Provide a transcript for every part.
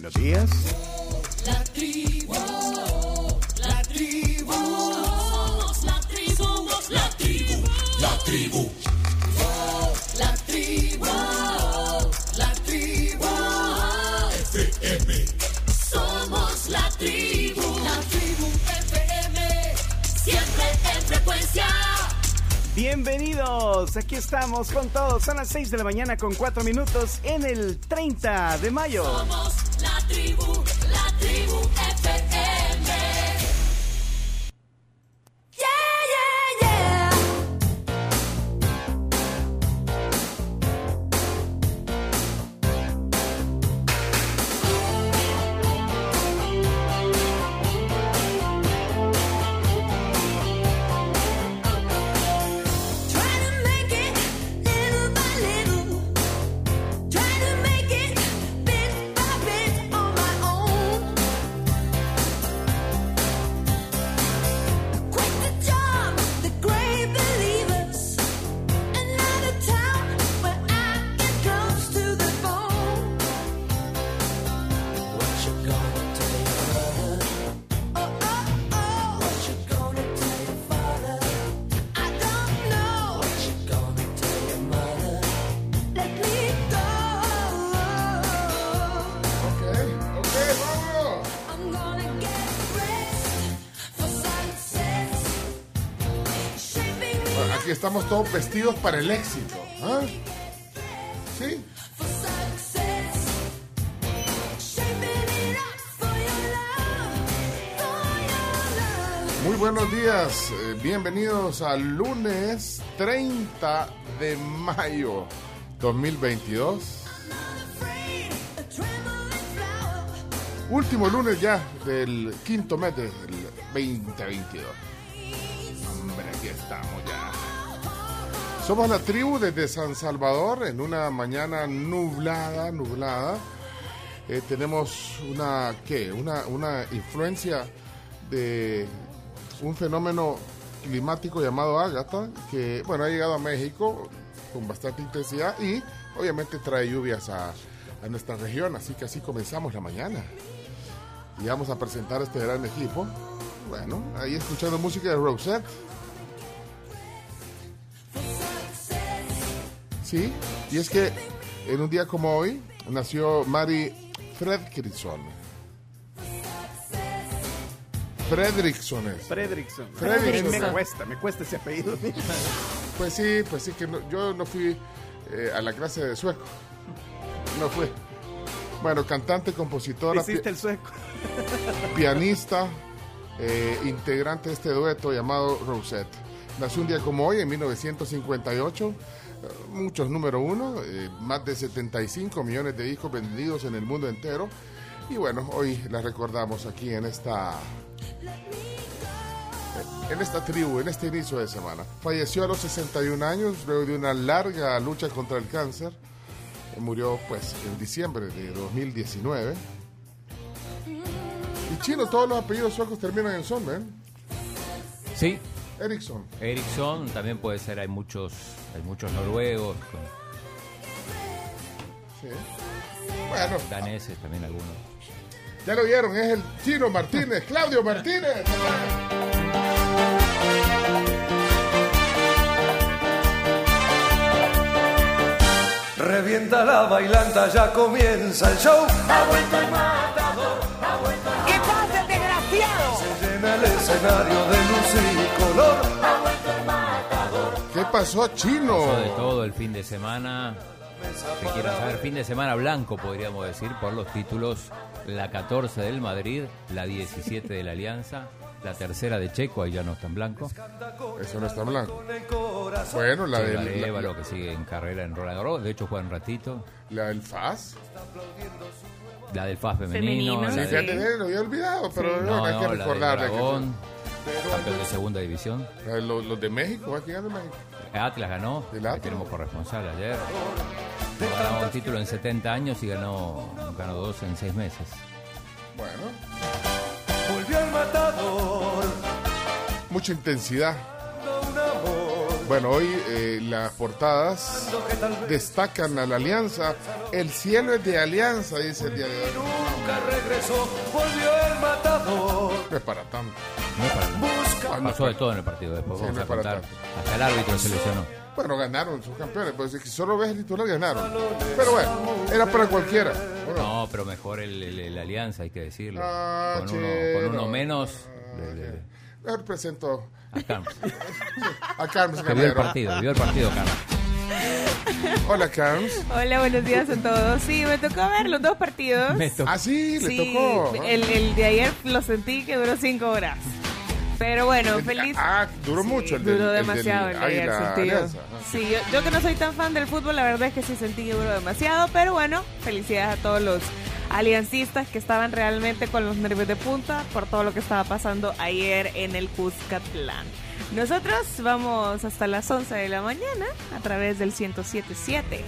Buenos días. La tribu, la tribu, somos la tribu, somos la tribu, la tribu. La tribu, la tribu, FM. Somos la tribu, la tribu FM, siempre en frecuencia. Bienvenidos, aquí estamos con todos. Son las 6 de la mañana con 4 minutos en el 30 de mayo. Somos todos vestidos para el éxito. ¿ah? Sí. Muy buenos días. eh, bienvenidos al lunes 30 de mayo 2022. Not afraid, a trembling flower. Último lunes ya del quinto mes del 2022. Hombre, aquí estamos ya. Somos la tribu desde San Salvador en una mañana nublada, nublada. Eh, tenemos una, ¿qué? Una, una influencia de un fenómeno climático llamado Ágata, que, bueno, ha llegado a México con bastante intensidad y obviamente trae lluvias a, a nuestra región, así que así comenzamos la mañana. Y vamos a presentar a este gran equipo. Bueno, ahí escuchando música de Rosette. Sí, y es que en un día como hoy nació Mary Fredriksson. Fredriksson es. Fredrickson. Fredrickson. Me cuesta, me cuesta ese apellido. Pues sí, pues sí, que no- yo no fui eh, a la clase de sueco. No fui. Bueno, cantante, compositora, Hiciste el sueco. pianista, eh, integrante de este dueto llamado Rosette. Nació un día como hoy, en 1958. Eh, Muchos número uno, eh, más de 75 millones de discos vendidos en el mundo entero. Y bueno, hoy la recordamos aquí en esta en esta tribu, en este inicio de semana. Falleció a los 61 años luego de una larga lucha contra el cáncer. Eh, Murió pues en diciembre de 2019. Y chino, todos los apellidos suecos terminan en son, ¿ven? Sí, Ericsson. Ericsson también puede ser, hay muchos, hay muchos noruegos, con Sí. Bueno, daneses también algunos. ya lo vieron, es el chino Martínez, Claudio Martínez. Revienta la bailanta, ya comienza el show. ¿Qué escenario de luz y color. ¿Qué pasó, chino? Pasó de todo el fin de semana. Si quieren saber, fin de semana blanco, podríamos decir, por los títulos. La 14 del Madrid, la 17 de la Alianza, la tercera de Checo, ahí ya no está en blanco. Eso no está blanco. El corazón. Bueno, la La del, Évalo, que sigue en carrera en Roland Garros, de hecho juega un ratito. la del FAS. La del FAS femenino. Femenino, Sí, fíjate, lo había olvidado, pero no, bueno, hay que no, la de recordarle. que- Dragón, campeón de segunda división. los, los de México, ¿a quién de México? Atlas ganó, Atlas. tenemos corresponsal ayer. Ganó un título en 70 años y ganó, ganó dos en 6 meses. Bueno, Volvió el matador. mucha intensidad. Un amor. Bueno, hoy eh, las portadas destacan a la alianza. El cielo es de alianza, dice el día de hoy. Nunca regresó, volvió el matador. No es para tanto. No es para tanto. Busca Pasó de todo en el partido después. Sí, vamos no a para tanto. Hasta el árbitro se lesionó. Bueno, ganaron sus campeones. Pues es que solo ves el titular, ganaron. Pero bueno, era para cualquiera. ¿o no? Pero mejor el, el- el Alianza, hay que decirlo. Ah, con, uno, chero. con uno menos. le- le- Mejor presento a Carlos. a Carlos Que vio el partido, vio el partido, Carlos. Hola, Carlos. Hola, buenos días a todos. Sí, me tocó ver los dos partidos. Me tocó. Ah, sí, le Sí, tocó. El, el de ayer lo sentí que duró cinco horas. Pero bueno, feliz. Ah, duró mucho el del- Duró el del demasiado el de ayer, Águila sentí yo. Alianza, ajá. Sí, yo, yo que no soy tan fan del fútbol, la verdad es que sí sentí que duró demasiado. Pero bueno, felicidades a todos los aliancistas que estaban realmente con los nervios de punta por todo lo que estaba pasando ayer en el Cuscatlán. Nosotros vamos hasta las 11 de la mañana a través del 1077.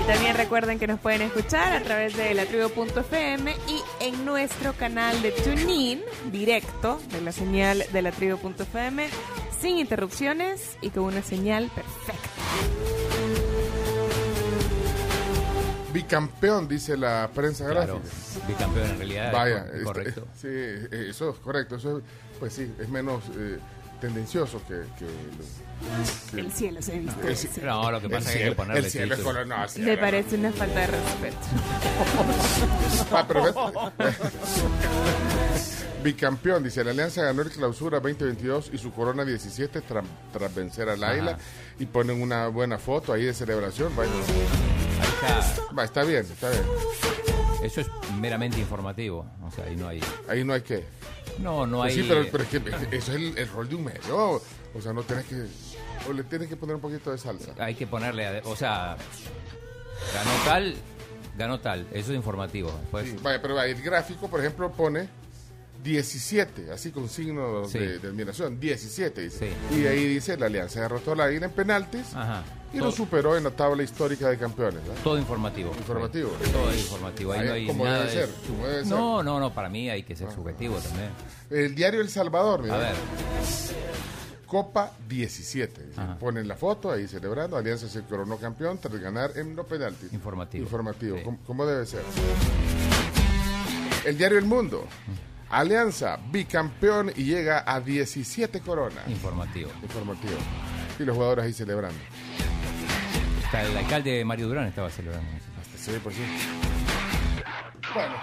Y también recuerden que nos pueden escuchar a través de latribu.fm y en nuestro canal de TuneIn directo de la señal de latribu.fm sin interrupciones y con una señal perfecta. Bicampeón, dice la prensa Claro, gráfica. bicampeón en realidad. Vaya, es este- correcto. sí, eh, eso es correcto. Eso es, pues sí, es menos eh, tendencioso que, que lo- que- El cielo se viste. el No, lo que el pasa es que hay que ponerle el cielo es color- no, Me no. parece una falta de respeto. Ah, pero ves- Bicampeón, dice, la Alianza ganó el clausura 2022 y su corona 17 tra- tras vencer al Águila y ponen una buena foto ahí de celebración. Vaya, Ahí está. va, está bien, está bien. Eso es meramente informativo. O sea, ahí no hay. Ahí no hay que... No, no Pues hay. sí, pero, pero es que eso es el, el rol de un medio. O sea, no tienes que... O le tienes que poner un poquito de salsa. Hay que ponerle. O sea, ganó tal, ganó tal. Eso es informativo. Después, Sí, vaya, pero vaya, el gráfico, por ejemplo, pone 17, así con signo Sí. de, admiración, 17 dice. Sí. Y ahí dice, la Alianza derrotó a la Águila en penaltis Ajá. y Todo- lo superó en la tabla histórica de campeones. ¿verdad? Todo informativo. Informativo. Todo es informativo. Ahí Ahí, no hay como nada debe de- ser, como debe ser. No, no, no. Para mí hay que ser subjetivo también. El diario El Salvador, mira, A ver. Copa 17. dice. Ajá. Ponen la foto ahí celebrando. Alianza se coronó campeón tras ganar en los penaltis. Informativo. Informativo, como, como debe ser. El diario El Mundo. Alianza, bicampeón y llega a 17 coronas. Informativo. Informativo. Y los jugadores ahí celebrando. Hasta el alcalde Mario Durán estaba celebrando. Hasta se ve por sí. Bueno.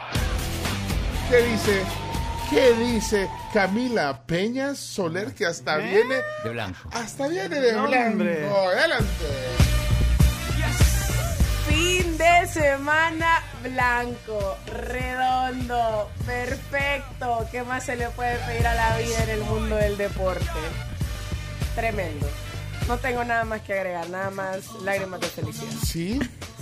¿Qué dice? ¿Qué dice Camila Peña Soler que hasta viene De blanco. hasta viene de No, blanco? hombre. Adelante. Fin de semana blanco, redondo, perfecto. ¿Qué más se le puede pedir a la vida en el mundo del deporte? Tremendo. No tengo nada más que agregar, nada más lágrimas de felicidad. Sí,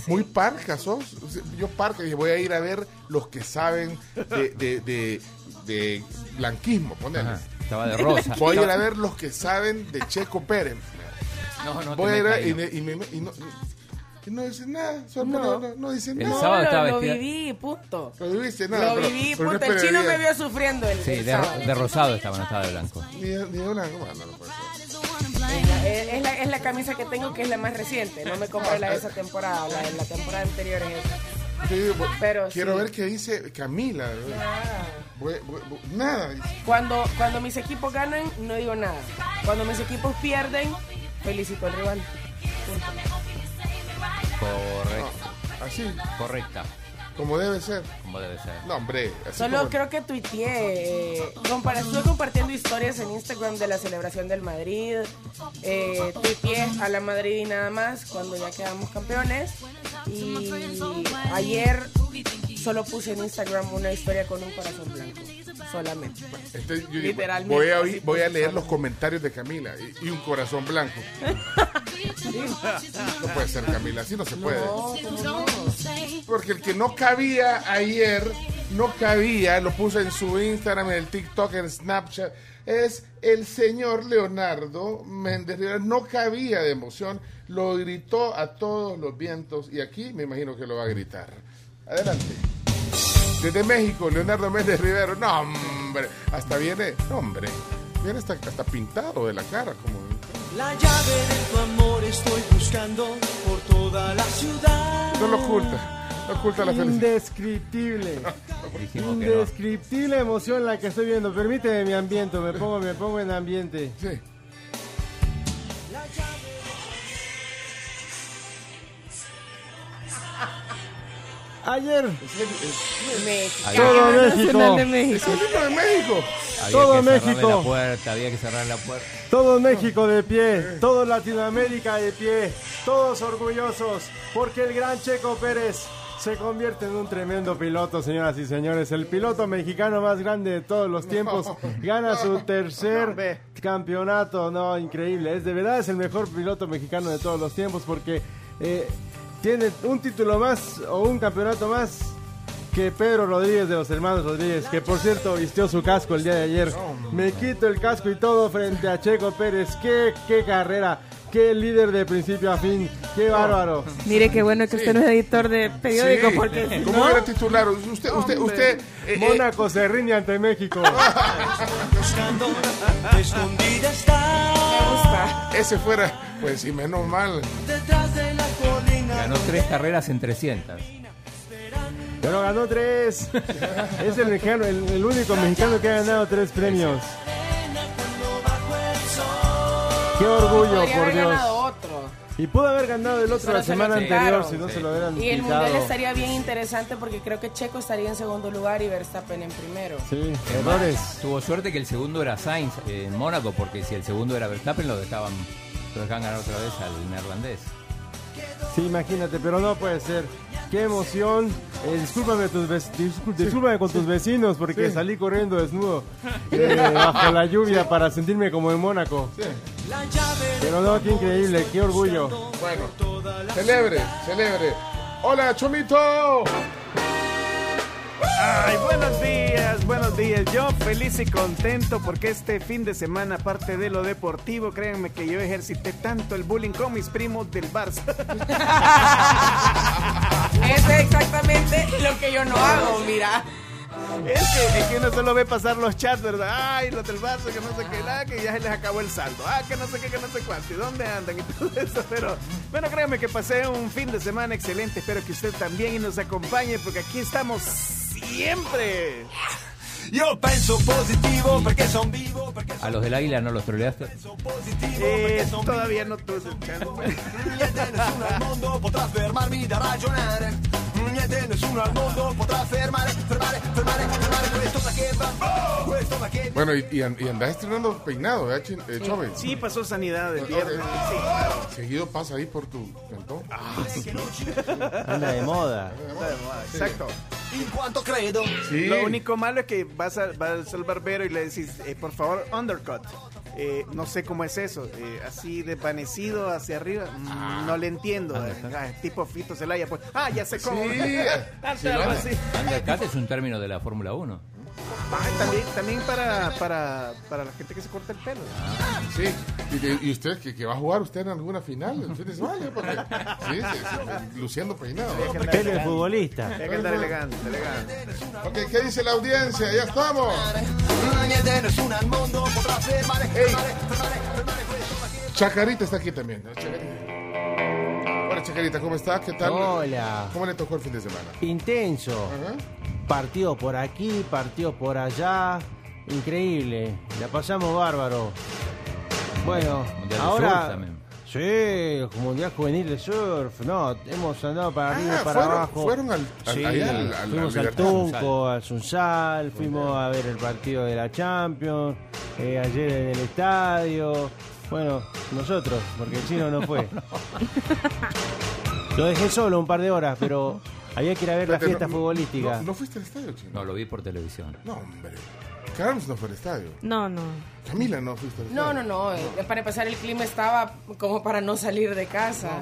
muy parca sos. Yo parca dije, voy a ir a ver los que saben de, de, de, de blanquismo, ponele. Estaba de rosa. Voy a ir a ver los que saben de Checo Pérez. No, no te Voy a ir a y, y y no, y no dicen nada, solo No. no, no, no dicen El nada. sábado estaba lo, lo viví, punto. No viviste nada. Lo viví, pero punto. El chino me vio sufriendo el, Sí, el de, rosado estaba, no estaba de blanco. Ni de, ni de blanco, bueno, no puede. Es la, es- es la- es la camisa que tengo que es la más reciente. No me compré la de esa temporada. La de la temporada anterior es esa. Sí, Pero quiero sí. ver qué dice Camila. Nada. dice. Cuando, cuando mis equipos ganan, no digo nada. Cuando mis equipos pierden, felicito al rival. Punto. Correcto. Así, Correcta. como debe ser. Como debe ser. No, hombre. así Solo como- creo que tuiteé. eh, compara- estuve compartiendo historias en Instagram de la celebración del Madrid. Eh, tuiteé a la Madrid y nada más cuando ya quedamos campeones. Y ayer solo puse en Instagram una historia con un corazón blanco. Solamente. Este, yo digo, Literalmente, voy a, voy a puse leer los comentarios de Camila y, y un corazón blanco. No puede ser Camila, así no se puede. No, ¿cómo no? Porque el que no cabía ayer, no cabía, lo puso en su Instagram, en el TikTok, en Snapchat, es el señor Leonardo Méndez Rivera. No cabía de emoción, lo gritó a todos los vientos y aquí me imagino que lo va a gritar. Adelante. Desde México, Leonardo Méndez Rivero. No, hombre. Hasta viene. No, hombre. Mira, está, está pintado de la cara. como La llave de tu amor estoy buscando por toda la ciudad. No lo oculta. No oculta la felicidad. Indescriptible. No. Indescriptible emoción la que estoy viendo. Permíteme mi ambiente, me pongo, me pongo en ambiente. Sí. Ayer, todo Nacional México, de México. Es el himno de México. había todo México. la puerta, había que cerrar la puerta. todo México de pie, todo Latinoamérica de pie, todos orgullosos, porque el gran Checo Pérez se convierte en un tremendo piloto, señoras y señores. El piloto mexicano más grande de todos los tiempos gana su tercer campeonato. No, increíble. Es de verdad es el mejor piloto mexicano de todos los tiempos porque eh, tiene un título más o un campeonato más que Pedro Rodríguez de los hermanos Rodríguez, que por cierto vistió su casco el día de ayer. Me quito el casco y todo frente a Checo Pérez. Qué, qué carrera, qué líder de principio a fin, qué bárbaro. Mire qué bueno que usted no es editor de periódico Sí. porque ¿Cómo no, era titular? Usted, usted, usted. eh, eh, Mónaco se rinde ante México. Buscando, escondida está. ese fuera, pues sí, menos mal. Detrás de la. Ganó tres carreras en 300. Pero ganó tres. Es el mexicano, el, el único mexicano que ha ganado tres premios. Qué orgullo, Podría por Dios. otro. Y pudo haber ganado el otro la semana anterior si no Sí. se lo hubieran Y el quitado. mundial estaría bien interesante porque creo que Checo estaría en segundo lugar y Verstappen en primero. Sí, errores. Tuvo suerte que el segundo era Sainz eh, en Mónaco, porque si el segundo era Verstappen, lo dejaban, lo dejaban ganar otra vez al neerlandés. Sí, imagínate, pero no puede ser. Qué emoción. Eh, discúlpame, tus vec- discú- discúlpame con tus vecinos porque salí corriendo desnudo eh, bajo la lluvia para sentirme como en Mónaco. La llave de Pero no, qué increíble, qué orgullo. Bueno, celebre, celebre. Hola, Chomito. Ay, buenos días, buenos días. Yo feliz y contento porque este fin de semana, aparte de lo deportivo, créanme que yo ejercité tanto el bullying con mis primos del Barça. Eso es exactamente lo que yo no hago, mira. Es que, es que uno solo ve pasar los chats, ¿verdad? Ay, los del Barça, que no sé qué, ah, que ya se les acabó el saldo. Ah, que no sé qué, que no sé cuánto. ¿Y dónde andan? Y todo eso. Pero, bueno, créanme que pasé un fin de semana excelente. Espero que usted también y nos acompañe porque aquí estamos siempre. Io penso positivo perché son vivo, perché A los del Águila no los troleaste. Eh, todavía no tuve ese chance. Niente, nessuno al mondo potrà fermarmi da ragionare. Niente, nessuno al mondo potrà fermare, fermare, fermare, fermare questo ma che va, questo ma che Bueno, y, y, an- y andás estrenando peinado, ¿verdad, Chin- eh, Chome? Sí, pasó sanidad el viernes. Sí. Seguido pasa ahí por tu cantón. Anda de moda. Exacto. in quanto credo. Sí. Lo único malo es que vas, a- vas al barbero y le decís, eh, por favor, undercut. Eh, no sé cómo es eso, eh, así desvanecido hacia arriba, mm, no le entiendo. eh, ah, tipo Fito Celaya, pues, ah, ya sé cómo. Sí, Ah, sí. Undercut es un término de la Fórmula 1. Ah, también también para, para, para la gente que se corta el pelo. Sí. ¿Y, y usted que, que va a jugar usted en alguna final el fin de semana? Porque, sí, sí, sí, luciendo peinado. Él es elegante, futbolista. hay que andar elegante, elegante. Ok, ¿qué dice la audiencia? Ya estamos. Hey. Chacarita está aquí también. ¿no? Chacarita. Hola, Chacarita, ¿cómo está? ¿Qué tal? Hola. ¿Cómo le tocó el fin de semana? Intenso. Ajá. Partido por aquí, partido por allá. Increíble. La pasamos bárbaro. Bueno, Mundial ahora. Sí, Mundial Juvenil de Surf. No, hemos andado para arriba Ah, y para fueron- abajo. fueron al- al- Sí, allá al- al- fuimos al. Tunco, al Sunsal, fuimos a ver el partido de la Champions, eh, ayer en el estadio. Bueno, nosotros, porque el chino no fue. Lo dejé solo un par de horas, pero había que ir a ver la Espérate, fiesta no- futbolística. No, no fuiste al estadio, chino? No, lo vi por televisión. No, hombre. Carlos no fue al estadio. No, no. Camila no fuiste al estadio. No, no, no. eh, Para empezar, el clima estaba como para no salir de casa.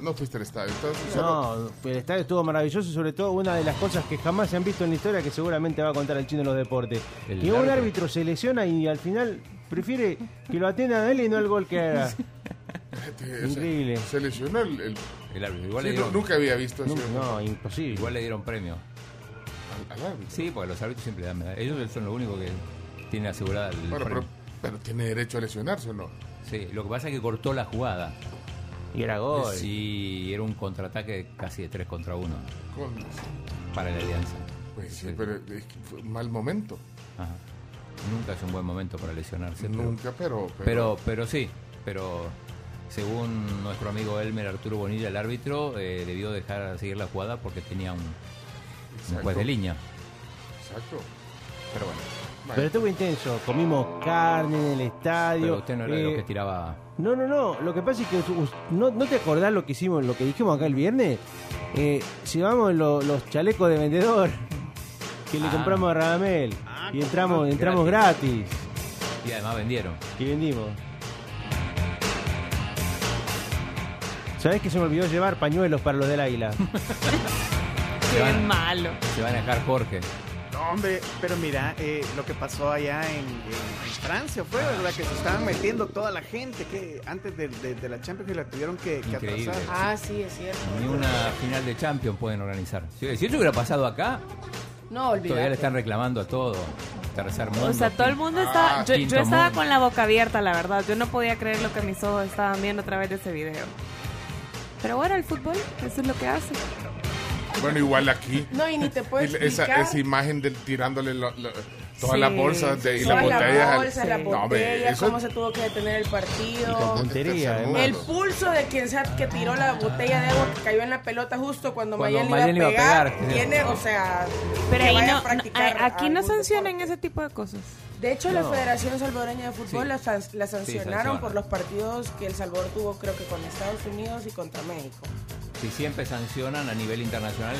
No fuiste al estadio. Entonces, solo- No, el estadio estuvo maravilloso, sobre todo una de las cosas que jamás se han visto en la historia que seguramente va a contar el chino en los deportes. El que un árbitro. árbitro se lesiona y al final prefiere que lo atiendan a él y no el gol que haga. Este, o sea, Increíble. Se lesionó el. el- El árbitro. Igual, Sí, le no- dieron, nunca había visto eso No, no, imposible. igual le dieron premio. al, al árbitro. Sí, porque los árbitros siempre dan medalla. Ellos son lo único que tienen asegurada el Bueno, pero, premio. Pero tiene derecho a lesionarse o no. Sí, lo que pasa es que cortó la jugada. Y era gol. Sí, era un contraataque casi de 3 contra 1 Con- para la Alianza. Pues sí, Sí. pero es que fue un mal momento. Ajá. Nunca es un buen momento para lesionarse. pero- Nunca, pero. Pero, pero sí, pero según nuestro amigo Elmer Arturo Bonilla, el árbitro, eh, debió dejar seguir la jugada porque tenía un, un juez de línea. Exacto. Pero bueno, Pero estuvo intenso. Comimos carne en el estadio. pero usted no era de los Eh, que tiraba. No, no, no. Lo que pasa es que us- no, no te acordás lo que hicimos, lo que dijimos acá el viernes. Eh, llevamos lo- los chalecos de vendedor que le Ah. compramos a Radamel Ah, y entramos, entramos gratis. Y además vendieron. y vendimos. ¿Sabés que se me olvidó llevar pañuelos para los del águila? Se Qué van, malo. se van a dejar Jorge. No, hombre, pero mira, eh, lo que pasó allá en, en- en Francia fue, ¿verdad? Que se estaban metiendo toda la gente que antes de, de- de la Champions que la tuvieron que, que Increíble. atrasar. Ah, sí, es cierto. Ni una final de Champions pueden organizar. Si, si eso hubiera pasado acá, No, olvidate. todavía le están reclamando a todo. Tercer mundo. O sea, todo el mundo estaba. Ah, Yo, quinto yo estaba mundo. con la boca abierta, la verdad. Yo no podía creer lo que mis ojos estaban viendo a través de ese video. Pero bueno, el fútbol, eso es lo que hace. Bueno, igual aquí. No, y ni te puedes esa, esa imagen del tirándole lo- lo- todas Sí, las bolsas de, y las botellas. bolsas, las Sí. No, hombre, botellas, eso- cómo se tuvo que detener el partido. puntería. El pulso de quien sea que tiró la botella de agua que cayó en la pelota justo cuando, Cuando Mayen Mayen iba a iba a pegar, pegar, tiene, o sea, Pero que ahí vaya no, a practicar a- aquí no sancionan ese tipo de cosas. De hecho, la. Federación Salvadoreña de Fútbol Sí. la, san- la sancionaron sanciona. por los partidos que El Salvador tuvo, creo que con Estados Unidos y contra México. Si siempre sancionan a nivel internacional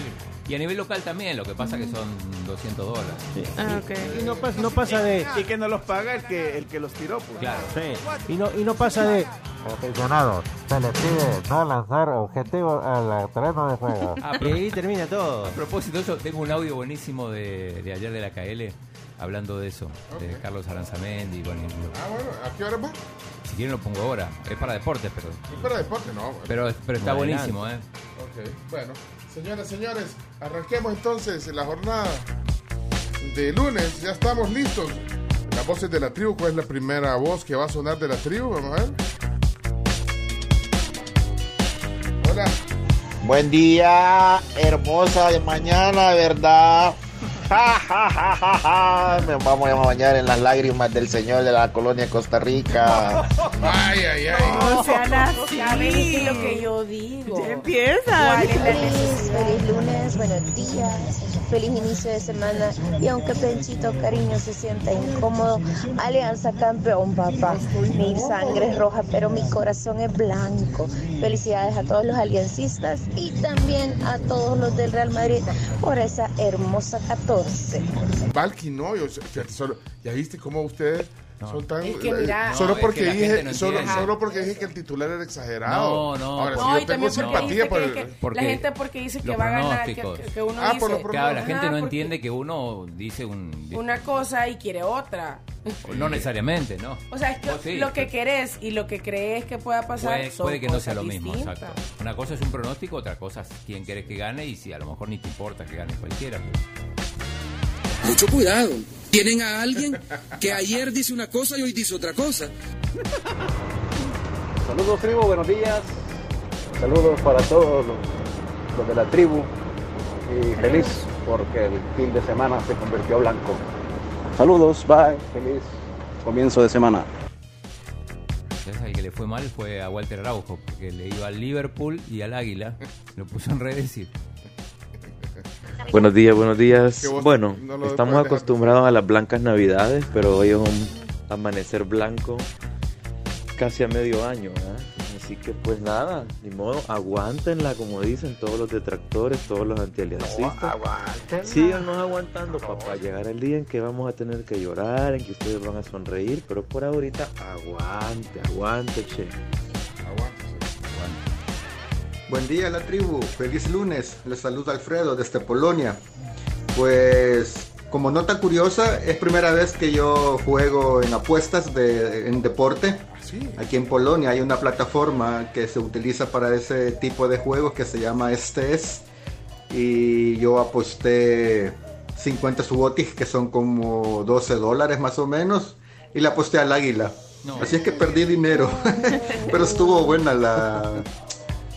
y a nivel local también, lo que pasa que son 200 dólares. Ah, ok. Y no pasa, no pasa de. Y que no los paga el que, el que los tiró, pues. Claro. Sí. Y no, y no pasa de. Aficionados, se les pide no lanzar objetivos al terreno de juego. Ah, Y ahí termina todo. A propósito de eso, tengo un audio buenísimo de, de ayer de la KL hablando de eso, de Carlos Aranzamendi. Bueno, Ah, bueno, ¿a qué hora va? si quieren lo pongo ahora. Es para deportes, pero, Es para deporte, no. pero, pero está buenísimo, ¿eh? Ok, bueno. Señoras, señores, arranquemos entonces la jornada de lunes. Ya estamos listos. Las voces de la tribu, ¿cuál es la primera voz que va a sonar de la tribu? Vamos a ver. Hola. Buen día, hermosa de mañana, ¿verdad? Ja, ja, ja, ja, ja. Me vamos a bañar en las lágrimas del señor de la colonia Costa Rica. Ay, ay, ay. No sean así. Ya ven, es que lo que yo digo. Ya empiezan. ¿Cuál es la Feliz, necesidad? feliz lunes, buenos días, feliz inicio de semana. Y aunque Penchito Cariño se sienta incómodo, Alianza campeón, papá. Mi sangre es roja, pero mi corazón es blanco. Felicidades a todos los aliancistas y también a todos los del Real Madrid por esa hermosa 14. Valky no, yo, ya viste cómo ustedes son tan... Es que mira- solo, No, es porque que dije, no solo, solo porque dije que el titular era exagerado. No, no, Ahora, No, si yo tengo simpatía por el... que porque la gente porque dice que va a ganar, que, pronósticos. que- uno Ah, dice... por los Claro, la gente no entiende que uno dice un... Una cosa y quiere otra. No necesariamente, ¿no? O sea, es que sí, lo que querés y lo que crees que pueda pasar Puede, son puede que no sea lo mismo, distintas. exacto. Una cosa es un pronóstico, otra cosa es quién querés que gane y si a lo mejor ni te importa que gane cualquiera. pues. Mucho cuidado. Tienen a alguien que ayer dice una cosa y hoy dice otra cosa. Saludos tribu, buenos días. Saludos para todos los, los de la tribu. Y feliz porque el fin de semana se convirtió blanco. Saludos, bye, feliz comienzo de semana. Entonces, al que le fue mal fue a Walter Araujo, porque le iba al Liverpool y al Águila. Lo puso en redes y Buenos días, buenos días. Bueno, no estamos dejar acostumbrados a las blancas navidades, pero hoy es un amanecer blanco casi a medio año. ¿ah? Así que pues nada, ni modo, aguántenla como dicen todos los detractores, todos los antialiancistas. Síganos aguantando, papá. Llegará el día en que vamos a tener que llorar, en que ustedes van a sonreír, pero por ahorita aguante, aguante, che. Buen día la tribu, feliz lunes, les saluda Alfredo desde Polonia. Pues como nota curiosa, es primera vez que yo juego en apuestas de, en deporte. Aquí en Polonia hay una plataforma que se utiliza para ese tipo de juegos que se llama STS. Y yo aposté 50 subotis que son como 12 dólares más o menos. y le aposté al águila. Así es que perdí dinero. Pero estuvo buena la,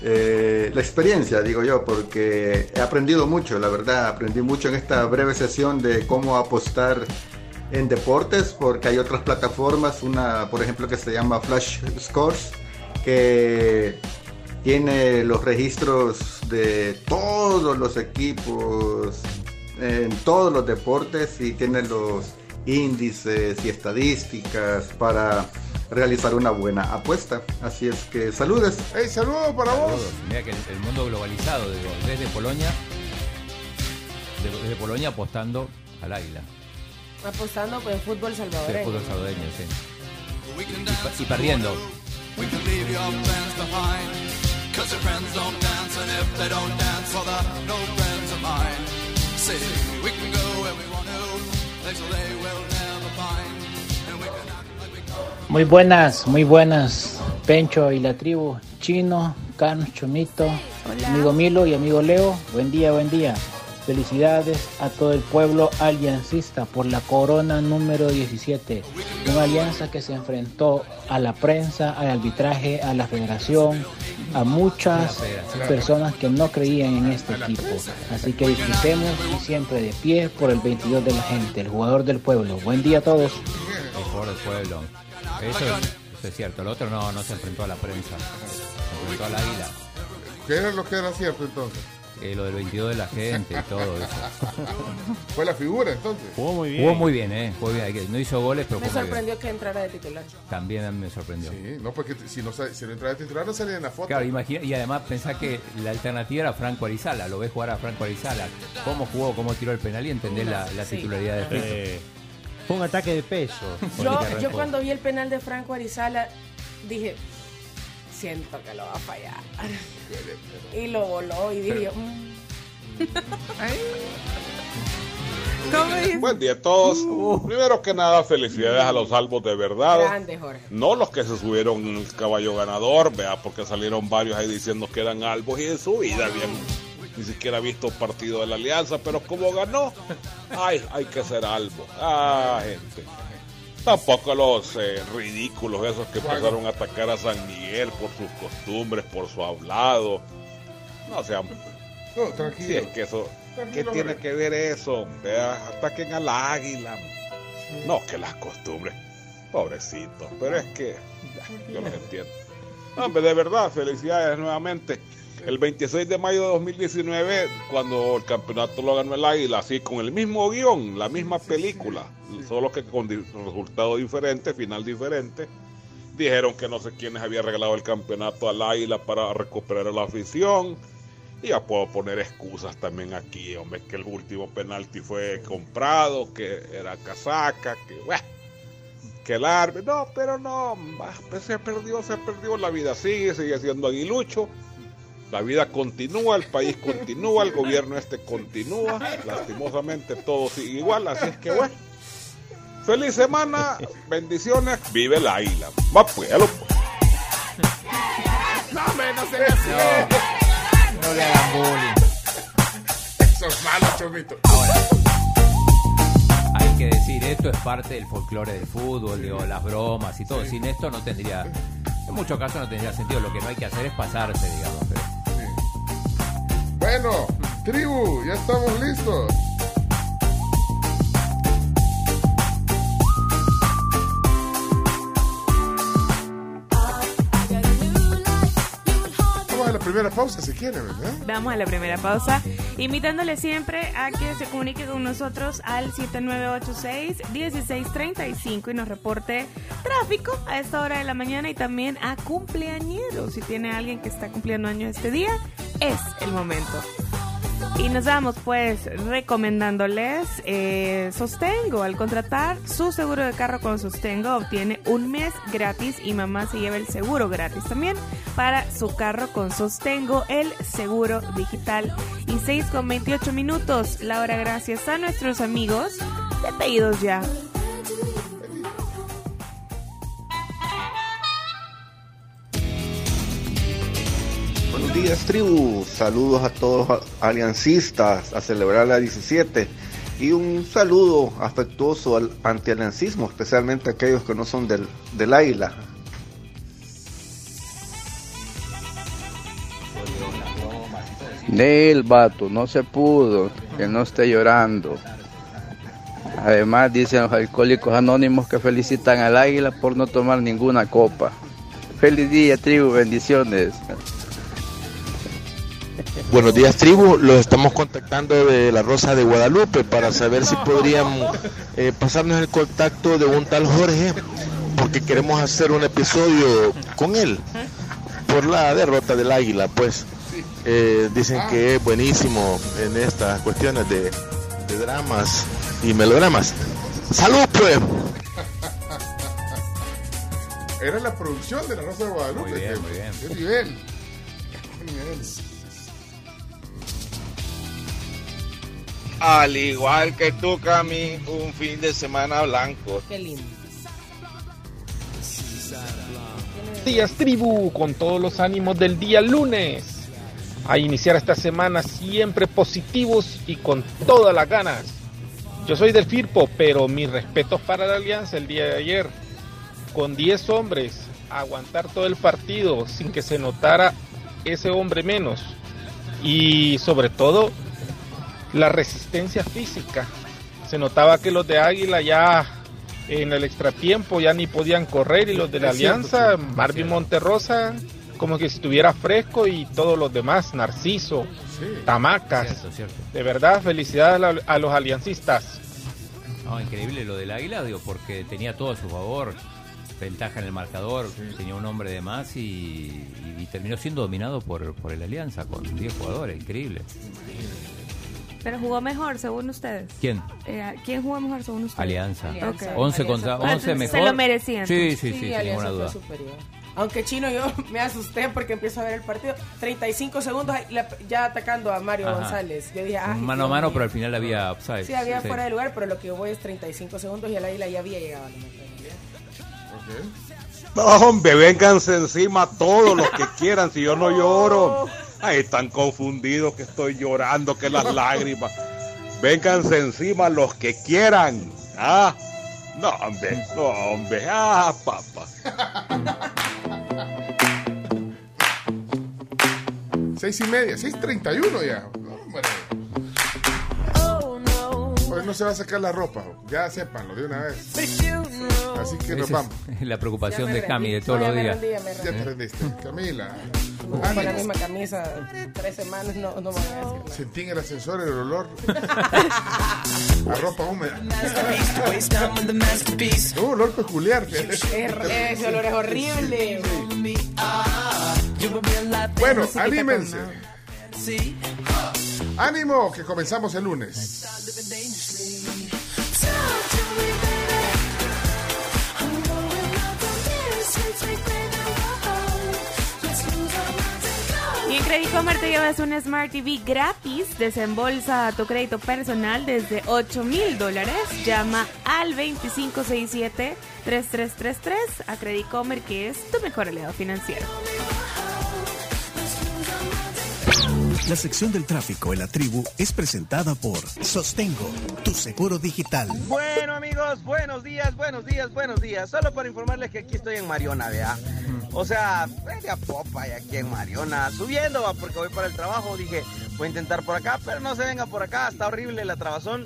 eh, la experiencia, digo yo, porque he aprendido mucho, la verdad. Aprendí mucho en esta breve sesión de cómo apostar en deportes, porque hay otras plataformas, una por ejemplo que se llama Flash Scores, que tiene los registros de todos los equipos en todos los deportes y tiene los índices y estadísticas para realizar una buena apuesta. Así es que saludes. ¡Hey, saludos para vos! Saludos. Mira que el, el mundo globalizado, digo, desde Polonia, de- desde Polonia apostando al águila. Apostando por el fútbol salvadoreño. fútbol salvadoreño, sí. Y, pa- y perdiendo. We can leave your friends behind. Cause your friends don't dance, and if they don't dance, well, they're no friends of mine. See, we can go where we want to, places they will never find. Muy buenas, muy buenas. Pencho y la tribu. Chino, Carlos, Chomito, amigo Milo y amigo Leo. Buen día, buen día. Felicidades a todo el pueblo aliancista por la corona número 17. Una alianza que se enfrentó a la prensa, al arbitraje, a la federación, a muchas personas que no creían en este equipo. Así que disfrutemos y siempre de pie por el 22 de la gente, el jugador del pueblo. Buen día a todos. El jugador del pueblo. Eso, es- eso es cierto. El otro no, no se enfrentó a la prensa. Se enfrentó al águila. ¿Qué era lo que era cierto entonces? Eh, lo del 22 de la gente y todo eso. Fue la figura entonces. Jugó muy Jugó muy bien, ¿eh? Jugó bien. No hizo goles, pero Me jugó muy bien. sorprendió que entrara de titular. También a mí me sorprendió. Sí, no, porque si no, si no entra de titular no salía en la foto. Claro, imagina, y además pensá que la alternativa era Franco Arizala, lo ves jugar a Franco Arizala, cómo jugó, cómo tiró el penal y entendés la, la Sí. titularidad de. Eh, fue un ataque de peso. Yo, yo cuando vi el penal de Franco Arizala dije, siento que lo va a fallar. Y lo voló y dije, mm. Buen día a todos. Primero que nada, felicidades a los salvos de verdad. grande Jorge. No los que se subieron en el caballo ganador, vea, porque salieron varios ahí diciendo que eran albos y en su vida bien. Ni siquiera ha visto partido de la alianza, pero como ganó, ay, hay que ser albo. Ah, gente. Tampoco los eh, ridículos esos que pasaron a atacar a San Miguel por sus costumbres, por su hablado. No sean. No, tranquilo. Sí, es que eso. ¿Qué tiene que ver eso? Vea, ataquen al águila. No, que las costumbres. Pobrecito. Pero es que. Yo los entiendo. Hombre, de verdad, felicidades nuevamente. El 26 de mayo de 2019, cuando el campeonato lo ganó el Águila, así con el mismo guion, la misma película, solo que con resultado diferente, final diferente. Dijeron que no sé quiénes había regalado el campeonato al Águila para recuperar a la afición. Y ya puedo poner excusas también aquí, hombre, que el último penalti fue comprado, que era casaca, que bueno, que el árbitro, no, pero no, se perdió, se perdió, la vida sigue, sigue siendo aguilucho, la vida continúa, el país continúa, el gobierno este continúa, lastimosamente todo sigue igual, así es que bueno, feliz semana, bendiciones, vive el águila, va pues, ya lo pues. No, hombre, no se así. No le hagan bullying. Eso es malo, chomito. Hay que decir, esto es parte del folclore del fútbol, digo, las bromas y todo. Sin esto no tendría, en muchos casos no tendría sentido. Lo que no hay que hacer es pasarse, digamos. pero- Bueno, tribu, ya estamos listos. A la primera pausa si quieren, ¿verdad? Vamos a la primera pausa, invitándole siempre a que se comunique con nosotros al 7986-1635 y nos reporte tráfico a esta hora de la mañana y también a cumpleañeros. Si tiene alguien que está cumpliendo años este día, es el momento. Y nos vamos pues recomendándoles eh, Sostengo. Al contratar su seguro de carro con Sostengo obtiene un mes gratis y mamá se lleva el seguro gratis también para su carro con Sostengo, el seguro digital. Y 6 con 28 minutos, la hora gracias a nuestros amigos de Pedidos Ya. Buenos días, tribu. Saludos a todos aliancistas a celebrar la 17. y un saludo afectuoso al antialiancismo, especialmente a aquellos que no son del, del águila. Del vato, no se pudo, que no esté llorando. Además, dicen los alcohólicos anónimos que felicitan al águila por no tomar ninguna copa. Feliz día, tribu, bendiciones. Buenos días, tribu. Los estamos contactando de la Rosa de Guadalupe para saber si podrían eh, pasarnos el contacto de un tal Jorge, porque queremos hacer un episodio con él por la derrota del Águila. Pues eh, dicen que es buenísimo en estas cuestiones de, de dramas y melodramas. ¡Salud, pues! Era la producción de la Rosa de Guadalupe. Muy bien, ¿Qué- muy bien. ¿Qué nivel? ¿Qué nivel? Al igual que tú, Cami, un fin de semana blanco. Qué lindo. días tribu con todos los ánimos del día lunes a iniciar esta semana siempre positivos y con todas las ganas yo soy del Firpo pero mis respetos para la alianza el día de ayer con 10 hombres aguantar todo el partido sin que se notara ese hombre menos y sobre todo la resistencia física se notaba que los de Águila ya en el extratiempo ya ni podían correr y los de la Es cierto, Alianza, Marvin. Monterrosa, como que si estuviera fresco y todos los demás, Narciso, Tamacas. Cierto, cierto. De verdad, felicidades a, la- a los aliancistas. No, increíble lo del Águila, digo, porque tenía todo a su favor. Ventaja en el marcador, tenía un hombre de más y, y- y terminó siendo dominado por, por el Alianza con 10 jugadores, increíble. Pero jugó mejor, según ustedes. ¿Quién? Eh, ¿Quién jugó mejor, según ustedes? Alianza. Ok. 11 contra Bueno, 11 mejor. Se lo merecían. Sí, sí, sí, sin Alianza ninguna fue duda. superior. Aunque Chino yo me asusté porque empiezo a ver el partido. 35 segundos ya atacando a Mario Ajá. González. Yo dije, ay, Mano a mano, mío. pero al final había upside. Sí, había fuera de lugar, pero lo que yo voy es 35 segundos y el águila ya había llegado. a la meta. No, hombre, vénganse encima todos los que quieran, si yo no lloro. Ay, están confundidos que estoy llorando, que las lágrimas. Vénganse encima los que quieran. Ah, no, hombre, no, hombre, ah, papá. Seis y media, seis treinta y uno ya. Hombre. No se va a sacar la ropa, ya sépanlo de una vez. Así que nos vamos. es la preocupación de Cami de todos los días. ya te rendiste. Camila. Con la misma camisa tres semanas no, no me voy a decir nada. Sentí en el ascensor el olor a ropa húmeda. Un olor peculiar. Es- Ese olor es horrible. Bueno, anímense. Ánimo, que comenzamos el lunes. Y en Credit Comer te llevas un Smart TV gratis. Desembolsa tu crédito personal desde 8 mil dólares. Llama al 2567-3333 a Credit Comer, que es tu mejor aliado financiero. La sección del tráfico en la tribu es presentada por Sostengo, tu seguro digital. Bueno amigos, buenos días, buenos días, buenos días. Solo para informarles que aquí estoy en Mariona, vea. O sea, media popa y aquí en Mariona, subiendo, va, porque voy para el trabajo. Dije, voy a intentar por acá, pero no se venga por acá, está horrible la trabazón.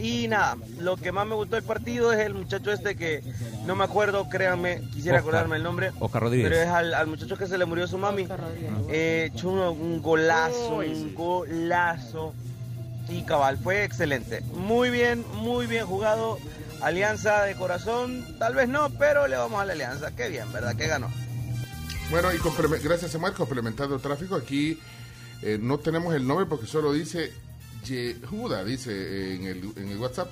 Y nada, lo que más me gustó del partido es el muchacho este que no me acuerdo, créanme, quisiera Oscar. acordarme el nombre. Oscar Rodríguez. Pero es al, al muchacho que se le murió su mami. Eh, echó un golazo, un golazo. Y cabal, fue excelente. Muy bien, muy bien jugado. Alianza de corazón, tal vez no, pero le vamos a la alianza. Qué bien, ¿verdad? Que ganó. Bueno, y gracias a Marco, complementando el tráfico, aquí eh, no tenemos el nombre porque solo dice Yehuda, dice en el, en el WhatsApp,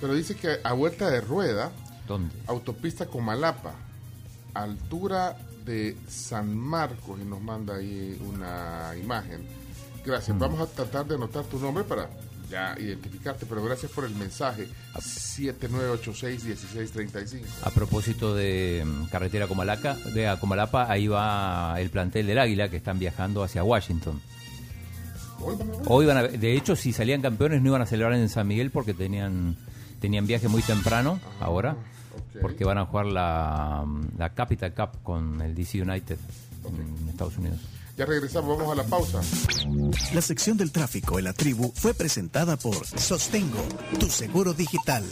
pero dice que a vuelta de rueda, ¿Dónde? autopista Comalapa, altura de San Marcos, y nos manda ahí una imagen. Gracias, Mm. vamos a tratar de anotar tu nombre para ya identificarte, pero gracias por el mensaje 7986-1635. A propósito de mm, carretera Comalaca, de Comalapa, ahí va el plantel del Águila que están viajando hacia Washington. Hoy van a, de hecho, si salían campeones no iban a celebrar en San Miguel porque tenían tenían viaje muy temprano ahora, porque van a jugar la, la Capital Cup con el DC United en Estados Unidos. Ya regresamos, vamos a la pausa. La sección del tráfico en la tribu fue presentada por Sostengo, tu seguro digital.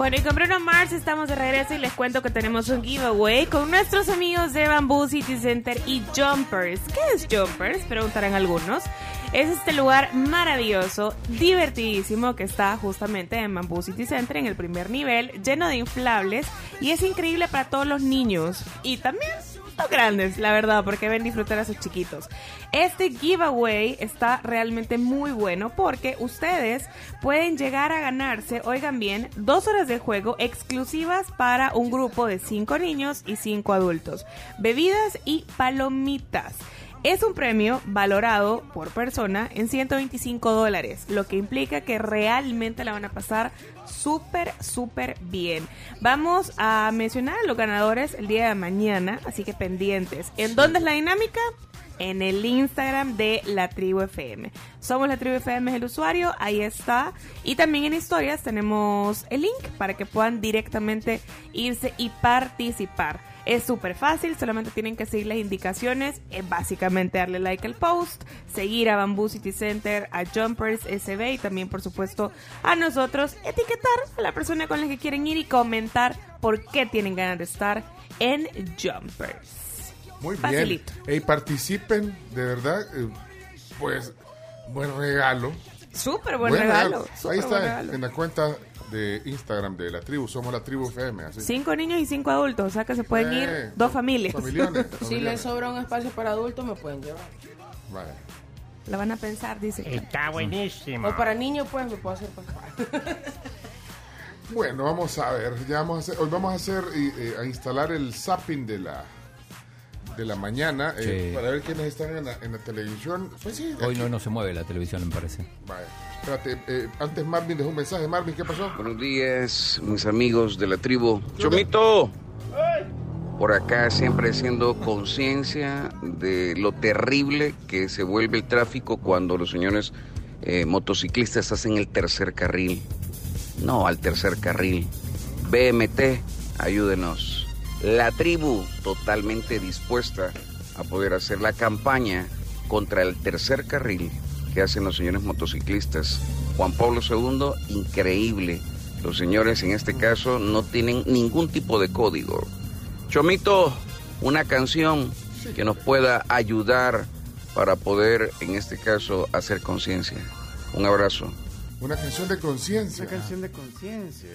Bueno, y con Bruno Mars estamos de regreso y les cuento que tenemos un giveaway con nuestros amigos de Bamboo City Center y Jumpers. ¿Qué es Jumpers? Preguntarán algunos. Es este lugar maravilloso, divertidísimo, que está justamente en Bamboo City Center en el primer nivel, lleno de inflables y es increíble para todos los niños y también grandes, la verdad, porque ven disfrutar a sus chiquitos. Este giveaway está realmente muy bueno porque ustedes pueden llegar a ganarse, oigan bien, dos horas de juego exclusivas para un grupo de cinco niños y cinco adultos, bebidas y palomitas. Es un premio valorado por persona en 125 dólares, lo que implica que realmente la van a pasar súper, súper bien. Vamos a mencionar a los ganadores el día de mañana, así que pendientes. ¿En dónde es la dinámica? En el Instagram de La Tribu FM. Somos La Tribu FM, es el usuario, ahí está. Y también en historias tenemos el link para que puedan directamente irse y participar. Es súper fácil, solamente tienen que seguir las indicaciones, es básicamente darle like al post, seguir a Bamboo City Center, a Jumpers SB y también por supuesto a nosotros, etiquetar a la persona con la que quieren ir y comentar por qué tienen ganas de estar en Jumpers. Muy Facilito. bien. Ey, participen, de verdad. eh, pues, buen regalo. Súper buen regalo. súper Ahí está, regalo. en la cuenta de Instagram de la tribu. Somos la tribu FM. Así. Cinco niños y cinco adultos, o sea que se pueden ir Eh, dos familias. familiones, Si familiones. les sobra un espacio para adultos, me pueden llevar. Vale. La van a pensar, dice. que- Está buenísimo. O para niños, pues, me puedo hacer papá. Bueno, vamos a ver. Ya vamos a hacer, hoy vamos a hacer y, eh, a instalar el zapping de la de la mañana eh, para ver quiénes están en la, en la televisión. Pues sí, Hoy aquí- no, no se mueve la televisión, me parece. Vale. Espérate, eh, antes Marvin dejó un mensaje. Marvin, ¿qué pasó? Buenos días, mis amigos de la tribu. Chomito, por acá siempre haciendo conciencia de lo terrible que se vuelve el tráfico cuando los señores eh, motociclistas hacen el tercer carril. No al tercer carril. BMT, ayúdenos. La tribu totalmente dispuesta a poder hacer la campaña contra el tercer carril que hacen los señores motociclistas. Juan Pablo II, increíble. Los señores en este caso no tienen ningún tipo de código. Chomito, una canción que nos pueda ayudar para poder, en este caso, hacer conciencia. Un abrazo. Una canción de conciencia. Una canción de conciencia.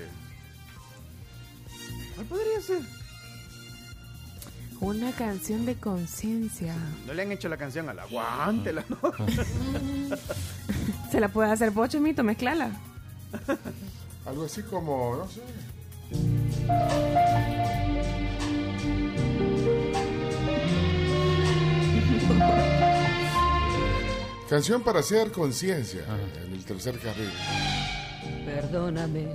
¿Cuál podría ser? Una canción de conciencia. No le han hecho la canción al aguántela, ¿no? Se la puede hacer pocho, mito, mezclala. Algo así como, no sé. Canción para hacer conciencia en el tercer carril. Perdóname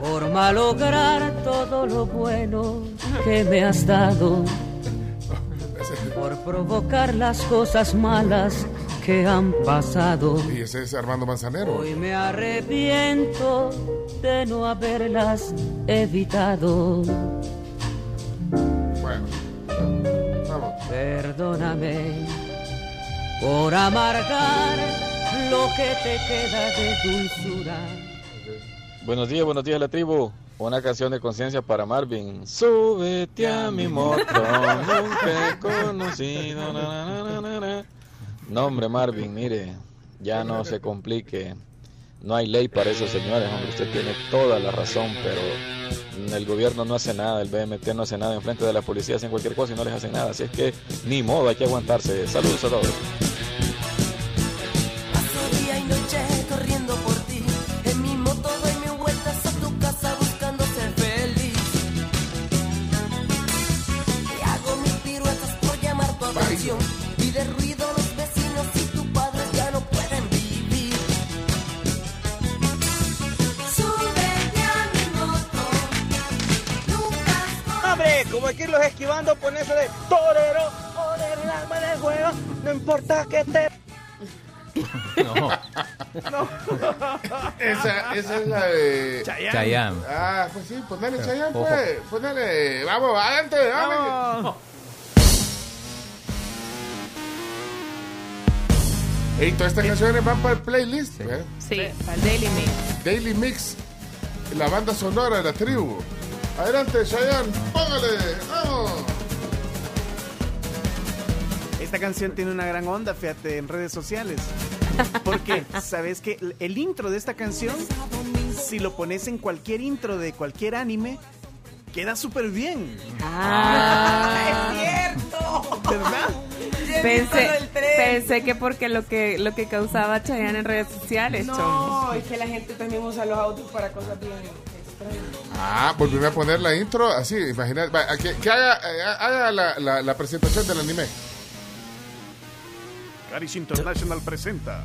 por malograr todo lo bueno que me has dado, por provocar las cosas malas que han pasado. Y ese es Armando Manzanero. Hoy me arrepiento de no haberlas evitado. Bueno, vamos. Perdóname por amargar lo que te queda de dulzura. Buenos días, buenos días la tribu. Una canción de conciencia para Marvin. Súbete a mi moto, nunca he conocido. na. No, hombre, Marvin, mire, ya no se complique. No hay ley para esos señores, hombre. Usted tiene toda la razón, pero el gobierno no hace nada, el BMT no hace nada. Enfrente de la policía hacen cualquier cosa y no les hacen nada. Así es que ni modo, hay que aguantarse. Saludos a todos. Esquivando, ponerse de torero, torero el alma del juego, no importa que te... No. Esa, esa es la de. Chayanne. Chayanne. Ah, pues sí, ponele Chayanne, pues. Ponele. Vamos, adelante, vamos. Ey, todas estas canciones van para el playlist. ¿eh? Sí, al Daily Mix. Daily Mix, la banda sonora de la tribu. Adelante, Chayanne, póngale, vamos. Esta canción tiene una gran onda, fíjate, en redes sociales. Porque, ¿sabes que El intro de esta canción, si lo pones en cualquier intro de cualquier anime, queda súper bien. Ah, es cierto. ¿Verdad? Pensé, pensé que porque lo que lo que causaba Chayanne en redes sociales, No, chomos. es que la gente también usa los autos para cosas bien. Ah, volví a poner la intro así, imagínate. Va, Que, que haga, eh, haga la, la- la presentación del anime. Caris International presenta.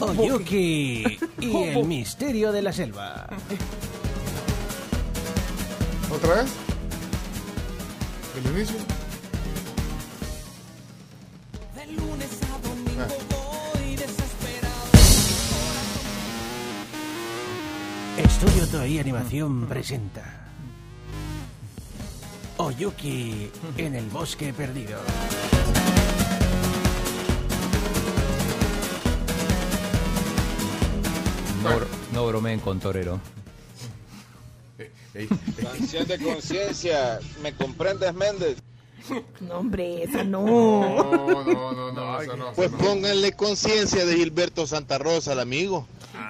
Oyuki y el misterio de la selva. ¿Otra vez? ¿El inicio? Ah. Estudio Toei Animación presenta Oyuki en el bosque perdido. No, no bromeen con Torero. Canción de conciencia, ¿me comprendes, Méndez? No, hombre, esa No, no. no, no, no, esa no, Pues esa no. pónganle conciencia de Gilberto Santa Rosa, al amigo.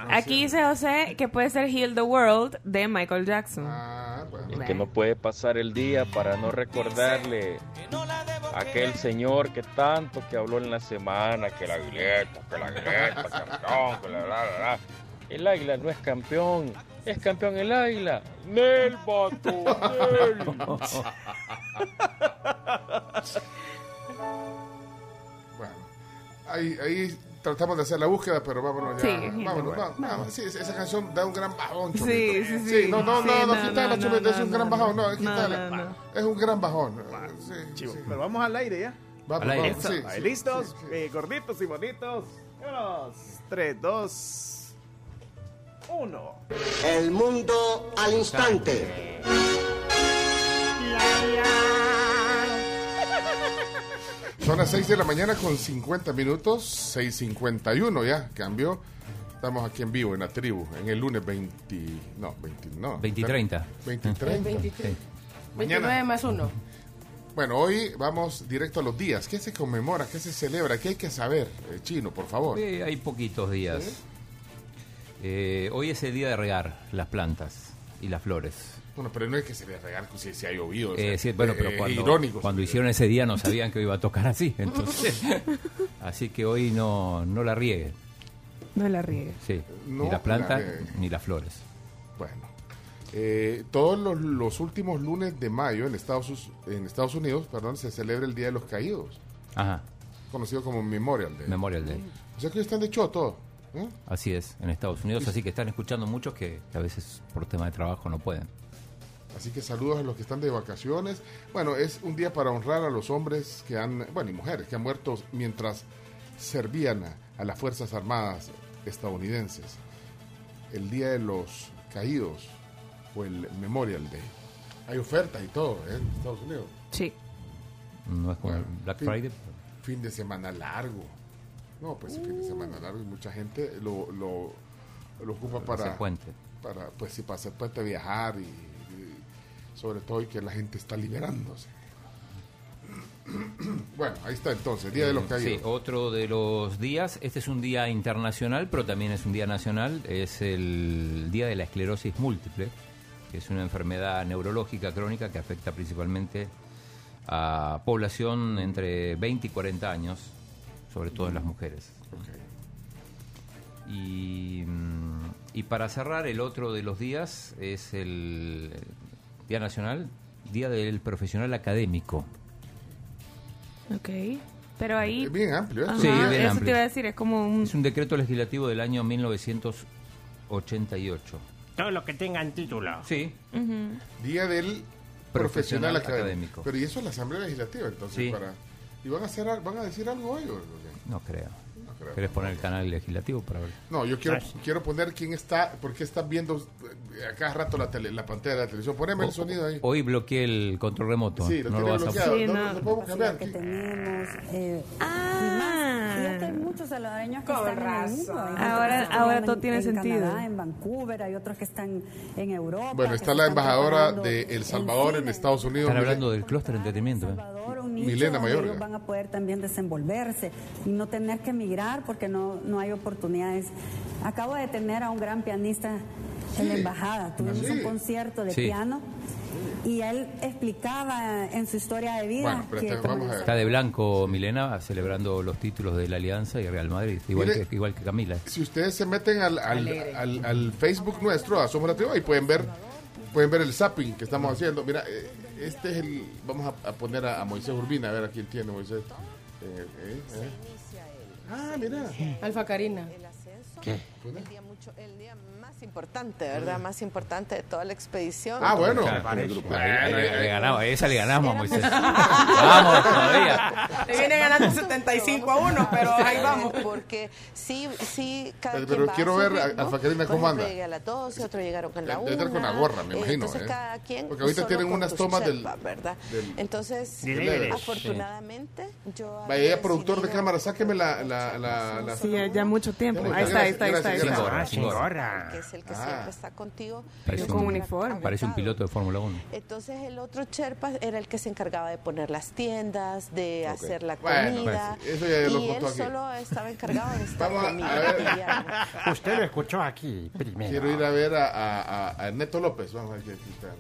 Aquí dice José que puede ser Heal the World de Michael Jackson. Ah, Es que no puede pasar el día para no recordarle a aquel señor que tanto que habló en la semana, que la aguileta, que la campeón, que la, la, la, la. El águila no es campeón, es campeón el águila. Nel, vato, Nel. Bueno, ahí, ahí tratamos de hacer la búsqueda, pero vámonos ya. Sí, vámonos, bueno. vamos, vamos. Sí, esa canción da un gran bajón, Sí, Chomito. sí, sí. no, no, Sí, no, no, no, quítala, no, Chomito, no, es un no, gran bajón, no, quítala. no, no. Es un gran bajón. Sí, Chivo, sí. Pero vamos al aire ya. Vamos, Al aire. vamos, sí, sí, ¿Listos? sí, sí. Eh, gorditos y bonitos. Vámonos. 3, 2, 1. El mundo al instante. Son las 6 de la mañana con 50 minutos, 6.51 ya, cambió. Estamos aquí en vivo en la tribu, en el lunes 20, no, 20, no. 20 y 30. 20 y El 30. 23. Mañana. 29 más 1. Bueno, hoy vamos directo a los días. ¿Qué se conmemora? ¿Qué se celebra? ¿Qué hay que saber? Eh, Chino, por favor. Sí, hay poquitos días. Eh, hoy es el día de regar las plantas y las flores. Bueno, pero no es que se le regale si, si ha llovido. o Eh, sea, sí, bueno, pero eh, cuando, irónico. cuando hicieron ese día no sabían que iba a tocar así. Entonces, así que hoy no, no la riegue. No la riegue. Sí, No ni las plantas la ni las flores. Bueno, eh, todos los, los últimos lunes de mayo en Estados, en Estados Unidos perdón, se celebra el Día de los Caídos, Ajá, conocido como Memorial Day. Memorial Day. o sea que hoy están de choto. ¿Eh? Así es, en Estados Unidos. Así que están escuchando muchos que, que a veces por tema de trabajo no pueden. Así que saludos a los que están de vacaciones. Bueno, es un día para honrar a los hombres que han, bueno, y mujeres que han muerto mientras servían a, a las Fuerzas Armadas estadounidenses. El Día de los Caídos o el Memorial Day. Hay ofertas y todo ¿eh? en Estados Unidos. Sí. No es como Bueno, Black fin- Friday. Fin de semana largo. No, pues sí, fin de semana largo y mucha gente lo, lo, lo ocupa para, hacer puente. para, pues sí, para hacer puente, viajar y, y sobre todo y que la gente está liberándose. bueno, ahí está entonces, Día de los Eh, Caídos. Sí, otro de los días, este es un día internacional, pero también es un día nacional, es el Día de la Esclerosis Múltiple, que es una enfermedad neurológica crónica que afecta principalmente a población entre 20 y 40 años, sobre todo en las mujeres. Y, mm, y para cerrar, el otro de los días es el Día Nacional, Día del Profesional Académico. Ok. Pero ahí. Es bien amplio esto. Ajá, Sí, bien eso amplio. te iba a decir, es como un. Es un decreto legislativo del año 1988. Todo lo que tengan título. Sí. Día del profesional, Profesional académico. académico. Pero y eso es la Asamblea Legislativa, entonces Sí. para ¿Y van a hacer van a decir algo hoy? No creo. Creo. ¿Querés poner el canal legislativo para ver? No, yo quiero, quiero poner quién está, porque estás viendo eh, a cada rato la, tele- la pantalla de la televisión. Poneme el sonido ahí. Hoy bloqueé el control remoto. Sí, lo no tiene lo vas a bloqueado. Sí, no, no. lo podemos cambiar. que tenemos. Eh, Ah. fíjate, hay muchos salvadoreños que están en el razón. mundo. Gente Ahora- ahora en- todo tiene en sentido. Canadá, en Vancouver, hay otros que están en Europa. Bueno, está la embajadora de El en Salvador en. Estados Unidos. Están hablando del clúster de entretenimiento. ¿eh? Un Milena Mayorga. ellos van a poder también desenvolverse y no tener que emigrar porque no, no hay oportunidades. Acabo de tener a un gran pianista en la embajada. Tuvimos Sí. un concierto de Sí. piano y él explicaba en su historia de vida Bueno, pero que vamos a ver. Está de blanco Milena celebrando los títulos de la Alianza y Real Madrid, igual, Mire- que, igual que Camila. Si ustedes se meten al, al, al- al Facebook nuestro, a Somos ahí pueden ver, pueden ver el zapping que estamos haciendo. Mira, eh, este es el. Vamos a, a poner a, a Moisés Urbina, a ver a quién tiene Moisés. Eh, eh, eh. Ah, mira. Alfa Karina. ¿Qué? El día, mucho, el día más importante, ¿verdad? Más importante de toda la expedición. Ah, bueno. Le, ahí- le ganamos, a esa le ganamos a Moisés. Vamos todavía. Le viene ganando 75 a 1, pero ahí vamos. Porque sí, sí, cada Pero- quien pero va a quiero su ver a- ritmo. Alfa Karina Por cómo ejemplo, anda. llegué a las 12, otros llegaron con la 1. Debe estar con la gorra, me imagino, Entonces, ¿eh? cada quien. Porque ahorita solo tienen con unas tomas del- ¿verdad? del- Entonces, afortunadamente, yo. Vaya, había productor de decidido- cámara, sáqueme la. la, la, la- Sí, ya, mucho tiempo. Ahí está, ahí está, ahí está. ahí está. gracias. Ah, sin gorra. Es el que Ah. siempre está contigo. Parece un, uniforme. parece un piloto de Fórmula 1. Entonces el otro Sherpa era el que se encargaba de poner las tiendas, de hacer la Bueno, comida. pues, eso ya lo y él aquí. solo estaba encargado de estar conmigo. Usted lo escuchó aquí primero. Quiero ir a ver a, a, a- Neto López. Vamos a ver qué aquí está. a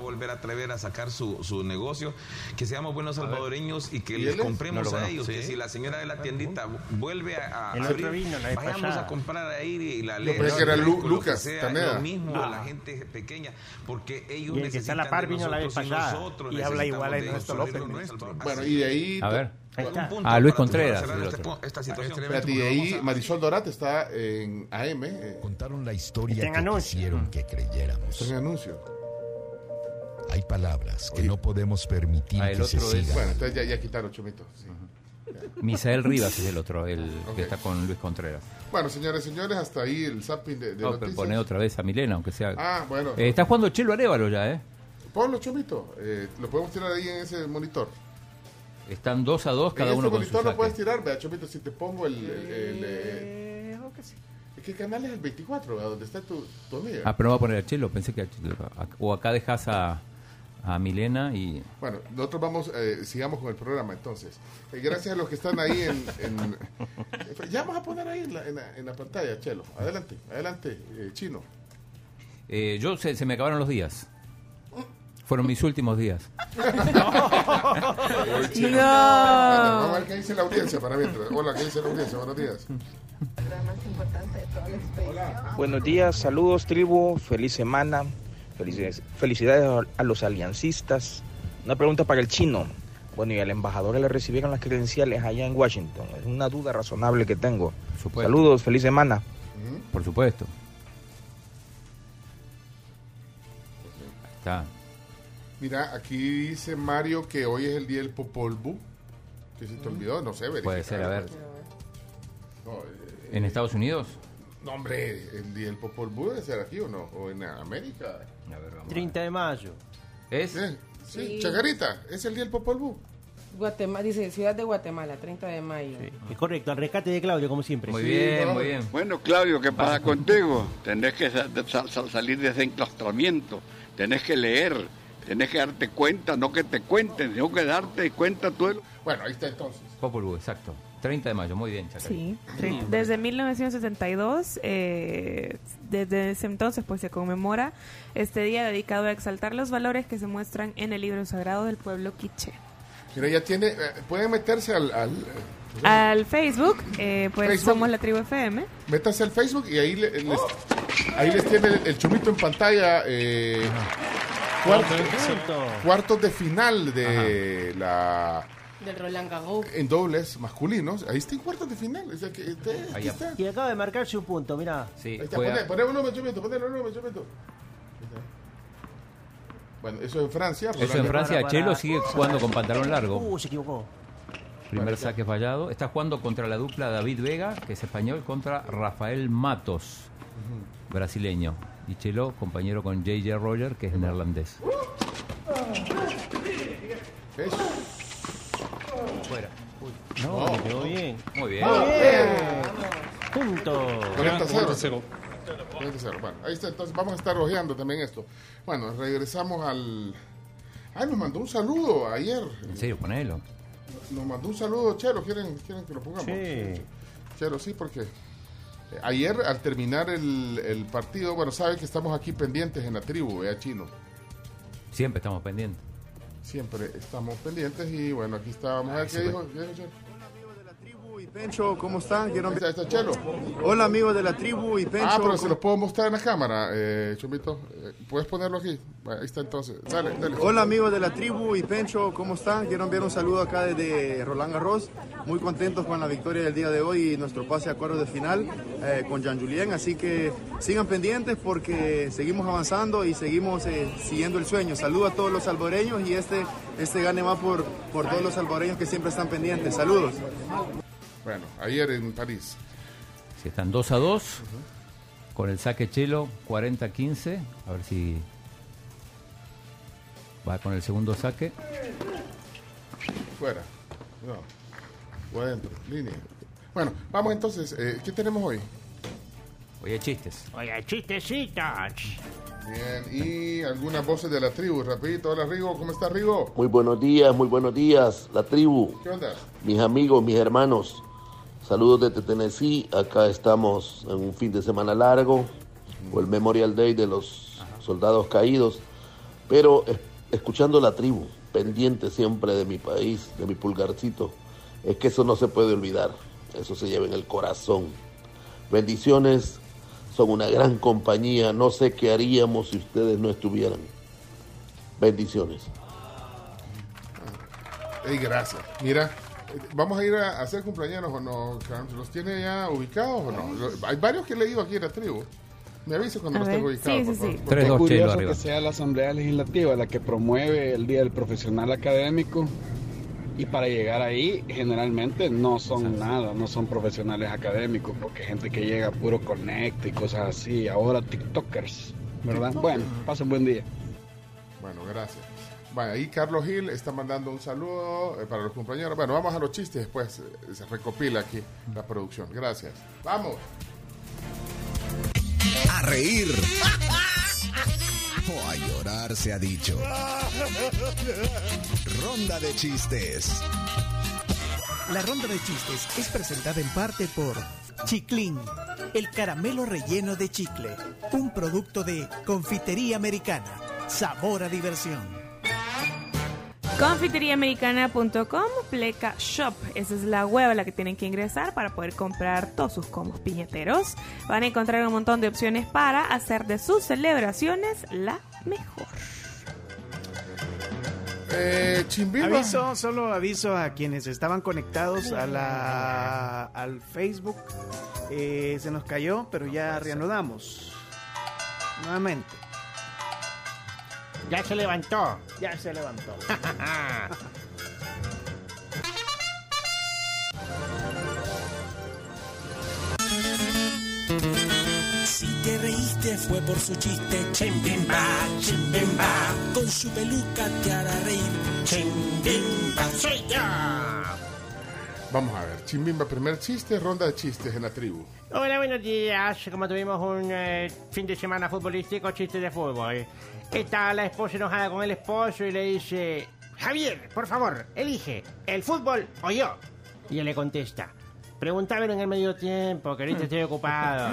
volver a atrever a sacar su, su negocio, que seamos buenos salvadoreños y que ¿Y les compremos No a ellos, que si la señora de la tiendita vuelve a, a El abrir, otro vino la vayamos pasada. a comprar ahí y la pensé que era Lu- Lucas que sea, Taneda. lo mismo No. a la gente pequeña, porque ellos Y el que está a la necesitan par vino la vez nosotros y pasada. nosotros Y habla igual a de ellos, López. nuestro. Bueno, y de ahí. A ver. Ahí está. Un punto Ah, Luis Contreras, este esta situación. Espérate, y de ahí Marisol Dorate está en AM. eh, Contaron la historia que anuncio. quisieron que creyéramos. está en anuncio. Hay palabras que Oye. no podemos permitir Ah, el que se otro es- sigan. Bueno, entonces ya, ya quitaron Chomito. sí. Misael Rivas es el otro, el que está con Luis Contreras. Bueno, señores, señores, hasta ahí el zapping de, de No, pero noticias. otra vez a Milena, aunque sea. Ah, bueno. Eh, está jugando Chelo Arevalo ya, ¿eh? Ponlo, Chomito. Eh, lo podemos tirar ahí en ese monitor. Están 2 a 2 cada en uno este con su monitor lo puedes tirar, vea, Chomito, si te pongo el... el- el, eh, ¿Qué canal es el 24? vea, ¿Dónde está tu, tu amiga? Ah, pero no va a poner a Chelo, pensé que a Chelo. A- O acá dejas a, a Milena y. Bueno, nosotros vamos, eh, sigamos con el programa entonces. Eh, gracias a los que están ahí en, en- ya vamos a poner ahí en la, en la- en la pantalla, Chelo. Adelante, adelante, eh, Chino. Eh, yo se, se me acabaron los días. Fueron mis últimos días. Chino. No. Vamos a ver qué dice la audiencia para mientras. Hola, ¿qué dice la audiencia? Buenos días. Buenos días, saludos tribu, feliz semana, felices, felicidades a- los aliancistas. Una pregunta para el chino. Bueno, y al embajador le recibieron las credenciales allá en Washington. Es una duda razonable que tengo. Saludos, feliz semana. Por supuesto. Está. Mira, aquí dice Mario que hoy es el día del Popol Vuh. Que se te olvidó, no sé, verificar. Puede ser, a ver. No, eh, ¿En Estados Unidos? no, hombre, el día del Popol Vuh debe ser aquí o no, o en América. A ver, vamos. 30 de mayo. ¿Es? Sí, Sí. Chacarita, es el día del Popol Vuh. Guatemala, dice Ciudad de Guatemala, 30 de mayo. Es correcto, al rescate de Claudio, como siempre. Muy Sí, bien, no. muy bien. Bueno, Claudio, ¿qué pasa contigo? Tenés que sa- sa- sa- salir de ese enclaustramiento, tenés que leer, tenés que darte cuenta, no que te cuenten, sino que darte cuenta tú. de lo- Bueno, ahí está entonces. Popol Vuh, exacto. 30 de mayo, muy bien, Chacarita. Sí, desde 1972, eh, desde ese entonces pues se conmemora este día dedicado a exaltar los valores que se muestran en el libro sagrado del pueblo quiche. Mira, ya tiene, eh, pueden meterse al, al Al Facebook, eh, pues Facebook. somos la tribu FM. métanse al Facebook y ahí le- les, ahí les tiene el, el chumito en pantalla. Eh, cuartos de final de la Del Roland Garros. en dobles masculinos. Ahí está en cuartos de final. O sea que este- Ahí está. Y acaba de marcarse un punto, mira. Sí, Ahí está, juega- poné, poné uno, Chomito, ponelo uno, Chomito. Bueno, eso en Francia. Eso en Roland- Francia, Chelo sigue jugando con pantalón largo. Uh, se equivocó. Primer saque fallado. Está jugando contra la dupla David Vega, que es español, contra Rafael Matos, brasileño. Y Chelo, compañero con JJ Roger, que es neerlandés. ¿Ves? Fuera. No, quedó bien. Muy bien. Muy bien. Punto. 40 0. 40 0. Bueno, ahí está. Entonces vamos a estar ojeando también esto. Bueno, regresamos al. Ah, nos mandó un saludo ayer. En serio, ponelo. Nos mandó un saludo, Chelo. ¿Quieren, quieren que lo pongamos? Sí. Chelo, sí, porque. eh, Ayer, al terminar el, el partido, bueno, sabe que estamos aquí pendientes en la tribu, ¿eh, Chino? Siempre estamos pendientes. Siempre estamos pendientes y bueno, aquí estábamos. A ver, ¿Qué dijo? ¿Qué dijo Chelo? Pencho, ¿cómo están? Quiero... Está, está Chelo. Hola amigos de la tribu y Pencho. Ah, pero se ¿cómo- los puedo mostrar en la cámara, eh, Chomito. Eh, ¿Puedes ponerlo aquí? Ahí está entonces. Dale, dale. Hola amigos de la tribu y Pencho, ¿cómo están? Quiero enviar un saludo acá desde Roland Garros. Muy contentos con la victoria del día de hoy y nuestro pase a cuartos de final eh, con Jean Julien. Así que sigan pendientes porque seguimos avanzando y seguimos eh, siguiendo el sueño. Saludo a todos los salvadoreños y este, este gane más por, por todos los salvadoreños que siempre están pendientes. Saludos. Bueno, ayer en París. Si están 2 a 2, con el saque Chelo 40-15. A ver si va con el segundo saque. Fuera. No. O adentro. Línea. Bueno, vamos entonces. eh, ¿Qué tenemos hoy? Hoy hay chistes. Oye, chistecitos. Bien, y algunas voces de la tribu. Rapidito, hola Rigo, ¿cómo está Rigo? Muy buenos días, muy buenos días, la tribu, ¿Qué onda? mis amigos, mis hermanos. Saludos desde Tennessee. Acá estamos en un fin de semana largo, o el Memorial Day de los soldados caídos, pero es- escuchando la tribu, pendiente siempre de mi país, de mi pulgarcito. Es que eso no se puede olvidar, eso se lleva en el corazón. Bendiciones, son una gran compañía, no sé qué haríamos si ustedes no estuvieran. Bendiciones. Ey, gracias. Mira, ¿vamos a ir a hacer cumpleaños o no? Carlos? ¿Los tiene ya ubicados o no? Hay varios que he leído aquí en la tribu. Me avisa cuando A los ver, tengo ubicados. sí, por sí, favor. sí. Por Tres, dos, curioso arriba. que sea la Asamblea Legislativa la que promueve el Día del Profesional Académico y para llegar ahí generalmente no son nada, no son profesionales académicos porque gente que llega puro connect y cosas así, ahora TikTokers, ¿verdad? Bueno, pasen buen día. Bueno, gracias. Bueno, ahí Carlos Gil está mandando un saludo eh, para los compañeros. Bueno, vamos a los chistes después. eh, se recopila aquí la producción. Gracias. Vamos. A reír. O a llorar se ha dicho. Ronda de chistes. La ronda de chistes es presentada en parte por Chiclin, el caramelo relleno de chicle, un producto de confitería americana. Sabor a diversión. Confiteriaamericana.com, pleca shop. Esa es la web a la que tienen que ingresar para poder comprar todos sus combos piñateros. Van a encontrar un montón de opciones para hacer de sus celebraciones la mejor. Eh. Aviso, solo aviso a quienes estaban conectados a la, al Facebook. Eh, se nos cayó, pero ya reanudamos. Nuevamente. Ya se levantó. Ya se levantó. Si te reíste fue por su chiste. Chimbimba, chimbimba. Con su peluca te hará reír. Chimbimba, soy yo. Vamos a ver. Chimbimba, primer chiste, ronda de chistes en la tribu. Hola, buenos días. Como tuvimos un eh, fin de semana futbolístico, chiste de fútbol. Está la esposa enojada con el esposo y le dice: Javier, por favor, elige, ¿el fútbol o yo? Y él le contesta: Pregúntamelo en el medio tiempo, que ahorita estoy ocupado.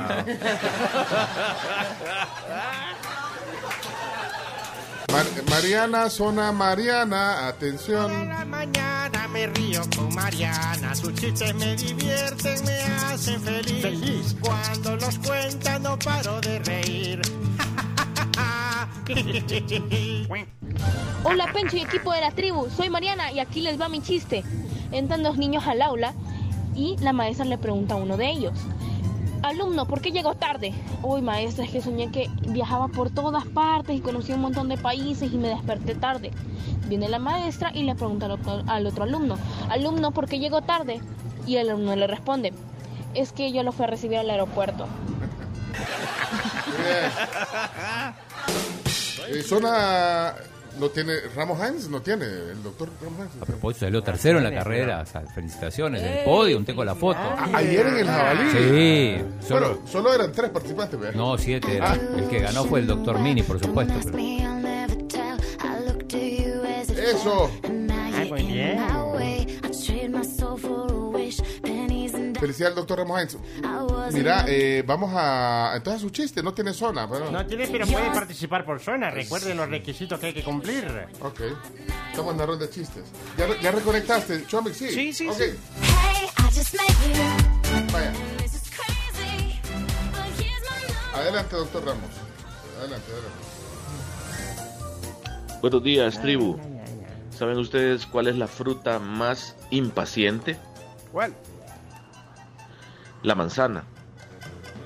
Mar- Mariana, zona Mariana, atención. la mañana me río con Mariana, sus chistes me divierten, me hacen feliz. Feliz. Cuando los cuenta no paro de reír. Hola Pencho y equipo de la tribu, soy Mariana y aquí les va mi chiste. Entran dos niños al aula y la maestra le pregunta a uno de ellos. Alumno, ¿por qué llegó tarde? Uy, maestra, es que soñé que viajaba por todas partes y conocí un montón de países y me desperté tarde. Viene la maestra y le pregunta al otro, al otro alumno, alumno, ¿por qué llegó tarde? Y el alumno le responde, es que yo lo fui a recibir al aeropuerto. Eh, zona no tiene Ramos Hines no tiene el doctor Ramos Hines. A propósito, salió tercero en la carrera. o sea, felicitaciones. En el podio, un teco la foto. A- ayer en el jabalí. Sí. Solo, Bueno, solo eran tres participantes. ¿verdad? no, siete. era. El que ganó fue el doctor Mini, por supuesto. pero- Eso. muy bien. Felicidades al doctor Ramos. Mira, eh, vamos a. Entonces su chiste no tiene zona. Pero... No tiene, pero puede participar por zona. Recuerde los requisitos que hay que cumplir. Ok. Estamos en la ronda de chistes. ¿Ya, ya reconectaste, Chomix? Sí. Sí, sí, Ok. sí. Vaya. Adelante, doctor Ramos. Adelante, adelante. Buenos días, tribu. ¿Saben ustedes cuál es la fruta más impaciente? ¿Cuál? La manzana.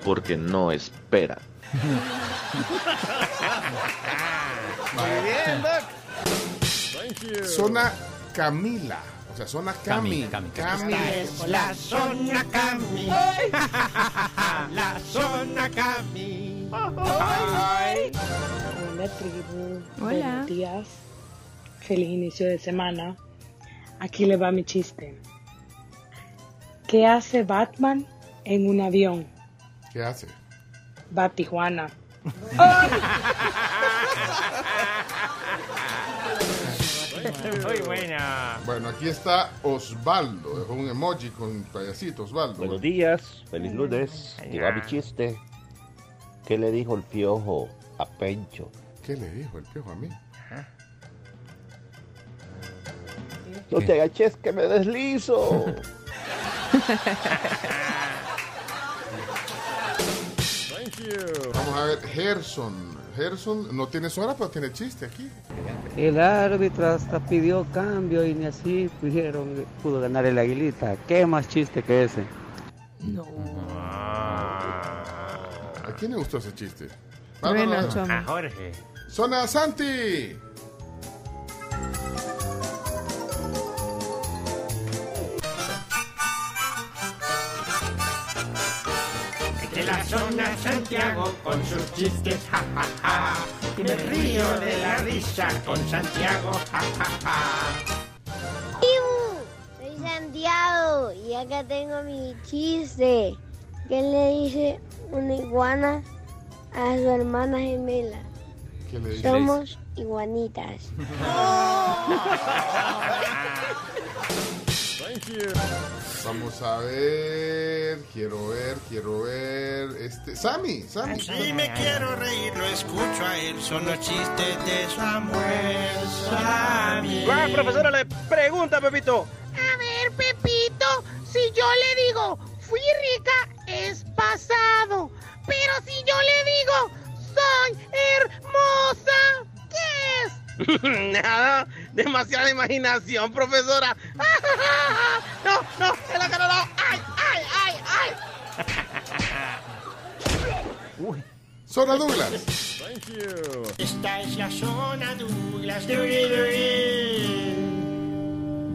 Porque no espera. Muy bien, Doc. Zona Camila. O sea, zona Cami. Cami, Cami. Es la zona Cami. la zona Cami. Hola tribu, Hola. buenos días, feliz inicio de semana. Aquí le va mi chiste. ¿Qué hace Batman en un avión? ¿Qué hace? Va a Tijuana. Muy buena. Bueno, aquí está Osvaldo. Es un emoji con payasito, Osvaldo. Buenos días, feliz lunes. Y va mi chiste. ¿Qué le dijo el piojo a Pencho? ¿Qué le dijo el piojo a mí? No te agaches que me deslizo. Vamos a ver, Gerson. Gerson no tiene zona, pero tiene chiste aquí. El árbitro hasta pidió cambio y ni así pudieron, pudo ganar el Aguilita. ¿Qué más chiste que ese? ¿A quién le gustó ese chiste? Bueno. A Jorge. Zona Santi. De la zona Santiago con sus chistes, ja, ja, ja. Me río de la risa con Santiago, ja, ja, ja. Soy Santiago y acá tengo mi chiste. ¿Qué le dice una iguana a su hermana gemela? ¿Qué le dice? Somos iguanitas. Vamos a ver, quiero ver, quiero ver. Este, Sammy, Sammy. Si me quiero reír, lo escucho a él. Son los chistes de Samuel Sammy. Va, profesora, le pregunta, Pepito. A ver, Pepito, si yo le digo fui rica es pasado, pero si yo le digo soy hermosa, ¿qué es? Nada, demasiada imaginación, profesora. No, no, en la cara no. ¡Ay, ay, ay, ay! Zona Douglas. Esta es la zona Douglas.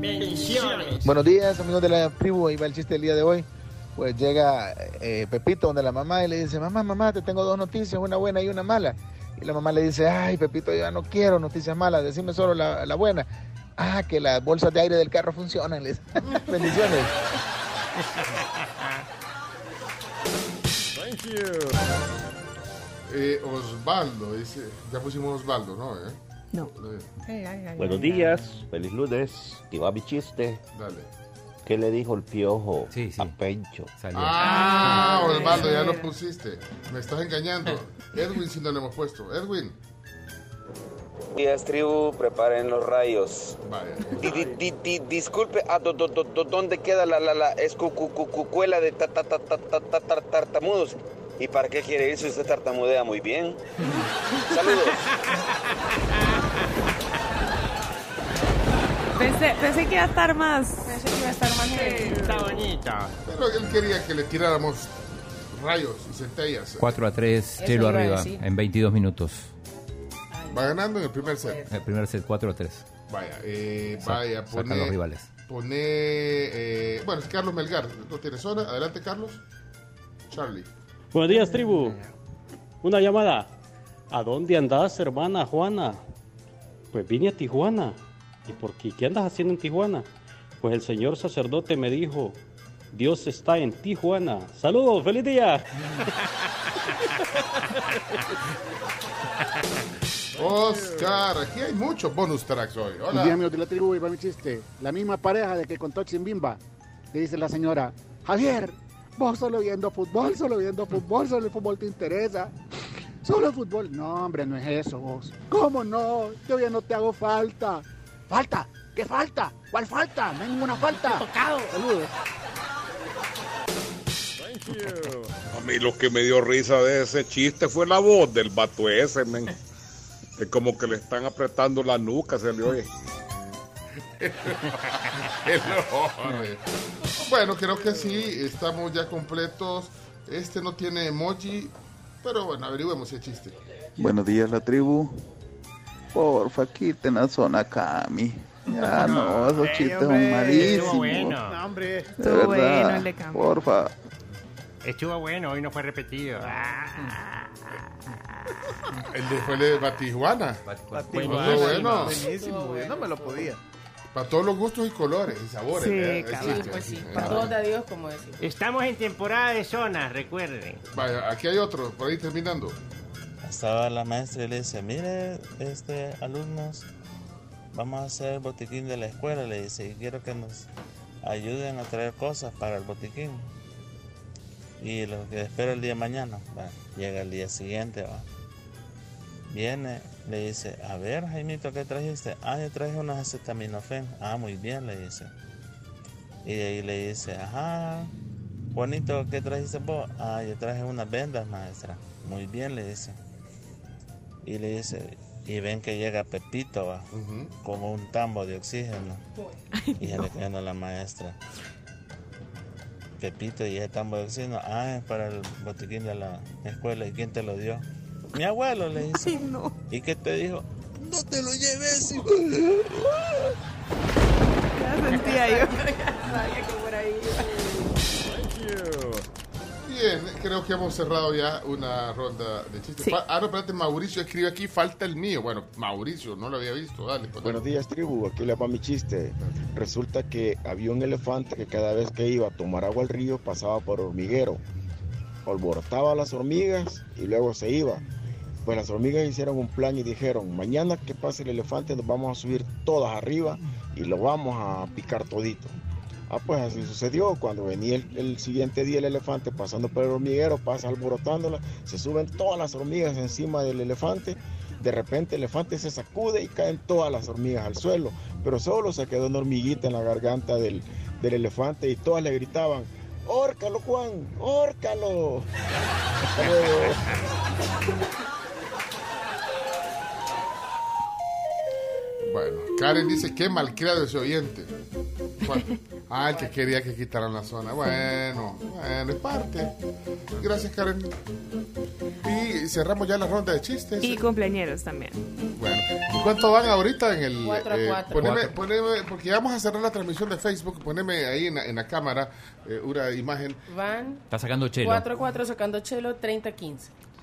Bendiciones. Buenos días, amigos de la tribu. Ahí va el chiste del día de hoy. Pues llega eh, Pepito donde la mamá y le dice, mamá, mamá, te tengo dos noticias, una buena y una mala. Y la mamá le dice, ay, Pepito, yo ya no quiero noticias malas, decime solo la, la buena. Ah, que las bolsas de aire del carro funcionan. le dice. Bendiciones. Eh, Osvaldo, dice. Ya pusimos Osvaldo, ¿no? Eh? No. Buenos días, feliz lunes. Y va mi chiste. Dale. ¿Qué le dijo el piojo a Pencho? Ah, Osvaldo, ya lo pusiste. Me estás engañando. Edwin, si no le hemos puesto. Edwin. días, tribu, preparen los rayos. Vaya. Di- di- di- di- disculpe, ¿a do- do- do- do- dónde queda la, la, la escucucucuela de ta- ta- ta- ta- ta- ta- tar- tartamudos? ¿Y para qué quiere ir si usted tartamudea muy bien? Saludos. Pensé, pensé que iba a estar más. Pensé que iba a estar más heavy. Está bonito. Pero él quería que le tiráramos rayos y centellas. 4 a 3, Eso Chelo iba a arriba decir. en 22 minutos. Va ganando en el primer set. El primer set 4 a 3. Vaya, eh, Sa- vaya, pone. los rivales. Pone. eh, bueno, es Carlos Melgar. ¿No tiene zona? Adelante, Carlos. Charlie. Buenos días, tribu. Una llamada. ¿A dónde andas, hermana Juana? Pues vine a Tijuana. ¿Y por qué? ¿Qué andas haciendo en Tijuana? Pues el señor sacerdote me dijo, Dios está en Tijuana. Saludos, feliz día. Oscar, aquí hay muchos bonus tracks hoy. Un día, Hola. amigos de la tribu, y va mi chiste. La misma pareja de que contó Chimbimba. Le dice la señora, Javier, vos solo viendo fútbol, solo viendo fútbol, solo el fútbol te interesa. Solo el fútbol. No, hombre, no es eso vos. ¿Cómo no? Yo ya no te hago falta. ¿Falta? ¿Qué falta? ¿Cuál falta? No hay ninguna falta. Saludos. A mí lo que me dio risa de ese chiste fue la voz del vato ese, men. Es como que le están apretando la nuca, se le oye. Bueno, creo que sí, estamos ya completos. Este no tiene emoji, pero bueno, averigüemos ese chiste. Buenos días, la tribu. Porfa, quiten la zona Cami. Ya no, esos chistes son malísimos. Estuvo bueno. No, hombre. De Estuvo bueno verdad, el de Cami. Porfa. Estuvo bueno, hoy no fue repetido. Ah. El de fue el de Batijuana. Batijuana. Estuvo bueno. Buenísimo, yo no me lo podía. Para todos los gustos y colores y sabores. Sí, chiste. Pues sí, Eh, para Todos de adiós, como decir. Estamos en temporada de zonas, recuerden. Vaya, aquí hay otro, por ahí terminando. Estaba la maestra y le dice, mire, este, alumnos, vamos a hacer el botiquín de la escuela, le dice, y quiero que nos ayuden a traer cosas para el botiquín. Y lo que espero el día de mañana, va, llega el día siguiente, va. Viene, le dice, a ver, Jaimito, ¿qué trajiste? Ah, yo traje unos acetaminofén. Ah, muy bien, le dice. Y de ahí le dice, ajá, Juanito, ¿qué trajiste vos? Ah, yo traje unas vendas, maestra. Muy bien, le dice. Y le dice, y ven que llega Pepito, va, con un tambo de oxígeno. Y ya le queda a la maestra. Pepito, y ese tambo de oxígeno, ah, es para el botiquín de la escuela. ¿Y quién te lo dio? Mi abuelo, le dice. ¿Y qué te dijo? No te lo lleves, hijo. Ya sentía yo. Sabía que por ahí Bien, creo que hemos cerrado ya una ronda de chistes. Sí. Ah, no, espérate, Mauricio escribe aquí, falta el mío. Bueno, Mauricio, no lo había visto, dale. pues, Buenos días, tribu. Aquí le va mi chiste. Resulta que había un elefante que cada vez que iba a tomar agua al río pasaba por hormiguero. Alborotaba a las hormigas y luego se iba. Pues las hormigas hicieron un plan y dijeron, mañana que pase el elefante nos vamos a subir todas arriba y lo vamos a picar todito. Ah, pues así sucedió. Cuando venía el, el siguiente día el elefante pasando por el hormiguero, pasa alborotándola, se suben todas las hormigas encima del elefante. De repente el elefante se sacude y caen todas las hormigas al suelo, pero solo se quedó una hormiguita en la garganta del, del elefante y todas le gritaban, ¡Órcalo, Juan! ¡Órcalo! Bueno, Karen dice, qué malcriado ese oyente. Ah, el que quería que quitaran la zona. Bueno, bueno, es parte. Gracias, Karen. Y cerramos ya la ronda de chistes. Y cumpleañeros también. Bueno, ¿y cuánto van ahorita en el... Cuatro a cuatro. poneme, Cuatro. poneme- porque ya vamos a cerrar la transmisión de Facebook, poneme ahí en la, en la cámara eh, una imagen. Van Está sacando Chelo. 4-4 sacando Chelo, 30-15.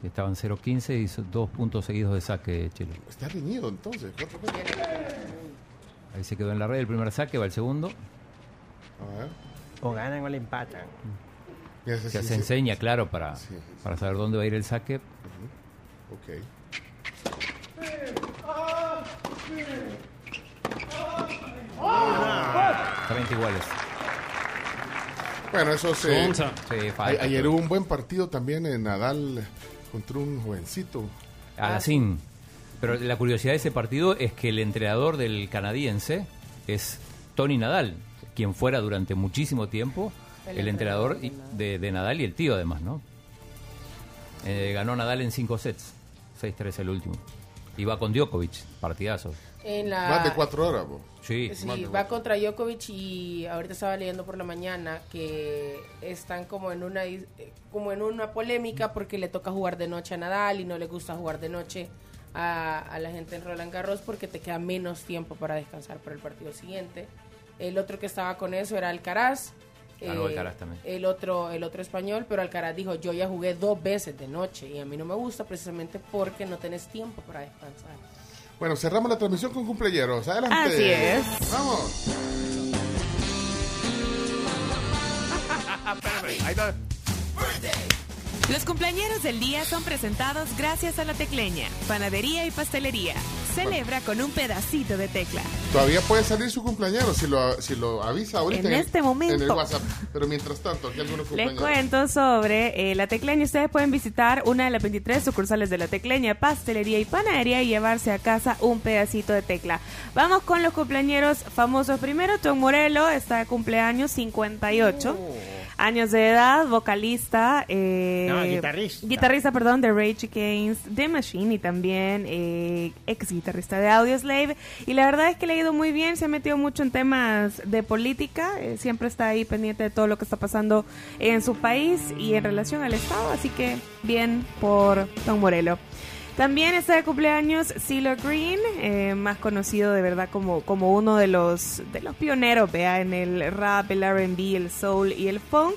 Estaban 0-15 y dos puntos seguidos de saque Chelo. Está reñido entonces. Ahí se quedó en la red el primer saque, va el segundo. O ganan o le empatan. Se se enseña, claro, para, para saber dónde va a ir el saque. Ok. Está 20 iguales. Bueno, eso se... Sonsa. Sí, falta, A- ayer hubo un buen partido también en Nadal contra un jovencito. Alacín. Pero la curiosidad de ese partido es que el entrenador del canadiense es Tony Nadal, quien fuera durante muchísimo tiempo El el, entrenador y- de, de Nadal y el tío además, ¿no? Eh, ganó Nadal en cinco sets, 6-3 el último. Iba con Djokovic, partidazo. En la... Más de cuatro horas, vos. Sí. Sí, va contra Djokovic y ahorita estaba leyendo por la mañana que están como en una eh, como en una polémica porque le toca jugar de noche a Nadal y no le gusta jugar de noche a, a la gente en Roland Garros porque te queda menos tiempo para descansar para el partido siguiente. El otro que estaba con eso era Alcaraz. eh, Ganó Alcaraz también. El otro, el otro español, pero Alcaraz dijo, yo ya jugué dos veces de noche y a mí no me gusta precisamente porque no tenés tiempo para descansar. Bueno, cerramos la transmisión con cumpleaños. Adelante. Así es. Vamos. Ahí está. Los cumpleaños del día son presentados gracias a la Tecleña, panadería y pastelería. Celebra con un pedacito de tecla. Todavía puede salir su cumpleaños si lo, si lo avisa ahorita. En este momento. En el WhatsApp. Pero mientras tanto, aquí algunos Les cumpleaños. cuento sobre eh, la Tecleña. Ustedes pueden visitar una de las 23 sucursales de la Tecleña, pastelería y panadería y llevarse a casa un pedacito de tecla. Vamos con los cumpleaños famosos. Primero, Tom Morello está de cumpleaños 58. Años de edad, vocalista, eh, No, guitarrista. guitarrista, perdón, de Rage Against the Machine y también eh, ex guitarrista de Audioslave. Y la verdad es que le ha ido muy bien, se ha metido mucho en temas de política, eh, siempre está ahí pendiente de todo lo que está pasando en su país y en relación al Estado, así que bien por Tom Morello. También está de cumpleaños CeeLo Green, eh, más conocido de verdad como, como uno de los, de los pioneros vea en el rap, el RB, el soul y el funk.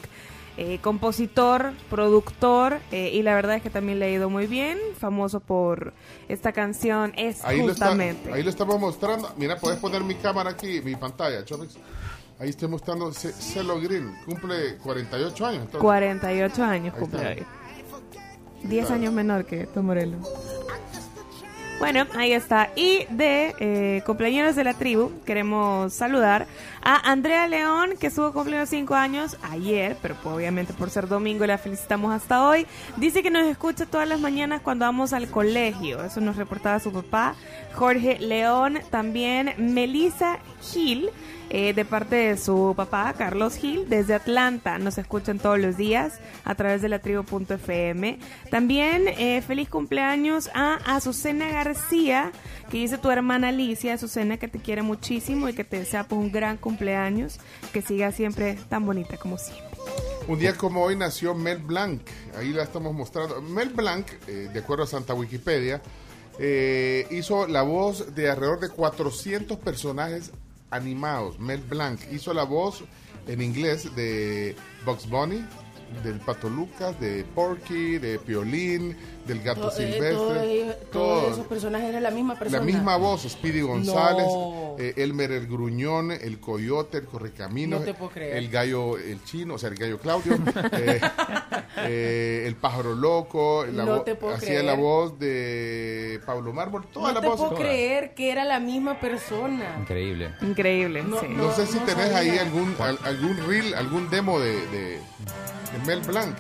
Eh, compositor, productor, eh, y la verdad es que también le ha ido muy bien, famoso por esta canción, es Ahí lo, está- justamente. ahí lo estamos mostrando. Mira, puedes poner mi cámara aquí, mi pantalla, Chomix. Ahí estoy mostrando Ce- Celo Green. Cumple 48 años. entonces. 48 años cumple hoy. 10 años menor que Tom Morello. Bueno, ahí está. Y de eh, cumpleaños de la tribu, queremos saludar a Andrea León, que estuvo cumpliendo 5 años ayer, pero pues, obviamente por ser domingo la felicitamos hasta hoy. Dice que nos escucha todas las mañanas cuando vamos al colegio. Eso nos reportaba su papá, Jorge León. También Melissa Gil, eh, de parte de su papá, Carlos Gil, desde Atlanta. Nos escuchan todos los días a través de la tribu.fm. También eh, feliz cumpleaños a Azucena García, que dice tu hermana Alicia, Azucena, que te quiere muchísimo y que te desea pues, un gran cumpleaños, que siga siempre tan bonita como siempre. Un día como hoy nació Mel Blanc. Ahí la estamos mostrando. Mel Blanc, eh, de acuerdo a Santa Wikipedia, hizo la voz de alrededor de 400 personajes animados. Mel Blanc hizo la voz en inglés de Bugs Bunny, del Pato Lucas, de Porky, de Piolín, del Gato To- eh, Silvestre. todos ellos- todo. todos esos personajes eran la misma persona. La misma voz, Speedy González, No. eh, Elmer el Gruñón, el Coyote, el Correcaminos, No te puedo creer. el gallo, el chino, o sea, el gallo Claudio, eh, eh, el pájaro loco, la No te puedo hacía creer. la voz de Pablo Mármol, toda no la te voz. puedo creer que era la misma persona. Increíble. Increíble, No, sí. No, sé si no tenés sabía. ahí algún, al- algún reel, algún demo de, de, de Mel Blanc,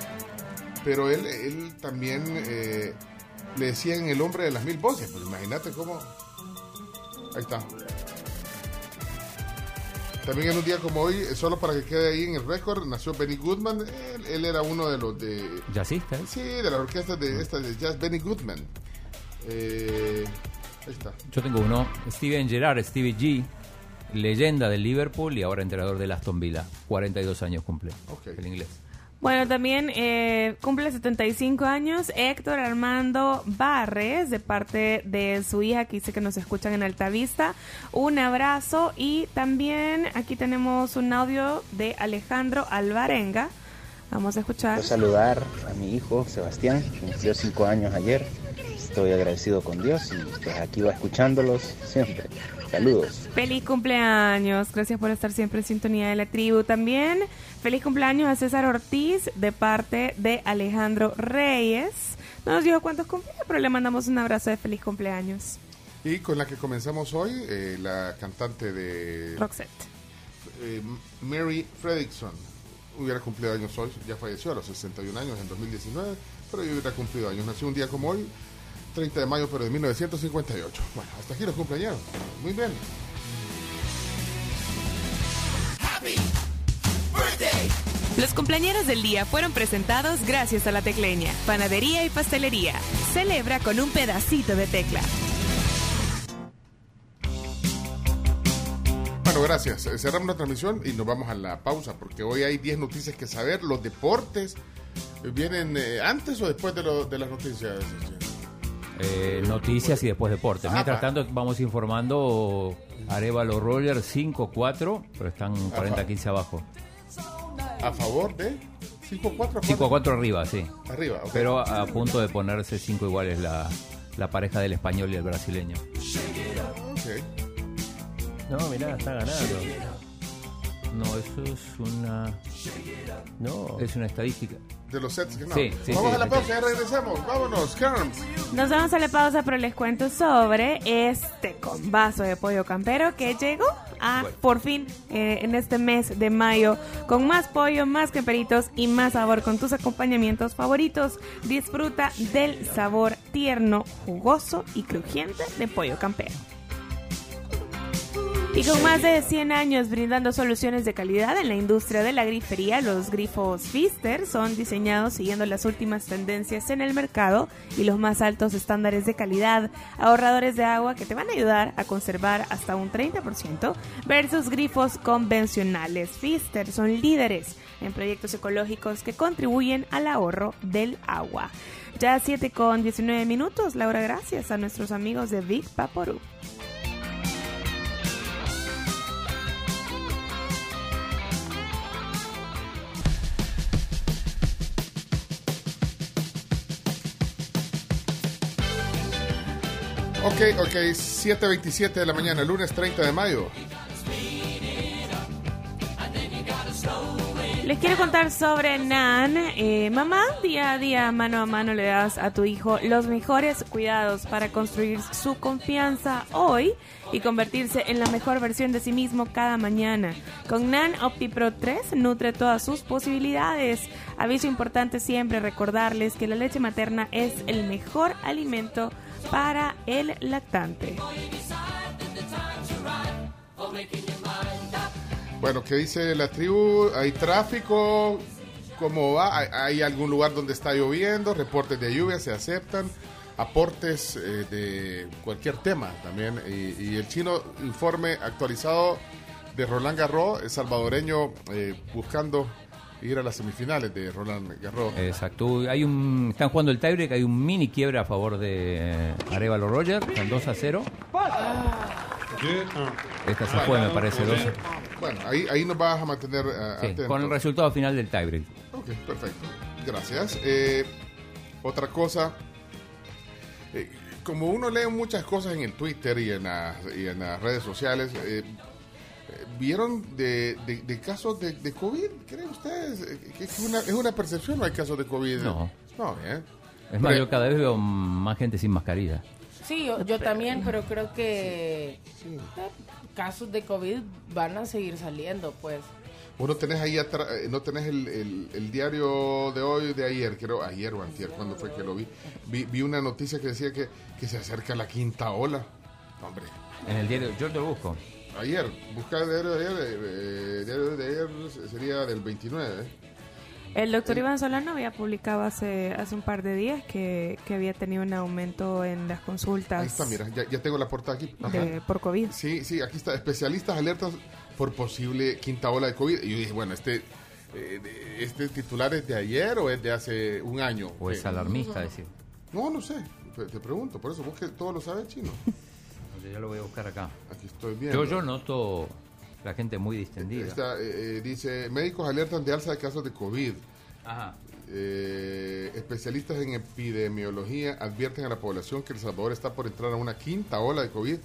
pero él, él también eh, le decían el hombre de las mil voces, pues imagínate cómo... Ahí está. También en un día como hoy, eh, solo para que quede ahí en el récord, nació Benny Goodman. Él, él era uno de los de... ¿Jazzista? Sí, de la orquesta de esta de jazz, Benny Goodman. Eh, ahí está. Yo tengo uno, Steven Gerrard, Stevie G, leyenda del Liverpool y ahora entrenador del Aston Villa. 42 años cumple. El inglés. Bueno, también eh, cumple 75 años Héctor Armando Barres, de parte de su hija que dice que nos escuchan en Altavista. Un abrazo y también aquí tenemos un audio de Alejandro Alvarenga. Vamos a escuchar. Quiero saludar a mi hijo Sebastián, que cumplió cinco años ayer. Estoy agradecido con Dios y pues aquí va escuchándolos siempre. Saludos. Feliz cumpleaños, gracias por estar siempre en sintonía de la tribu. También feliz cumpleaños a César Ortiz de parte de Alejandro Reyes. No nos dijo cuántos cumplía, pero le mandamos un abrazo de feliz cumpleaños. Y con la que comenzamos hoy, eh, la cantante de... Roxette. eh, Mary Fredrickson. Hubiera cumplido años hoy, ya falleció a los 61 años en 2019, pero yo hubiera cumplido años. Nació un día como hoy, 30 de mayo, pero de 1958. Bueno, hasta aquí los cumpleaños. Muy bien. Los cumpleaños del día fueron presentados gracias a la Tecleña, Panadería y Pastelería. Celebra con un pedacito de tecla. Bueno, gracias. Eh, Cerramos la transmisión y nos vamos a la pausa porque hoy hay 10 noticias que saber. Los deportes eh, vienen eh, antes o después de, lo- de las noticias. Eh, noticias y después deportes. Mientras tanto, vamos informando Arevalo Roller 5-4, pero están 40-15 abajo. A favor de 5-4. 5-4 arriba, sí. Arriba, ok. Pero a, a punto de ponerse 5 iguales la, la pareja del español y el brasileño. No, mirá, está ganando. No, eso es una. No. Es una estadística. De los sets que no. Sí, sí, Vamos sí, a la pausa, ya regresamos. Vámonos, Carms. Nos vamos a la pausa, pero les cuento sobre este vaso de pollo campero que llegó a por fin eh, en este mes de mayo con más pollo, más camperitos y más sabor con tus acompañamientos favoritos. Disfruta del sabor tierno, jugoso y crujiente de pollo campero. Y con más de 100 años brindando soluciones de calidad en la industria de la grifería, los grifos Pfister son diseñados siguiendo las últimas tendencias en el mercado y los más altos estándares de calidad, ahorradores de agua que te van a ayudar a conservar hasta un 30% versus grifos convencionales. Pfister son líderes en proyectos ecológicos que contribuyen al ahorro del agua. Ya 7 con 19 minutos, Laura, gracias a nuestros amigos de Big Vaporub. Ok, ok, 7.27 de la mañana, lunes 30 de mayo. Les quiero contar sobre Nan. Eh, mamá, día a día, mano a mano, le das a tu hijo los mejores cuidados para construir su confianza hoy y convertirse en la mejor versión de sí mismo cada mañana. Con Nan OptiPro 3 nutre todas sus posibilidades. Aviso importante siempre recordarles que la leche materna es el mejor alimento el lactante. Bueno, ¿qué dice la tribu? ¿Hay tráfico? ¿Cómo va? ¿Hay, algún lugar donde está lloviendo? ¿Reportes de lluvia se aceptan? ¿Aportes eh, de cualquier tema también? Y, el chino informe actualizado de Roland Garros, el salvadoreño eh, buscando ir a las semifinales de Roland Garros. Exacto. Hay un, están jugando el tiebreak, hay un mini quiebre a favor de eh, Arevalo Roger, con 2 a 0. Esta se fue, me parece, 2 Bueno, ahí, ahí nos vas a mantener eh, Sí, atentos. con el resultado final del tiebreak. Ok, perfecto. Gracias. Eh, otra cosa, eh, como uno lee muchas cosas en el Twitter y en las, y en las redes sociales, eh, ¿vieron de, de- de casos de, de COVID? ¿Creen ustedes eh, que es una, es una percepción o hay casos de COVID? No. No, ¿eh? Es más, Pero- yo cada vez veo más gente sin mascarilla. Sí, yo, yo también, pero creo que eh, casos de COVID van a seguir saliendo, pues. Vos no tenés ahí atrás, eh, no tenés el, el- el diario de hoy, de ayer, creo, ayer o antier, cuando fue que lo vi. Vi, vi una noticia que decía que, que se acerca la quinta ola. Hombre, En el diario, yo te lo busco. Ayer, buscar el diario de ayer, eh, eh, diario de ayer sería del 29. ¿eh? El doctor Iván Solano había publicado hace, hace un par de días que, que había tenido un aumento en las consultas Ahí está, mira, ya, ya tengo la portada aquí. De- por COVID. Sí, sí, aquí está. Especialistas alertas por posible quinta ola de COVID. Y yo dije, bueno, este, eh, este titular es de ayer o es de hace un año. O es alarmista, decir. No, no sé. Te, te pregunto, por eso vos que todo lo sabes chino. Yo lo voy a buscar acá. Aquí estoy viendo. Yo, yo noto la gente muy distendida. Eh, eh, dice, médicos alertan de alza de casos de COVID. Ajá. Eh, especialistas en epidemiología advierten a la población que El Salvador está por entrar a una quinta ola de COVID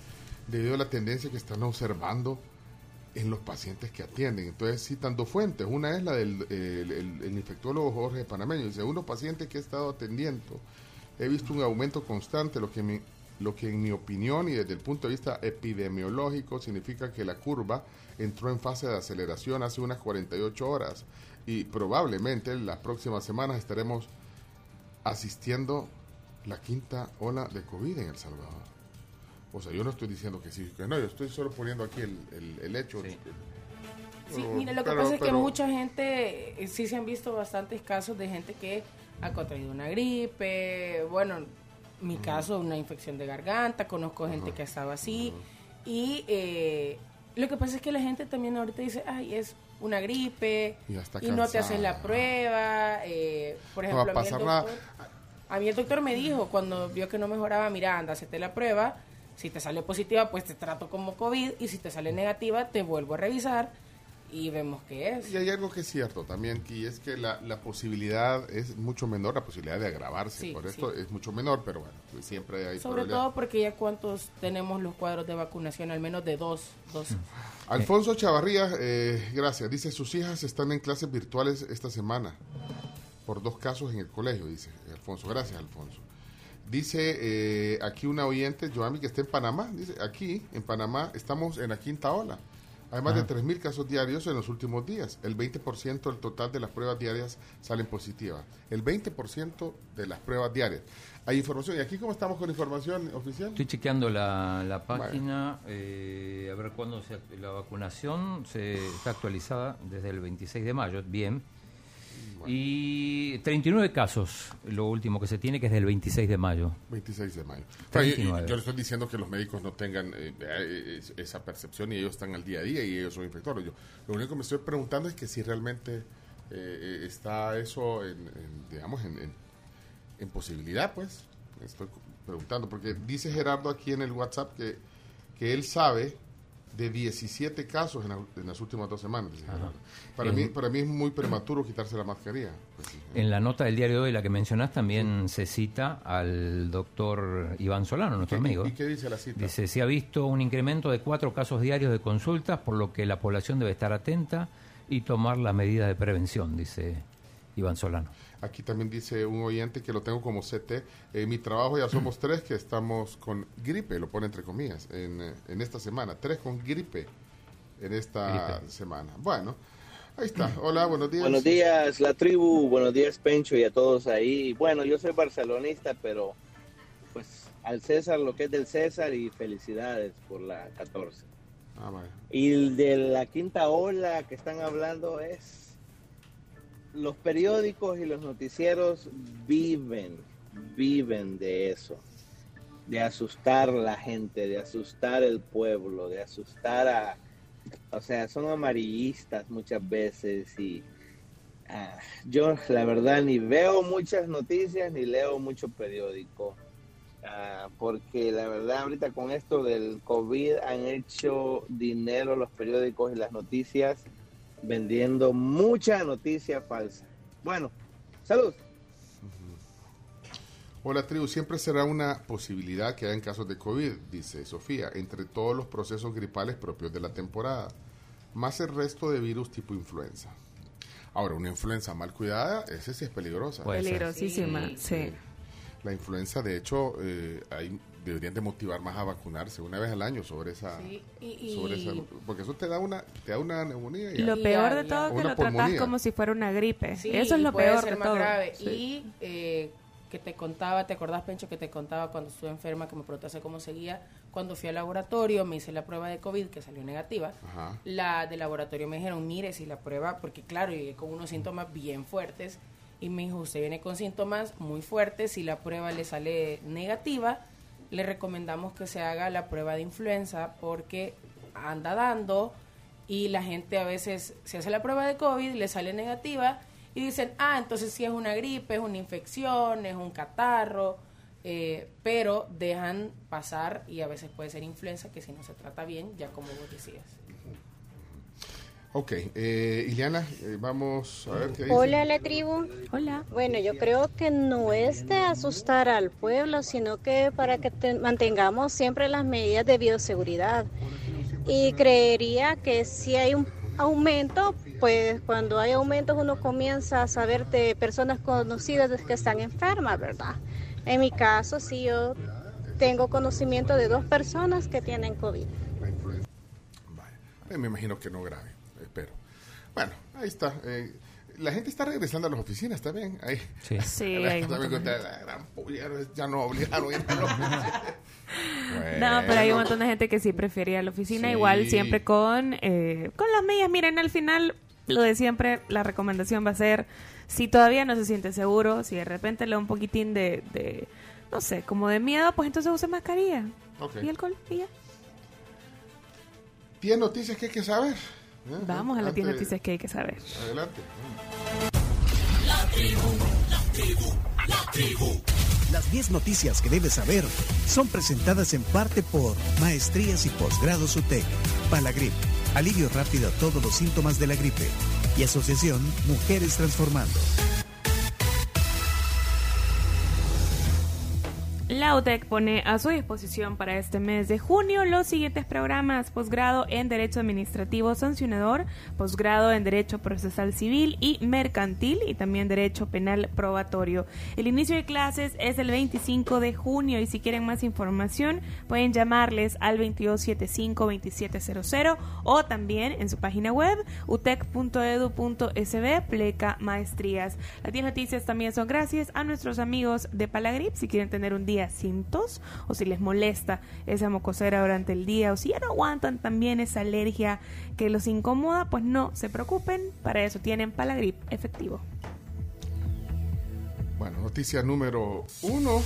debido a la tendencia que están observando en los pacientes que atienden. Entonces, citan dos fuentes. Una es la del el, el- el infectólogo Jorge Panameño. Dice, unos pacientes que he estado atendiendo, he visto un aumento constante, lo que, mi- lo que en mi opinión y desde el punto de vista epidemiológico significa que la curva entró en fase de aceleración hace unas 48 horas y probablemente en las próximas semanas estaremos asistiendo la quinta ola de COVID en El Salvador. O sea, yo no estoy diciendo que sí, que no, yo estoy solo poniendo aquí el, el- el hecho. Sí, Pero- mire, lo que pero- pasa es que mucha gente, eh, sí se han visto bastantes casos de gente que ha contraído una gripe, bueno, en mi caso una infección de garganta, conozco gente que ha estado así y eh, Lo que pasa es que la gente también ahorita dice, ay, es una gripe Y no te haces la prueba. eh, por No va a ejemplo, a mí, el pasar nada. doctor, a mí el doctor me dijo cuando vio que no mejoraba, mira, anda, hacete la prueba. Si te sale positiva, pues te trato como COVID. Y si te sale negativa, te vuelvo a revisar y vemos qué es. Y hay algo que es cierto también, y es que la, la posibilidad es mucho menor, la posibilidad de agravarse Sí, por esto es mucho menor, pero bueno, pues siempre hay Sobre todo porque ya cuántos tenemos los cuadros de vacunación, al menos de dos dosis. Alfonso Chavarría, eh, gracias. Dice, sus hijas están en clases virtuales esta semana por dos casos en el colegio, dice Alfonso. Gracias, Alfonso. Dice eh, aquí una oyente, Joami, que está en Panamá. Dice, aquí en Panamá estamos en la quinta ola. Hay más Ah. de 3.000 casos diarios en los últimos días. El 20% del total de las pruebas diarias salen positivas. El 20% de las pruebas diarias. Hay información. ¿Y aquí cómo estamos con información oficial? Estoy chequeando la, la página, eh, a ver cuándo se, la vacunación se está actualizada desde el 26 de mayo, bien. Y 39 casos, lo último que se tiene, que es del 26 de mayo. 26 de mayo. Yo, 39. yo le estoy diciendo que los médicos no tengan eh, eh, es- esa percepción y ellos están al día a día y ellos son infectores. Yo, lo único que me estoy preguntando es que si realmente eh, eh, está eso en, en, digamos, en, en- en posibilidad, pues. Estoy preguntando, porque dice Gerardo aquí en el WhatsApp que, que él sabe de 17 casos en, la- en las últimas dos semanas. Para, En- mí, para mí es muy prematuro quitarse la mascarilla. Pues sí. En la nota del diario de hoy, la que mencionás, también se cita al doctor Iván Solano, nuestro ¿Qué- amigo. ¿Y qué dice la cita? Dice, se ha visto un incremento de cuatro casos diarios de consultas, por lo que la población debe estar atenta y tomar las medidas de prevención, dice Iván Solano. Aquí también dice un oyente que lo tengo como CT. En mi trabajo ya somos tres que estamos con gripe, lo pone entre comillas, en, eh, en esta semana. Tres con gripe en esta Gripe. semana. Bueno, ahí está. Hola, buenos días. Buenos días, la tribu. Buenos días, Pencho, y a todos ahí. Bueno, yo soy barcelonista, pero pues al César lo que es del César y felicidades por la 14. Ah, vale. Y el de la quinta ola que están hablando es los periódicos y los noticieros viven, viven de eso, de asustar la gente, de asustar el pueblo, de asustar a, o sea, son amarillistas muchas veces y ah, yo la verdad ni veo muchas noticias ni leo mucho periódico. Ah, porque la verdad ahorita con esto del COVID han hecho dinero los periódicos y las noticias vendiendo mucha noticia falsa. Bueno, salud. Hola, tribu. Siempre será una posibilidad que haya en casos de COVID, dice Sofía, entre todos los procesos gripales propios de la temporada, más el resto de virus tipo influenza. Ahora, una influenza mal cuidada, esa sí es peligrosa. Puede ser. Peligrosísima, sí. La influenza, de hecho, eh, hay- deberían de motivar más a vacunarse una vez al año sobre esa, Sí, y- y- sobre esa, porque eso te da una, te da una neumonía. y Lo peor de todo es que lo tratás pulmonía. como si fuera una gripe. Sí, Eso es lo puede peor ser de más todo. grave. Sí. Y eh, que te contaba, ¿te acordás, Pencho, que te contaba cuando estuve enferma, que me preguntaste cómo seguía? Cuando fui al laboratorio, me hice la prueba de COVID, que salió negativa. Ajá. La del laboratorio me dijeron, mire, si la prueba, porque claro, llegué con unos síntomas bien fuertes. Y me dijo, usted viene con síntomas muy fuertes, si la prueba le sale negativa, le recomendamos que se haga la prueba de influenza porque anda dando y la gente a veces se hace la prueba de COVID, le sale negativa y dicen, ah, entonces sí es una gripe, es una infección, es un catarro, eh, pero dejan pasar y a veces puede ser influenza que si no se trata bien, ya como vos decías. Ok, eh, Ileana, eh, vamos a ver qué dice. Hola la tribu. Hola. Bueno, yo creo que no es de asustar al pueblo, sino que para que te- mantengamos siempre las medidas de bioseguridad. Y creería que si hay un aumento, pues cuando hay aumentos uno comienza a saber de personas conocidas que están enfermas, ¿verdad? En mi caso, sí, yo tengo conocimiento de dos personas que tienen COVID. Me imagino que no grave. Bueno, ahí está. eh, la gente está regresando a las oficinas también. Ahí. Sí. Sí, A ver, hay un también montón de- con la gran puya, ya no obligaron a ir a la oficina. No, pero hay un montón de gente que sí prefiere ir a la oficina, Sí. igual siempre con, eh, con las medidas. Miren, al final, lo de siempre, la recomendación va a ser, si todavía no se siente seguro, si de repente le da un poquitín de, de, no sé, como de miedo, pues entonces use mascarilla y alcohol y ya. ¿Tiene noticias que hay que saber? Vamos a la tienda noticias que hay que saber. Adelante. La tribu, la tribu, la tribu. Las 10 noticias que debes saber son presentadas en parte por Maestrías y Posgrados UTEC, Palagrip, alivio rápido a todos los síntomas de la gripe y Asociación Mujeres Transformando. La UTEC pone a su disposición para este mes de junio los siguientes programas: posgrado en Derecho Administrativo Sancionador, posgrado en Derecho Procesal Civil y Mercantil y también Derecho Penal Probatorio. El inicio de clases es el 25 de junio y si quieren más información pueden llamarles al 2275-2700 o también en su página web utec.edu.sb pleca maestrías. Las 10 noticias también son gracias a nuestros amigos de Palagrip si quieren tener un día sin tos o si les molesta esa mocosera durante el día o si ya no aguantan también esa alergia que los incomoda, pues no se preocupen, para eso tienen Palagrip efectivo. Bueno, noticia número uno.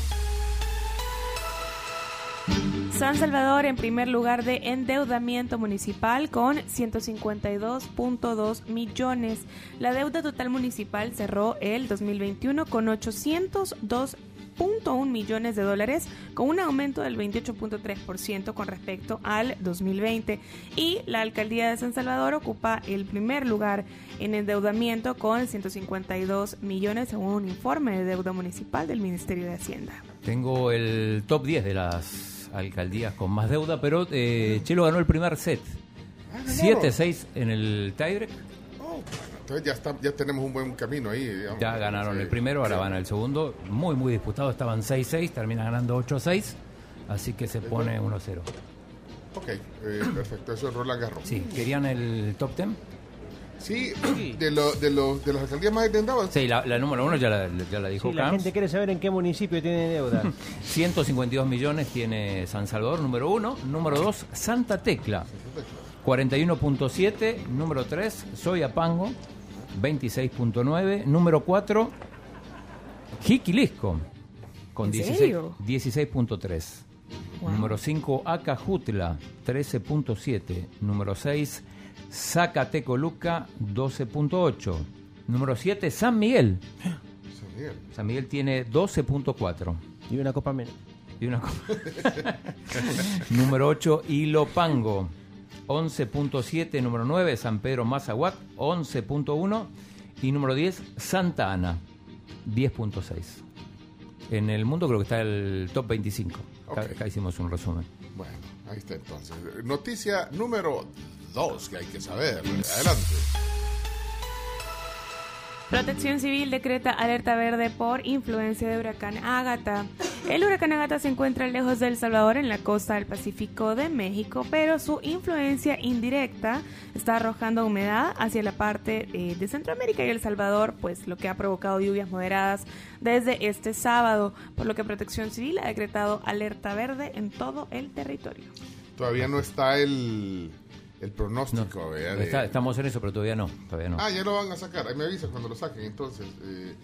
San Salvador en primer lugar de endeudamiento municipal con 152.2 millones. La deuda total municipal cerró el 2021 con 802.1 millones de dólares, con un aumento del 28.3% con respecto al 2020. Y la alcaldía de San Salvador ocupa el primer lugar en endeudamiento con 152 millones, según un informe de deuda municipal del Ministerio de Hacienda. Tengo el top 10 de las alcaldías con más deuda, pero eh, Chelo ganó el primer set. Ah, ganó. 7-6 en el tiebreak. Entonces ya, está, ya tenemos un buen camino ahí. digamos. Ya ganaron Sí. el primero, ahora van al segundo. Muy, muy disputado. Estaban 6-6, termina ganando 8-6. Así que se pone 1-0. Ok, eh, perfecto. Eso es Roland Garros. Sí, ¿querían el top 10? Sí, de, lo, de, lo, de las alcaldías más endeudadas. Sí, la, la número uno ya la, ya la dijo Sí, la gente quiere saber en qué municipio tiene deuda. 152 millones tiene San Salvador, número uno. Número dos, Santa Tecla. 41.7. Número 3, Soyapango. 26.9. Número 4, Jiquilisco. Con ¿En 16 serio? 16.3. Wow. Número 5, Acajutla. 13.7. Número 6, Zacatecoluca. 12.8. Número 7, San Miguel. San Miguel. San Miguel tiene 12.4. Y una copa menos. Y una copa. número 8, Ilopango. 11.7. Número 9, San Pedro Mazahuac. 11.1. Y número 10, Santa Ana. 10.6. En el mundo creo que está el top 25. Acá, Ok. acá hicimos un resumen. Bueno, ahí está entonces. Noticia número dos que hay que saber. Adelante. Protección Civil decreta alerta verde por influencia de huracán Ágata. El huracán Ágata se encuentra lejos de El Salvador en la costa del Pacífico de México, pero su influencia indirecta está arrojando humedad hacia la parte eh, de Centroamérica y El Salvador, pues lo que ha provocado lluvias moderadas desde este sábado, por lo que Protección Civil ha decretado alerta verde en todo el territorio. Todavía no está el, el pronóstico. Está- estamos en eso, pero todavía no. Todavía no. Ah, ya lo van a sacar. Ahí me avisan cuando lo saquen. Entonces, eh,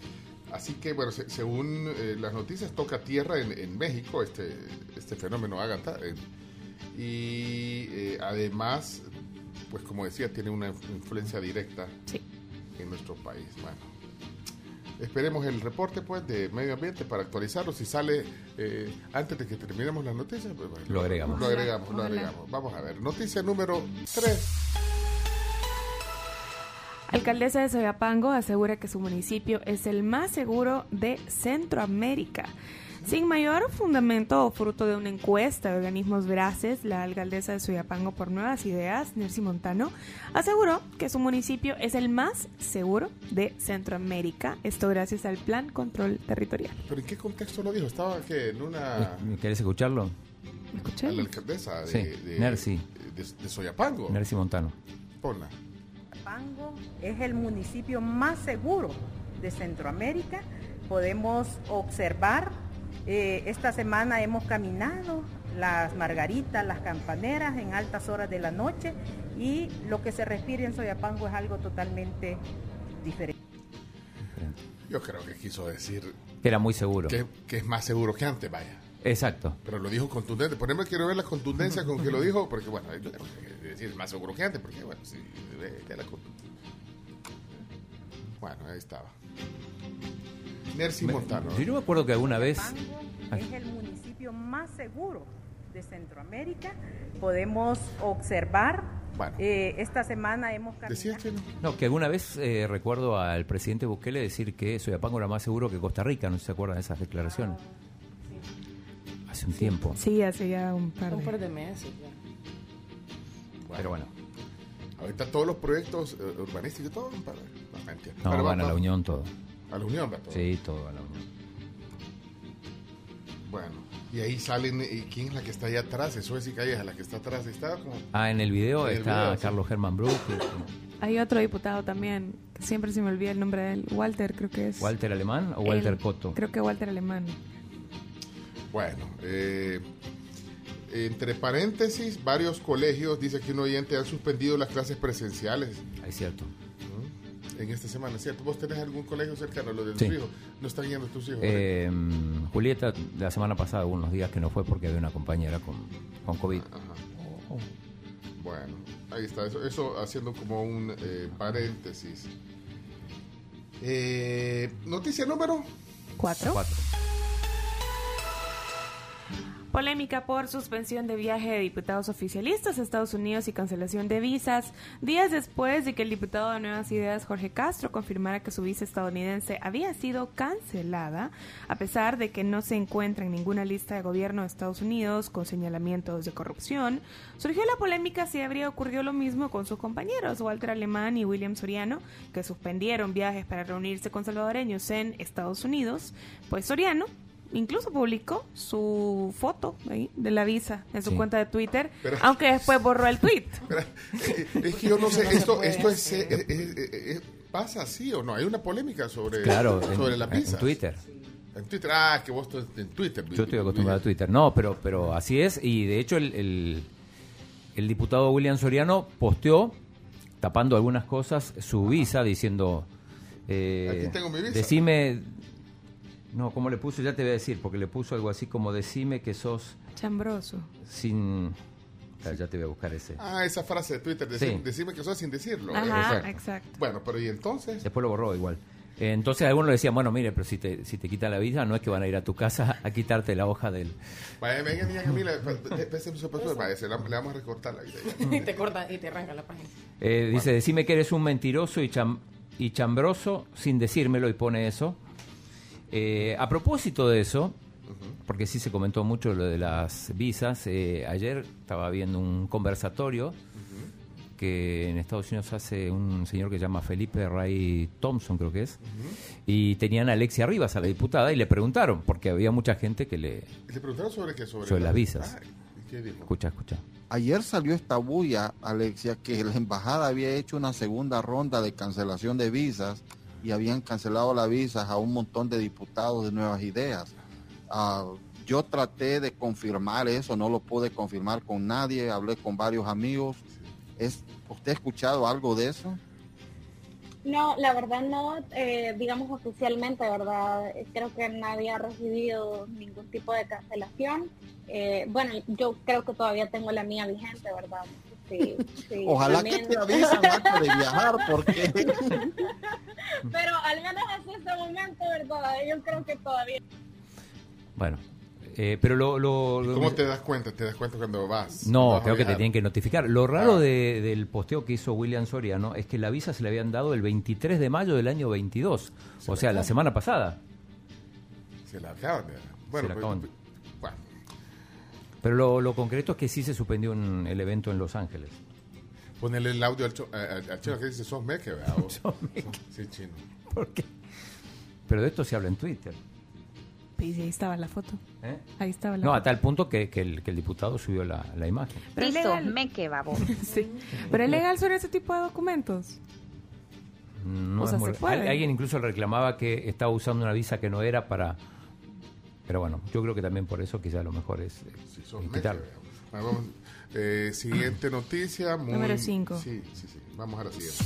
así que, bueno, se- según eh, las noticias, toca tierra en, en México este, este fenómeno Ágata. eh, y eh, además, pues como decía, tiene una influencia directa en nuestro país. Bueno, esperemos el reporte pues de medio ambiente para actualizarlo. Si sale eh, antes de que terminemos las noticias, pues, bueno, Lo agregamos. Lo agregamos, lo agregamos. Vamos a ver. Noticia número 3. Alcaldesa de Soyapango asegura que su municipio es el más seguro de Centroamérica. Sin mayor fundamento o fruto de una encuesta de organismos veraces, la alcaldesa de Soyapango por Nuevas Ideas, Nercy Montano, aseguró que su municipio es el más seguro de Centroamérica. Esto gracias al Plan Control Territorial. ¿Pero en qué contexto lo dijo? Estaba que en una... ¿Querés escucharlo? a la alcaldesa de, Sí, de, Nercy. de, de Soyapango. Nercy Montano. Ponla. Pango es el municipio más seguro de Centroamérica. Podemos observar, eh, esta semana hemos caminado las margaritas, las campaneras en altas horas de la noche y lo que se respira en Soyapango es algo totalmente diferente. Yo creo que quiso decir Que era muy seguro. que, que es más seguro que antes, vaya. Exacto. Pero lo dijo contundente. Por ejemplo, quiero ver la contundencia con que lo dijo, porque bueno, yo creo que, decir más seguro que antes, porque bueno, sí, ya la Bueno, ahí estaba. Nercy Montano. Yo no me acuerdo que alguna vez. Es el municipio más seguro de Centroamérica. Podemos observar. eh, esta semana hemos caminado. No, que alguna vez eh, recuerdo al presidente Bukele decir que Soyapango era más seguro que Costa Rica, no sé si se acuerdan de esas declaraciones. Hace un tiempo. Sí, hace ya un par de, Un par de meses ya. Pero bueno, Ahorita todos los proyectos eh, urbanísticos, todo para. No, mentira. no, Pero van a va- la Unión todo. A la Unión todo. Sí, todo a la Unión. Bueno, y ahí salen. ¿Y quién es la que está ahí atrás? Eso es Calleja, la que está atrás. Está como. Ah, en el video En el está video, sí. Carlos Germán Brook, Hay otro diputado también, que siempre se me olvida el nombre de él. Walter, creo que es. Walter Alemán o Walter Él. Coto. Creo que Walter Alemán. Bueno, eh, entre paréntesis, varios colegios, dice que un oyente, han suspendido las clases presenciales. Es cierto en esta semana, ¿cierto? ¿Vos tenés algún colegio cercano a lo de tus hijos? ¿No están yendo tus hijos? Eh, Julieta, la semana pasada, unos días que no fue porque había una compañera con, con COVID. Ajá. Bueno, ahí está, eso, haciendo como un eh, paréntesis. Eh, noticia número 4. Polémica por suspensión de viaje de diputados oficialistas a Estados Unidos y cancelación de visas, días después de que el diputado de Nuevas Ideas, Jorge Castro, confirmara que su visa estadounidense había sido cancelada, a pesar de que no se encuentra en ninguna lista de gobierno de Estados Unidos con señalamientos de corrupción, surgió la polémica si habría ocurrido lo mismo con sus compañeros, Walter Alemán y William Soriano, que suspendieron viajes para reunirse con salvadoreños en Estados Unidos, pues Soriano incluso publicó su foto ahí de la visa en su Sí. cuenta de Twitter, Pero- aunque después borró el tweet. Es que yo no sé, esto, esto es, eh, eh, eh, eh, ¿pasa así o no? Hay una polémica sobre, Claro, en- sobre la en pizza. Twitter. En Twitter, ah, que vos estás en Twitter. Yo estoy acostumbrado a Twitter. No, pero, pero así es. Y de hecho, el, el, el diputado William Soriano posteó, tapando algunas cosas, su visa, diciendo. eh, Aquí tengo mi visa. Decime. No, ¿cómo le puso? Ya te voy a decir, porque le puso algo así como: Decime que sos Chambroso. sin. Ah, Ya te voy a buscar ese. Ah, esa frase de Twitter, decime, Sí. decime que sos sin decirlo. Ajá, Exacto. exacto. Bueno, pero ¿y entonces? Después lo borró igual. Eh, Entonces algunos le decían, bueno, mire, pero si te, si te quitan la visa, no es que van a ir a tu casa a quitarte la hoja del... Vaya, venga, niña Camila, vaya, se la- le vamos a recortar la vida. y te corta y te arranca la página. Eh, dice, decime que eres un mentiroso y, cham- y chambroso sin decírmelo y pone eso. Eh, a propósito de eso, porque sí se comentó mucho lo de las visas, eh, ayer estaba viendo un conversatorio que en Estados Unidos hace un señor que se llama Felipe Ray Thompson, creo que es, y tenían a Alexia Rivas, a la diputada, y le preguntaron, porque había mucha gente que le... ¿Le preguntaron sobre qué? Sobre, Sobre la- las visas. Ay, ¿y qué dijo? Escucha, escucha. Ayer salió esta bulla, Alexia, que la embajada había hecho una segunda ronda de cancelación de visas y habían cancelado las visas a un montón de diputados de Nuevas Ideas. Ah, yo traté de confirmar eso, no lo pude confirmar con nadie, hablé con varios amigos. ¿Es, ¿Usted ha escuchado algo de eso? No, la verdad no, eh, digamos oficialmente, ¿verdad? Creo que nadie ha recibido ningún tipo de cancelación. Eh, bueno, yo creo que todavía tengo la mía vigente, ¿verdad? Sí, sí, Ojalá también- que te avisan antes de viajar, porque Pero al menos hasta este momento, ¿verdad? Yo creo que todavía... Bueno, eh, pero lo... lo- lo- ¿Cómo te das cuenta? ¿Te das cuenta cuando vas? No, Vas creo que te tienen que notificar. Lo raro Ah. de- del posteo que hizo William Soriano es que la visa se le habían dado el 23 de mayo del año 22. o sea, la semana pasada. Se la acaban de dar. Bueno, la pues, Pero lo, lo concreto es que sí se suspendió un- el evento en Los Ángeles. ponele el audio al, cho- a- a- al chino que dice, sos meque, ¿verdad? vos? Sí, chino. ¿Por qué? Pero de esto se habla en Twitter. Y ahí estaba la foto. ¿Eh? Ahí estaba la No, a foto. tal punto que, que el, que el diputado subió la, la imagen. Pero es legal. me que sí. Pero es legal sobre ese tipo de documentos. No O es sea, muy- se puede. Al- Alguien incluso reclamaba que estaba usando una visa que no era para... Pero bueno, yo creo que también por eso quizá lo mejor es eh, Sí, eh, meque, quitarlo. ¿verdad? Bueno, vamos, eh, siguiente noticia. Muy, Número cinco. Sí, sí, sí. Vamos a la siguiente.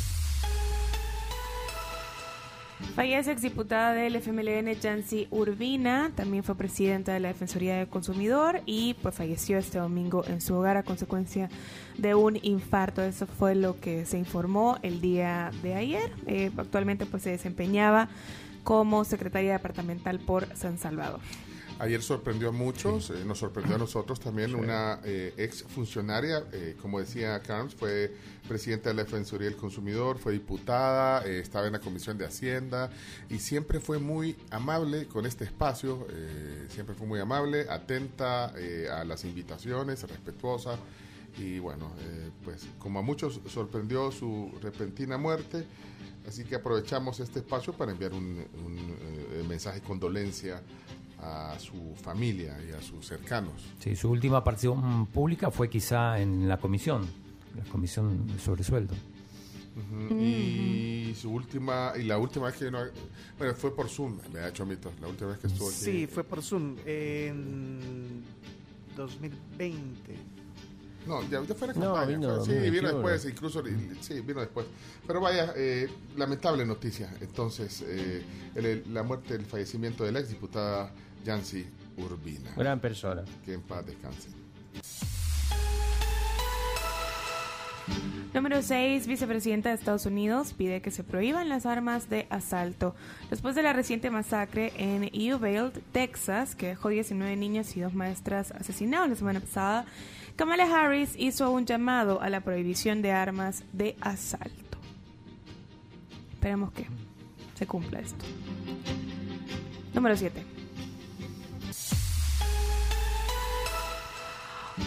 Fallece exdiputada del FMLN Yancy Urbina, también fue presidenta de la Defensoría del Consumidor y pues falleció este domingo en su hogar a consecuencia de un infarto. Eso fue lo que se informó el día de ayer. Eh, actualmente pues se desempeñaba como secretaria departamental por San Salvador. Ayer sorprendió a muchos, eh, nos sorprendió a nosotros también. Una eh, ex funcionaria, eh, como decía Carms, fue presidenta de la Defensoría del Consumidor, fue diputada, eh, estaba en la Comisión de Hacienda y siempre fue muy amable con este espacio, siempre fue muy amable, atenta a las invitaciones, respetuosa. Y bueno, pues como a muchos sorprendió su repentina muerte, así que aprovechamos este espacio para enviar un, un, mensaje de condolencia a su familia y a sus cercanos. Sí, su última participación pública fue quizá en la comisión, la comisión de sobresueldo. Ujú, Y su última, y la última vez que vino, a- bueno, fue por Zoom, me ha hecho mito, la última vez que estuvo aquí. Sí, fue por Zoom en 2020. No, ya, ya fue la No, campaña. vino fue- sí, vino 2021. después, incluso, sí, vino después. Pero vaya, eh, lamentable noticia. Entonces, eh, el- la muerte, el fallecimiento de la exdiputada Yancy Urbina. Gran persona. Que en paz descanse. Número 6. Vicepresidenta de Estados Unidos pide que se prohíban las armas de asalto. Después de la reciente masacre en Uvalde, Texas, que dejó 19 niños y dos maestras asesinados la semana pasada, Kamala Harris hizo un llamado a la prohibición de armas de asalto. Esperemos que se cumpla esto. Número 7.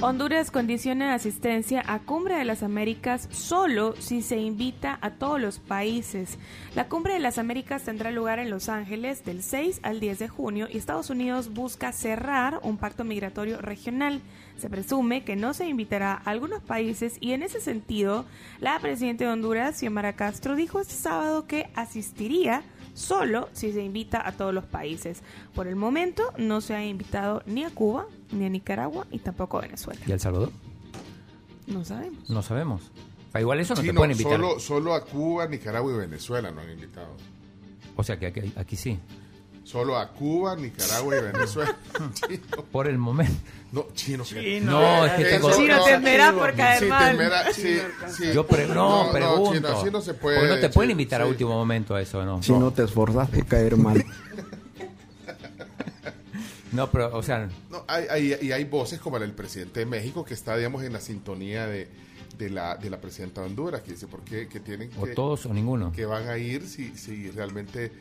Honduras condiciona asistencia a Cumbre de las Américas solo si se invita a todos los países. La Cumbre de las Américas tendrá lugar en Los Ángeles del 6 al 10 de junio y Estados Unidos busca cerrar un pacto migratorio regional. Se presume que no se invitará a algunos países y en ese sentido, la presidenta de Honduras, Xiomara Castro, dijo este sábado que asistiría solo si se invita a todos los países. Por el momento no se ha invitado ni a Cuba, ni a Nicaragua y tampoco a Venezuela. ¿Y El Salvador? No sabemos. No sabemos. Ah, igual eso no Sí, te no, pueden invitar. Solo, solo a Cuba, Nicaragua y Venezuela no han invitado. O sea que aquí, aquí sí. Solo a Cuba, Nicaragua y Venezuela. Chino. Por el momento. No, chino. No, es que tengo- Chino temerá por caer Sí, mal. temerá, sí, sí. Yo pre- no, pregunto. chino, así no se puede. Porque no te pueden chino, invitar a último momento a eso, ¿no? Si no te esforzas por caer mal. No, pero, o sea, No, hay, hay- y hay voces como la del presidente de México que está, digamos, en la sintonía de, de la, de la presidenta de Honduras, que dice por qué que tienen o que, todos o ninguno. que van a ir si, si realmente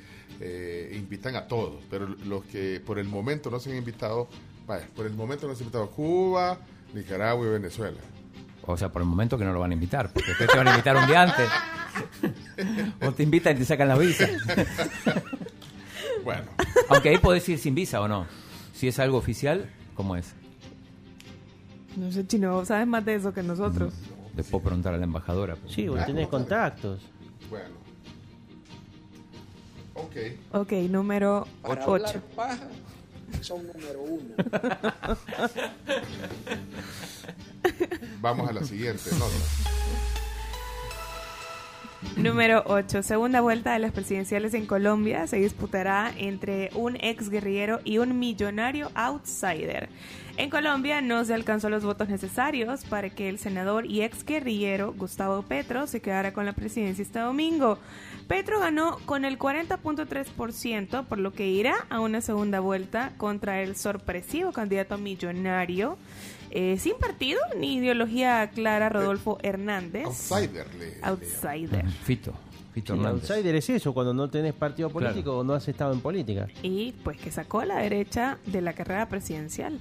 eh, invitan a todos. Pero los que por el momento no se han invitado, vaya, por el momento no se han invitado a Cuba, Nicaragua y Venezuela. O sea, por el momento que no lo van a invitar, porque después te van a invitar un día antes. o te invitan y te sacan la visa. Bueno. Aunque ahí podés ir sin visa o no. Si es algo oficial, ¿cómo es? No sé, Chino, sabes más de eso que nosotros. Le puedo preguntar a la embajadora. pero- Sí, vos tenés contactos. Bueno. Ok. Ok, número Para 8. hablar paja, son número uno. Vamos a la siguiente nota. Número 8. Segunda vuelta de las presidenciales en Colombia se disputará entre un ex guerrillero y un millonario outsider. En Colombia no se alcanzó los votos necesarios para que el senador y ex guerrillero Gustavo Petro se quedara con la presidencia este domingo. Petro ganó con el 40.3%, por lo que irá a una segunda vuelta contra el sorpresivo candidato millonario. Eh, sin partido ni ideología clara, Rodolfo Hernández. Outsider. le- Outsider. Fito. Fito Sí, Hernández. outsider es eso, cuando no tenés partido político o no has estado en política. Y pues que sacó a la derecha de la carrera presidencial.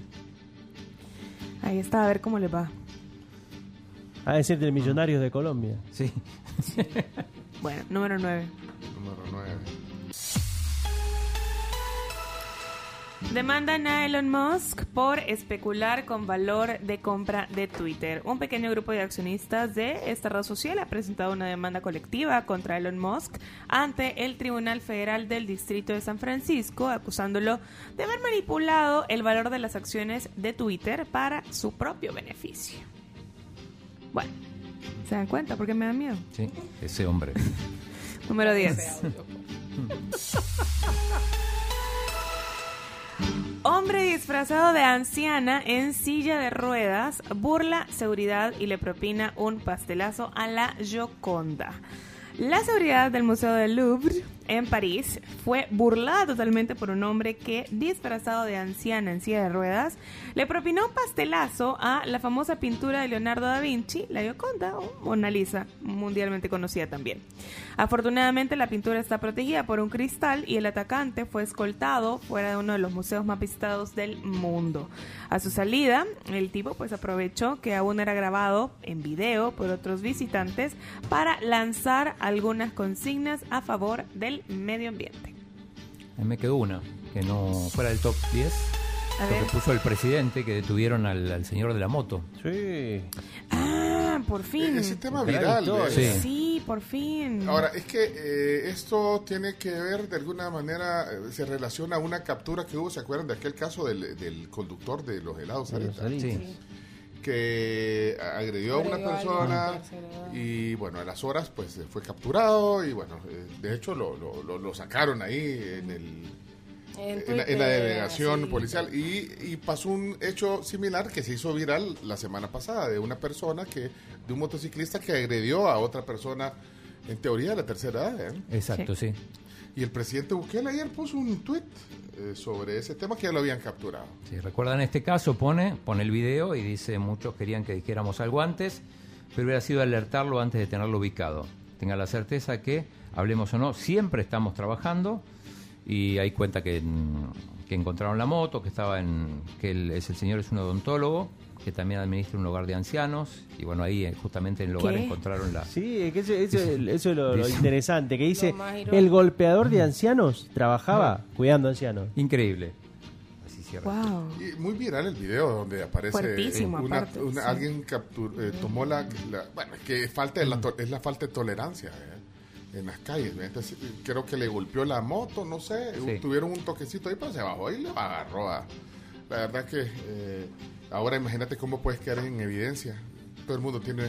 Ahí está, a ver cómo le va. A decir del Millonarios de Colombia. Sí. Bueno, número 9. Número 9. Demandan a Elon Musk por especular con valor de compra de Twitter. Un pequeño grupo de accionistas de esta red social ha presentado una demanda colectiva contra Elon Musk ante el Tribunal Federal del Distrito de San Francisco, acusándolo de haber manipulado el valor de las acciones de Twitter para su propio beneficio. Bueno, ¿se dan cuenta por qué me da miedo? Sí, ese hombre. Número 10. Hombre disfrazado de anciana en silla de ruedas burla seguridad y le propina un pastelazo a la Gioconda. La seguridad del Museo del Louvre en París fue burlada totalmente por un hombre que, disfrazado de anciana en silla de ruedas, le propinó un pastelazo a la famosa pintura de Leonardo da Vinci, la Gioconda o Mona Lisa, mundialmente conocida también. Afortunadamente la pintura está protegida por un cristal y el atacante fue escoltado fuera de uno de los museos más visitados del mundo. A su salida, el tipo pues aprovechó que aún era grabado en video por otros visitantes para lanzar algunas consignas a favor del medio ambiente. Ahí me quedó una, que no fuera del top 10. A Lo ver. que puso el presidente que detuvieron al, al señor de la moto. Sí. Ah, por fin. Ese tema viral. historia. ¿eh? Sí. Sí, por fin. Ahora, es que eh, esto tiene que ver, de alguna manera, eh, se relaciona a una captura que hubo, ¿se acuerdan de aquel caso del, del conductor de los helados. Sí. Que agredió a una a persona y, bueno, a las horas, pues, eh, fue capturado y, bueno, eh, de hecho, lo, lo- lo- lo sacaron ahí en el... En en la, en la Twitter, delegación sí. policial y, y pasó un hecho similar que se hizo viral la semana pasada de una persona que de un motociclista que agredió a otra persona en teoría de la tercera edad ¿eh? Exacto, sí. y el presidente Bukele ayer puso un tuit eh, sobre ese tema que ya lo habían capturado Si recuerdan este caso, pone, pone el video y dice, muchos querían que dijéramos algo antes, pero hubiera sido alertarlo antes de tenerlo ubicado. Tenga la certeza que, hablemos o no, siempre estamos trabajando y hay cuenta que, mm, que encontraron la moto, que estaba en, que es el señor es un odontólogo, que también administra un hogar de ancianos y bueno, ahí eh, justamente en el hogar ¿Qué? encontraron la... Sí, es que eso, eso- eso es lo, interesante, que dice, el golpeador de ancianos trabajaba cuidando ancianos. Increíble. Así cierra. Wow. y muy viral el video donde aparece Fuertísimo, una- aparte, una- sí. alguien captur- eh, tomó la, la- bueno es que falta de la to- es la falta de tolerancia ¿eh? en las calles eh, creo que le golpeó la moto no sé Sí. tuvieron un toquecito ahí pero se bajó y lo agarró a- la verdad que eh, ahora imagínate cómo puedes quedar en evidencia todo el mundo tiene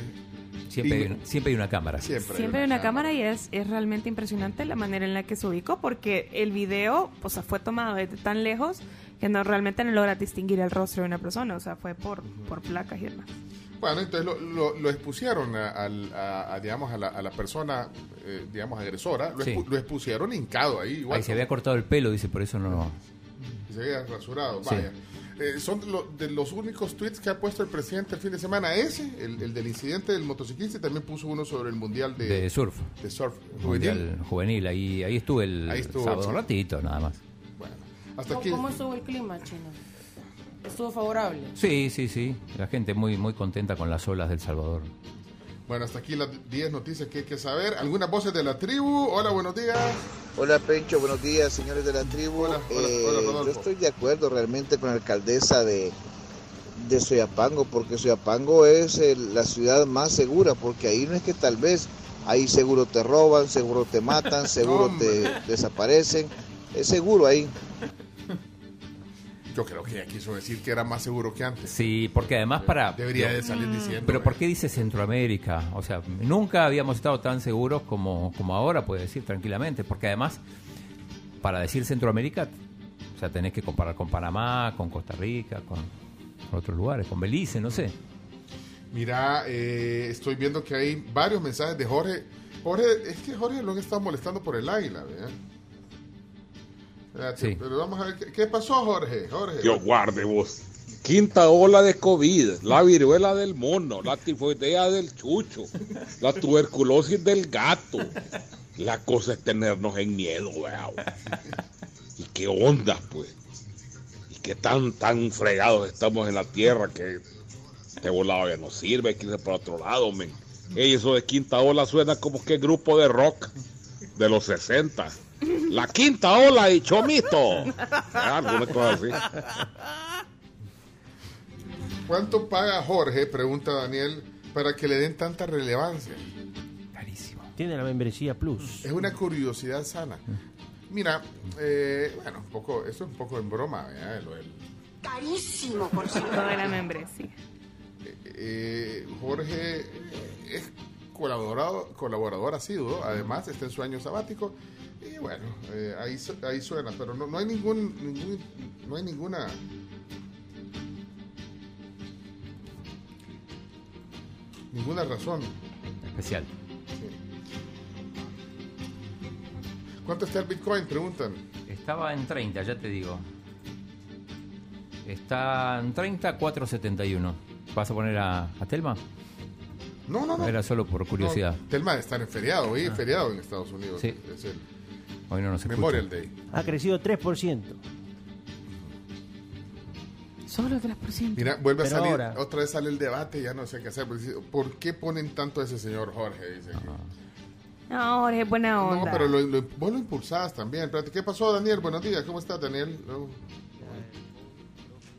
Siempre, hay una, siempre hay una cámara. siempre, Siempre hay una cámara y es, es realmente impresionante la manera en la que se ubicó porque el video o sea, fue tomado desde tan lejos que no realmente no logra distinguir el rostro de una persona, o sea, fue por, por placas y demás. Bueno, entonces lo, lo- lo expusieron a, al- a- a, digamos, a la, a la persona, eh, digamos, agresora, lo, Sí. expu- lo expusieron hincado ahí, igual. Ahí se había cortado el pelo, dice, por eso no... se había rasurado, Sí. Eh, son lo- de los únicos tweets que ha puesto el presidente el fin de semana. Ese, el, el del incidente del motociclista, y también puso uno sobre el mundial de, De surf. de surf juvenil. Mundial juvenil, ahí, ahí estuve el Ahí estuvo, sábado, sí. un ratito nada más. Bueno, hasta ¿Cómo, aquí. cómo estuvo el clima, Chino? ¿Estuvo favorable? Sí, sí, sí, la gente muy, muy contenta con las olas del Salvador. Bueno, hasta aquí las 10 noticias que hay que saber. ¿Algunas voces de la tribu? Hola, buenos días. Hola Pencho, buenos días señores de la tribu. Hola, hola, Eh, hola, yo estoy de acuerdo realmente con la alcaldesa de, de Soyapango, porque Soyapango es el- la ciudad más segura, porque ahí no es que tal vez ahí seguro te roban, seguro te matan, seguro te desaparecen, es seguro ahí. Yo creo que ella quiso decir que era más seguro que antes. Sí, porque además para... Debería de salir diciendo. Pero ¿por qué dice Centroamérica? O sea, nunca habíamos estado tan seguros como, como ahora, puede decir tranquilamente, porque además, para decir Centroamérica, o sea, tenés que comparar con Panamá, con Costa Rica, con, con otros lugares, con Belice, no sé. Mira, eh, estoy viendo que hay varios mensajes de Jorge. Jorge, es que Jorge lo han estado molestando por el águila, ¿verdad? Espérate, Sí. Pero vamos a ver, ¿qué, qué pasó, Jorge? Jorge. Dios guarde vos. Quinta ola de COVID, la viruela del mono, la tifoidea del chucho, la tuberculosis del gato. La cosa es tenernos en miedo, weón. ¿Y qué onda, pues? ¿Y qué tan, tan fregados estamos en la tierra que este volado ya no sirve, hay que irse para otro lado, men? Ey, eso de quinta ola suena como que grupo de rock de los 60. La quinta ola y chomito. Ah, cosa así. ¿Cuánto paga Jorge, pregunta Daniel, para que le den tanta relevancia? Carísimo. Tiene la membresía Plus. Es una curiosidad sana. Mira, eh, bueno, un poco, esto es un poco en broma, del- Carísimo, por cierto. de la membresía. eh, Jorge, es colaborador, colaborador asiduo. Además, está en su año sabático. Y bueno, eh, ahí, ahí suena, pero no, no hay ningún, ningún- no hay ninguna ninguna razón. Especial. ¿Cuánto está el Bitcoin? Preguntan. Estaba en 30, ya te digo. Está en 30, 471. ¿Vas a poner a, a Telma? No, no, no. Era solo por curiosidad. No, Telma está en feriado, hoy es Ah. feriado en Estados Unidos. Sí. Es el Hoy no nos escucha. Memorial Day. Ha crecido 3%. Solo 3%. Mira, vuelve a salir, ahora- otra vez sale el debate, ya no sé qué hacer. ¿Por qué ponen tanto a ese señor Jorge? Dice que- No, Jorge, buena onda. No, pero lo, lo- vos lo impulsás también. Espérate, ¿Qué pasó, Daniel? Buenos días, ¿cómo estás, Daniel? No.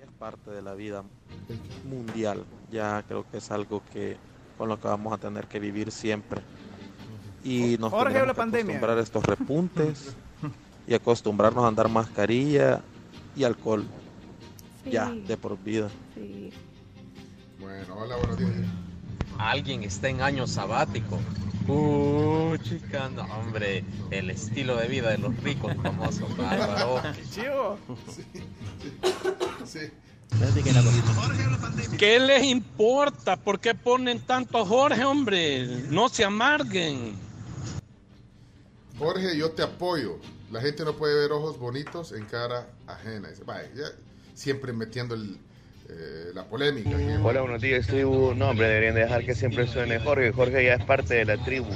es parte de la vida mundial. Ya creo que es algo que con lo que vamos a tener que vivir siempre. Y nos Jorge, tenemos la que pandemia. acostumbrar a estos repuntes y acostumbrarnos a andar mascarilla y alcohol. Sí. Ya, de por vida. Sí. Bueno, hola, buenos días. Alguien está en año sabático. Uh, chica, no, hombre, el estilo de vida de los ricos, famoso, bárbaro. Chivo. Sí. ¿Qué les importa? ¿Por qué ponen tanto a Jorge, hombre? No se amarguen. Jorge, yo te apoyo. La gente no puede ver ojos bonitos en cara ajena. Siempre metiendo el, eh, la polémica. Hola, buenos días, tribu. No, hombre, deberían dejar que siempre suene Jorge. Jorge ya es parte de la tribu.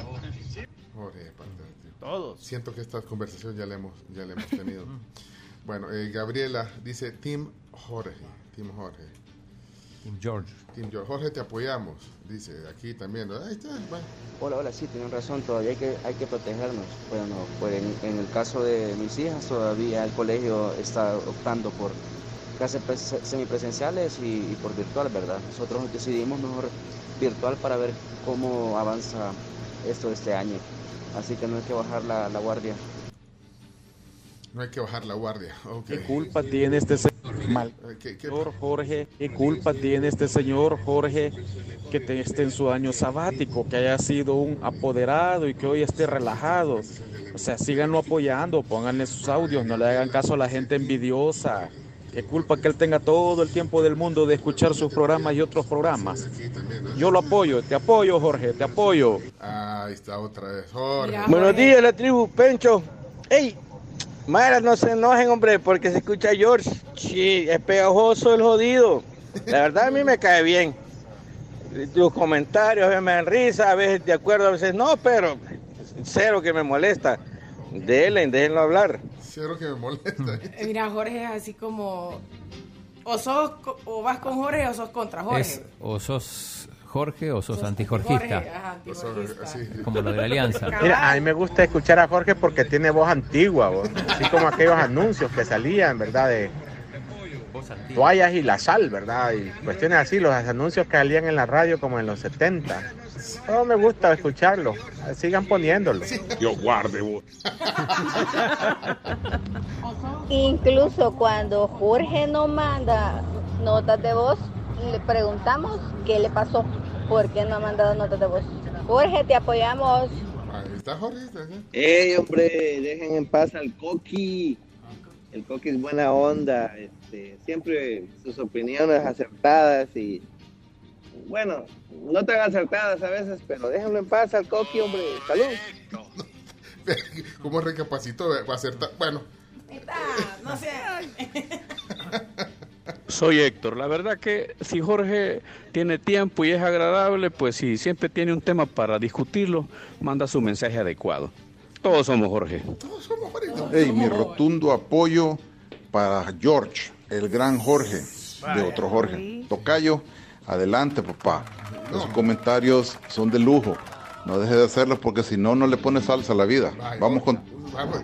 Jorge, parte de ti. Todos. Siento que esta conversación ya la hemos, ya la hemos tenido. bueno, eh, Gabriela dice Team Jorge. Team Jorge. Team George. Team George. Jorge, te apoyamos. Dice aquí también. Ahí está. bueno. Hola, hola, sí, tienen razón, todavía hay que, hay que protegernos. Bueno, pues en, en el caso de mis hijas, todavía el colegio está optando por clases pres- semipresenciales y, y por virtual, ¿verdad? Nosotros decidimos mejor virtual para ver cómo avanza esto este año. Así que no hay que bajar la, la guardia. No hay que bajar la guardia. Ok. ¿Qué culpa tiene este señor mal? Eh, ¿qué- qué- Señor Jorge, ¿qué culpa tiene este señor Jorge que te- esté en su año sabático, que haya sido un apoderado y que hoy esté relajado? O sea, síganlo apoyando, pónganle sus audios, no le hagan caso a la gente envidiosa. Qué culpa que él tenga todo el tiempo del mundo de escuchar sus programas y otros programas. Yo lo apoyo, te apoyo Jorge, te apoyo. Ahí está otra vez. Jorge. Buenos días, la tribu, Pencho. ¡Ey! Mara, no se enojen, hombre, porque se escucha George. Sí, es pegajoso el jodido. La verdad a mí me cae bien. Tus comentarios a veces me dan risa, a veces de acuerdo, a veces no, pero cero que me molesta. Denle, déjenlo hablar. Cero que me molesta. Eh, Mira, Jorge es así como. O sos o vas con Jorge o sos contra Jorge. Es, o sos Jorge o sos antijorgista. Como lo de la alianza. Mira, a mí me gusta escuchar a Jorge porque tiene voz antigua, vos. así como aquellos anuncios que salían, ¿verdad? De toallas y la sal, ¿verdad? Y cuestiones así, los anuncios que salían en la radio como en los 70. No me gusta escucharlo, sigan poniéndolo. Dios guarde vos. Incluso cuando Jorge nos manda notas de voz, le preguntamos qué le pasó, por qué no ha mandado notas de voz. Jorge, te apoyamos. Ahí está Jorge. ¡Ey, hombre! Dejen en paz al Coqui. El Coqui es buena onda. Este, siempre sus opiniones acertadas y. Bueno, no tan acertadas a veces, pero déjenlo en paz al Coqui, hombre. ¡Salud! ¿Cómo recapacitó? Va a ser ta- Bueno, No sé. Soy Héctor. La verdad que si Jorge tiene tiempo y es agradable, pues si siempre tiene un tema para discutirlo, manda su mensaje adecuado. Todos somos Jorge. Hey, mi rotundo apoyo para George, el gran Jorge, de otro Jorge. Tocayo, adelante, papá. Esos comentarios son de lujo. No deje de hacerlos porque si no, no le pone salsa a la vida. Vamos con...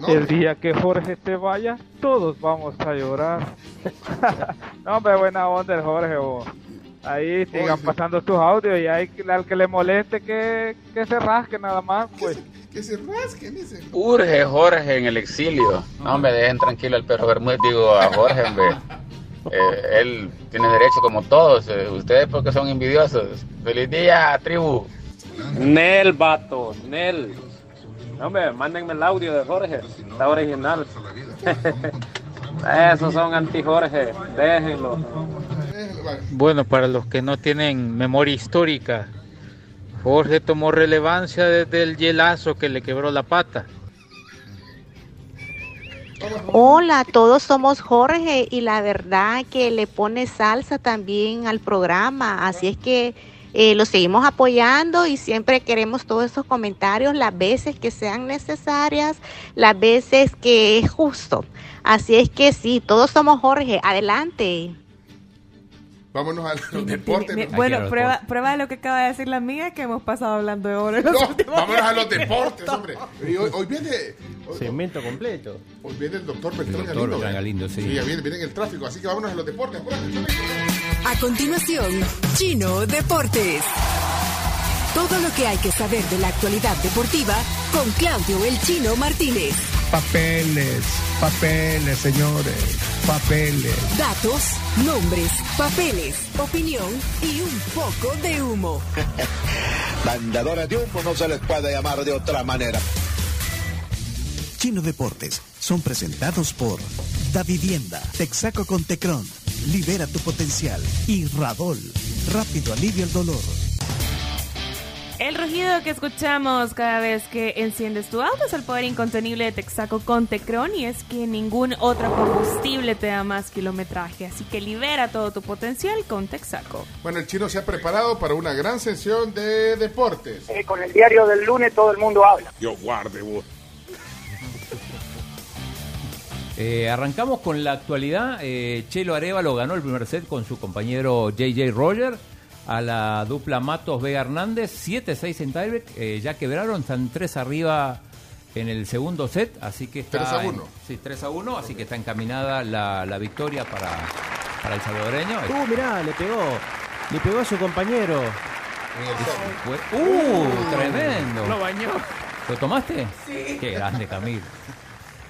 El día que Jorge se vaya, todos vamos a llorar. no, hombre, buena onda el Jorge. bo. Ahí sigan pasando tus audios y hay que- al que le moleste que, que se rasque nada más, pues. que se rasquen, dice. Urge Jorge en el exilio. No, hombre, dejen tranquilo al perro Bermúdez, digo a Jorge, hombre. Eh, él tiene derecho como todos. eh, ustedes porque son envidiosos. Feliz día, tribu. Nel, vato, Nel. Hombre, mándenme el audio de Jorge, está original. Esos son anti-Jorge, déjenlo. Bueno, para los que no tienen memoria histórica, Jorge tomó relevancia desde el hielazo que le quebró la pata. Hola, todos somos Jorge y la verdad que le pone salsa también al programa, así es que eh, lo seguimos apoyando y siempre queremos todos esos comentarios las veces que sean necesarias, las veces que es justo. Así es que sí, todos somos Jorge, adelante. Vámonos a los deportes. Mi- Bueno, prueba, prueba de lo que acaba de decir la amiga que hemos pasado hablando de oro. en los No, vámonos a los deportes, hombre. Y hoy, hoy viene. Hoy, Segmento completo. hoy viene el doctor Beltrán doctor Galindo. Beltrán Galindo, sí. ya viene, viene en el tráfico, así que vámonos a los deportes. A continuación, Chino Deportes. Todo lo que hay que saber de la actualidad deportiva con Claudio El Chino Martínez. Papeles, papeles, señores, papeles. Datos, nombres, papeles, opinión y un poco de humo. Mandadores de humo no se les puede llamar de otra manera. Chino Deportes son presentados por Da Vivienda, Texaco con Tecron, Libera tu potencial y Radol, rápido alivio el dolor. El rugido que escuchamos cada vez que enciendes tu auto es el poder incontenible de Texaco con Tecron y es que ningún otro combustible te da más kilometraje, así que libera todo tu potencial con Texaco. Bueno, el chino se ha preparado para una gran sesión de deportes. Eh, con el diario del lunes todo el mundo habla. Dios guarde vos. Eh, arrancamos con la actualidad. Eh, Chelo Arevalo ganó el primer set con su compañero JJ Roger. A la dupla Matos Vega Hernández, 7-6 en tiebreak. Eh, ya quebraron, están 3 arriba en el segundo set. Así que está 3 a en- 1. sí, 3 a 1. Así que está encaminada la, la victoria para, para el salvadoreño. Uh, mirá, le pegó. Le pegó a su compañero. Fue- ¡Uh! Tremendo. Lo bañó. ¿Lo tomaste? Sí. Qué grande, Camil.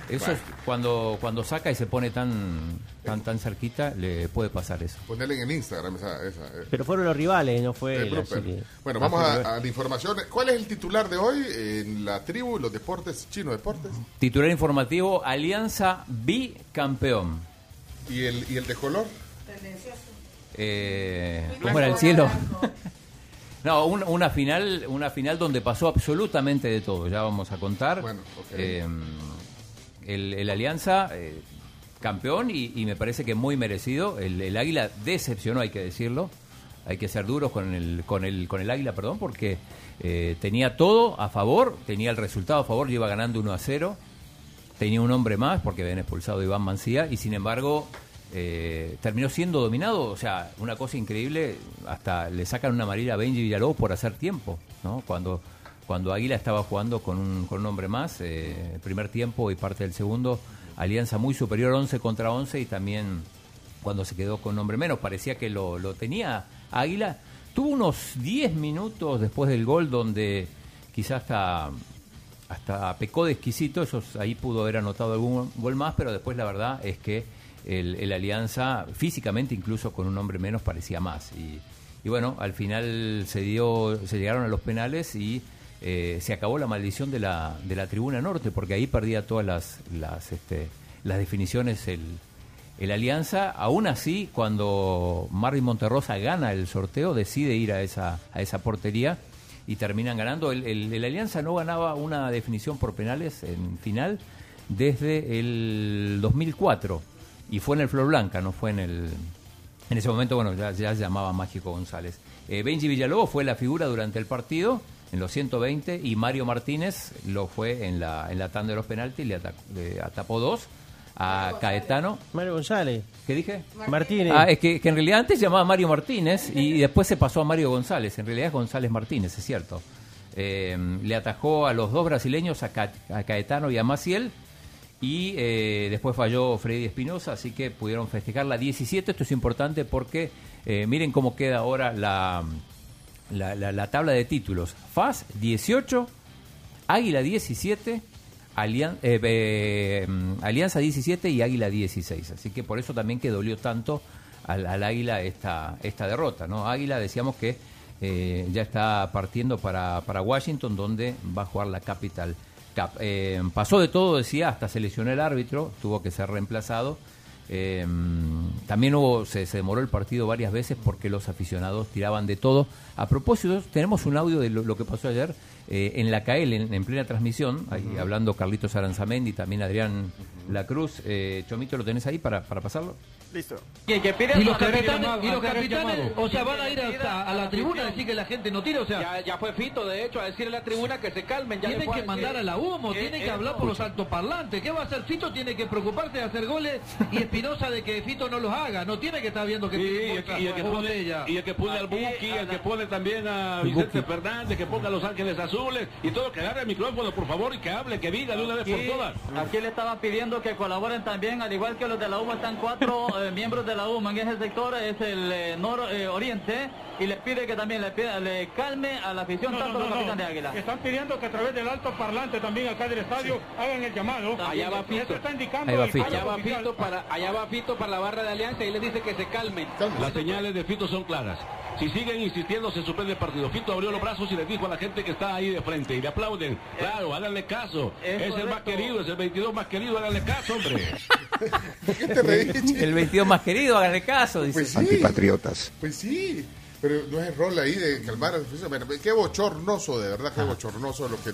Eso es cuando, cuando saca y se pone tan, tan, tan cerquita, le puede pasar eso. Ponerle en el Instagram esa. esa eh. Pero fueron los rivales, no fue El él. que- Bueno, vamos a, la información. ¿Cuál es el titular de hoy en la tribu, los deportes, chino deportes? Titular informativo, Alianza bicampeón. ¿Y el, y el de color? Eh, ¿Cómo era el cielo? No, un- una final, una final donde pasó absolutamente de todo. Ya vamos a contar. Eh, el, Alianza eh, campeón y, me parece que muy merecido. El, Águila decepcionó, hay que decirlo. Hay que ser duros con el, con el, con el Águila, perdón, porque eh, tenía todo a favor, tenía el resultado a favor, iba ganando 1 a 0. Tenía un hombre más porque habían expulsado Iván Mancía y sin embargo eh, terminó siendo dominado. O sea, una cosa increíble, hasta le sacan una amarilla a Benji Villalobos por hacer tiempo, ¿no? Cuando, cuando Águila estaba jugando con un, con un hombre más, eh, primer tiempo y parte del segundo, alianza muy superior 11 contra 11 y también cuando se quedó con un hombre menos, parecía que lo, lo tenía Águila. Tuvo unos 10 minutos después del gol donde quizás hasta hasta pecó de exquisito, ellos ahí pudo haber anotado algún gol más, pero después la verdad es que el, el Alianza físicamente incluso con un hombre menos parecía más y, y bueno, al final se dio, se llegaron a los penales y eh, se acabó la maldición de la, de la tribuna norte, porque ahí perdía todas las, las, este, las definiciones el, el Alianza. Aún así, cuando Marvin Monterrosa gana el sorteo, decide ir a esa, a esa portería y terminan ganando. El, el- Alianza no ganaba una definición por penales en final desde el 2004 y fue en el Flor Blanca, no fue en el... En ese momento, bueno, ya, ya se llamaba Mágico González. Eh, Benji Villalobos fue la figura durante el partido en los 120 y Mario Martínez lo fue en la, en la tanda de los penaltis, le, atacó- le atapó dos a Caetano. Mario González. ¿Qué dije? Martínez. Ah, es que, que en realidad antes se llamaba Mario Martínez y después se pasó a Mario González. En realidad es González Martínez, es cierto. Eh, le atajó a los dos brasileños, a, Ca- a Caetano y a Maciel. Y eh, después falló Freddy Espinosa, así que pudieron festejar la 17. Esto es importante porque eh, miren cómo queda ahora la, la, la- la tabla de títulos. FAS 18, Águila 17, Alian- eh, eh, mm, Alianza 17 y Águila 16. Así que por eso también que dolió tanto al, al Águila esta, esta derrota. ¿no? Águila decíamos que eh, ya está partiendo para, para Washington, donde va a jugar la Capital Cup. Pasó de todo, decía, hasta se lesionó el árbitro, tuvo que ser reemplazado. Eh, también hubo, se, se demoró el partido varias veces porque los aficionados tiraban de todo. A propósito, tenemos un audio de lo, lo que pasó ayer eh, en la CAEL, en, en plena transmisión, ahí hablando Carlitos Aranzamendi, también Adrián La Cruz. Eh, Chomito, ¿lo tenés ahí para, para pasarlo? Listo. Y, que pide Y los capitanes, y los o sea, van a ir hasta a la tribuna a decir que la gente no tire, o sea, Ya, ya fue Fito, de hecho, a decirle a la tribuna que se calmen. Ya tienen que mandar a la humo, tienen que hablar por los altoparlantes. ¿Qué va a hacer Fito? Tiene que preocuparse de hacer goles y Espinosa de que Fito no los haga. No tiene que estar viendo que y el que, y el que o pone, y el que pone al Buki, el que pone también a Vicente. Fernández, que ponga a Los Ángeles Azules y todo, que agarre el micrófono, por favor, y que hable, que diga de una vez por todas. aquí le estaban pidiendo que colaboren también, al igual que los de la UMA, están cuatro eh, miembros de la UMA en ese sector, es el eh, nororiente, y les pide que también le, pida- le calme a la afición, tanto los capitanes de Águila. Están pidiendo que a través del alto parlante también acá del estadio hagan el llamado. Allá va Fito. Está indicando va Allá va. Fito para, allá va Fito para la barra de Alianza y les dice que se calmen. Las señales de Fito son claras. Si siguen insistiendo, se suspende el partido. Fito abrió los brazos y les dijo a la gente que está ahí de frente y le aplauden. Claro, háganle caso. es Es, el más querido, es el 22 más querido, háganle caso, hombre. El 22 más querido, háganle caso, dice. Pues sí. Antipatriotas. Pues sí, pero no es el rol ahí de calmar a la. Bueno, Qué bochornoso, de verdad, qué bochornoso lo que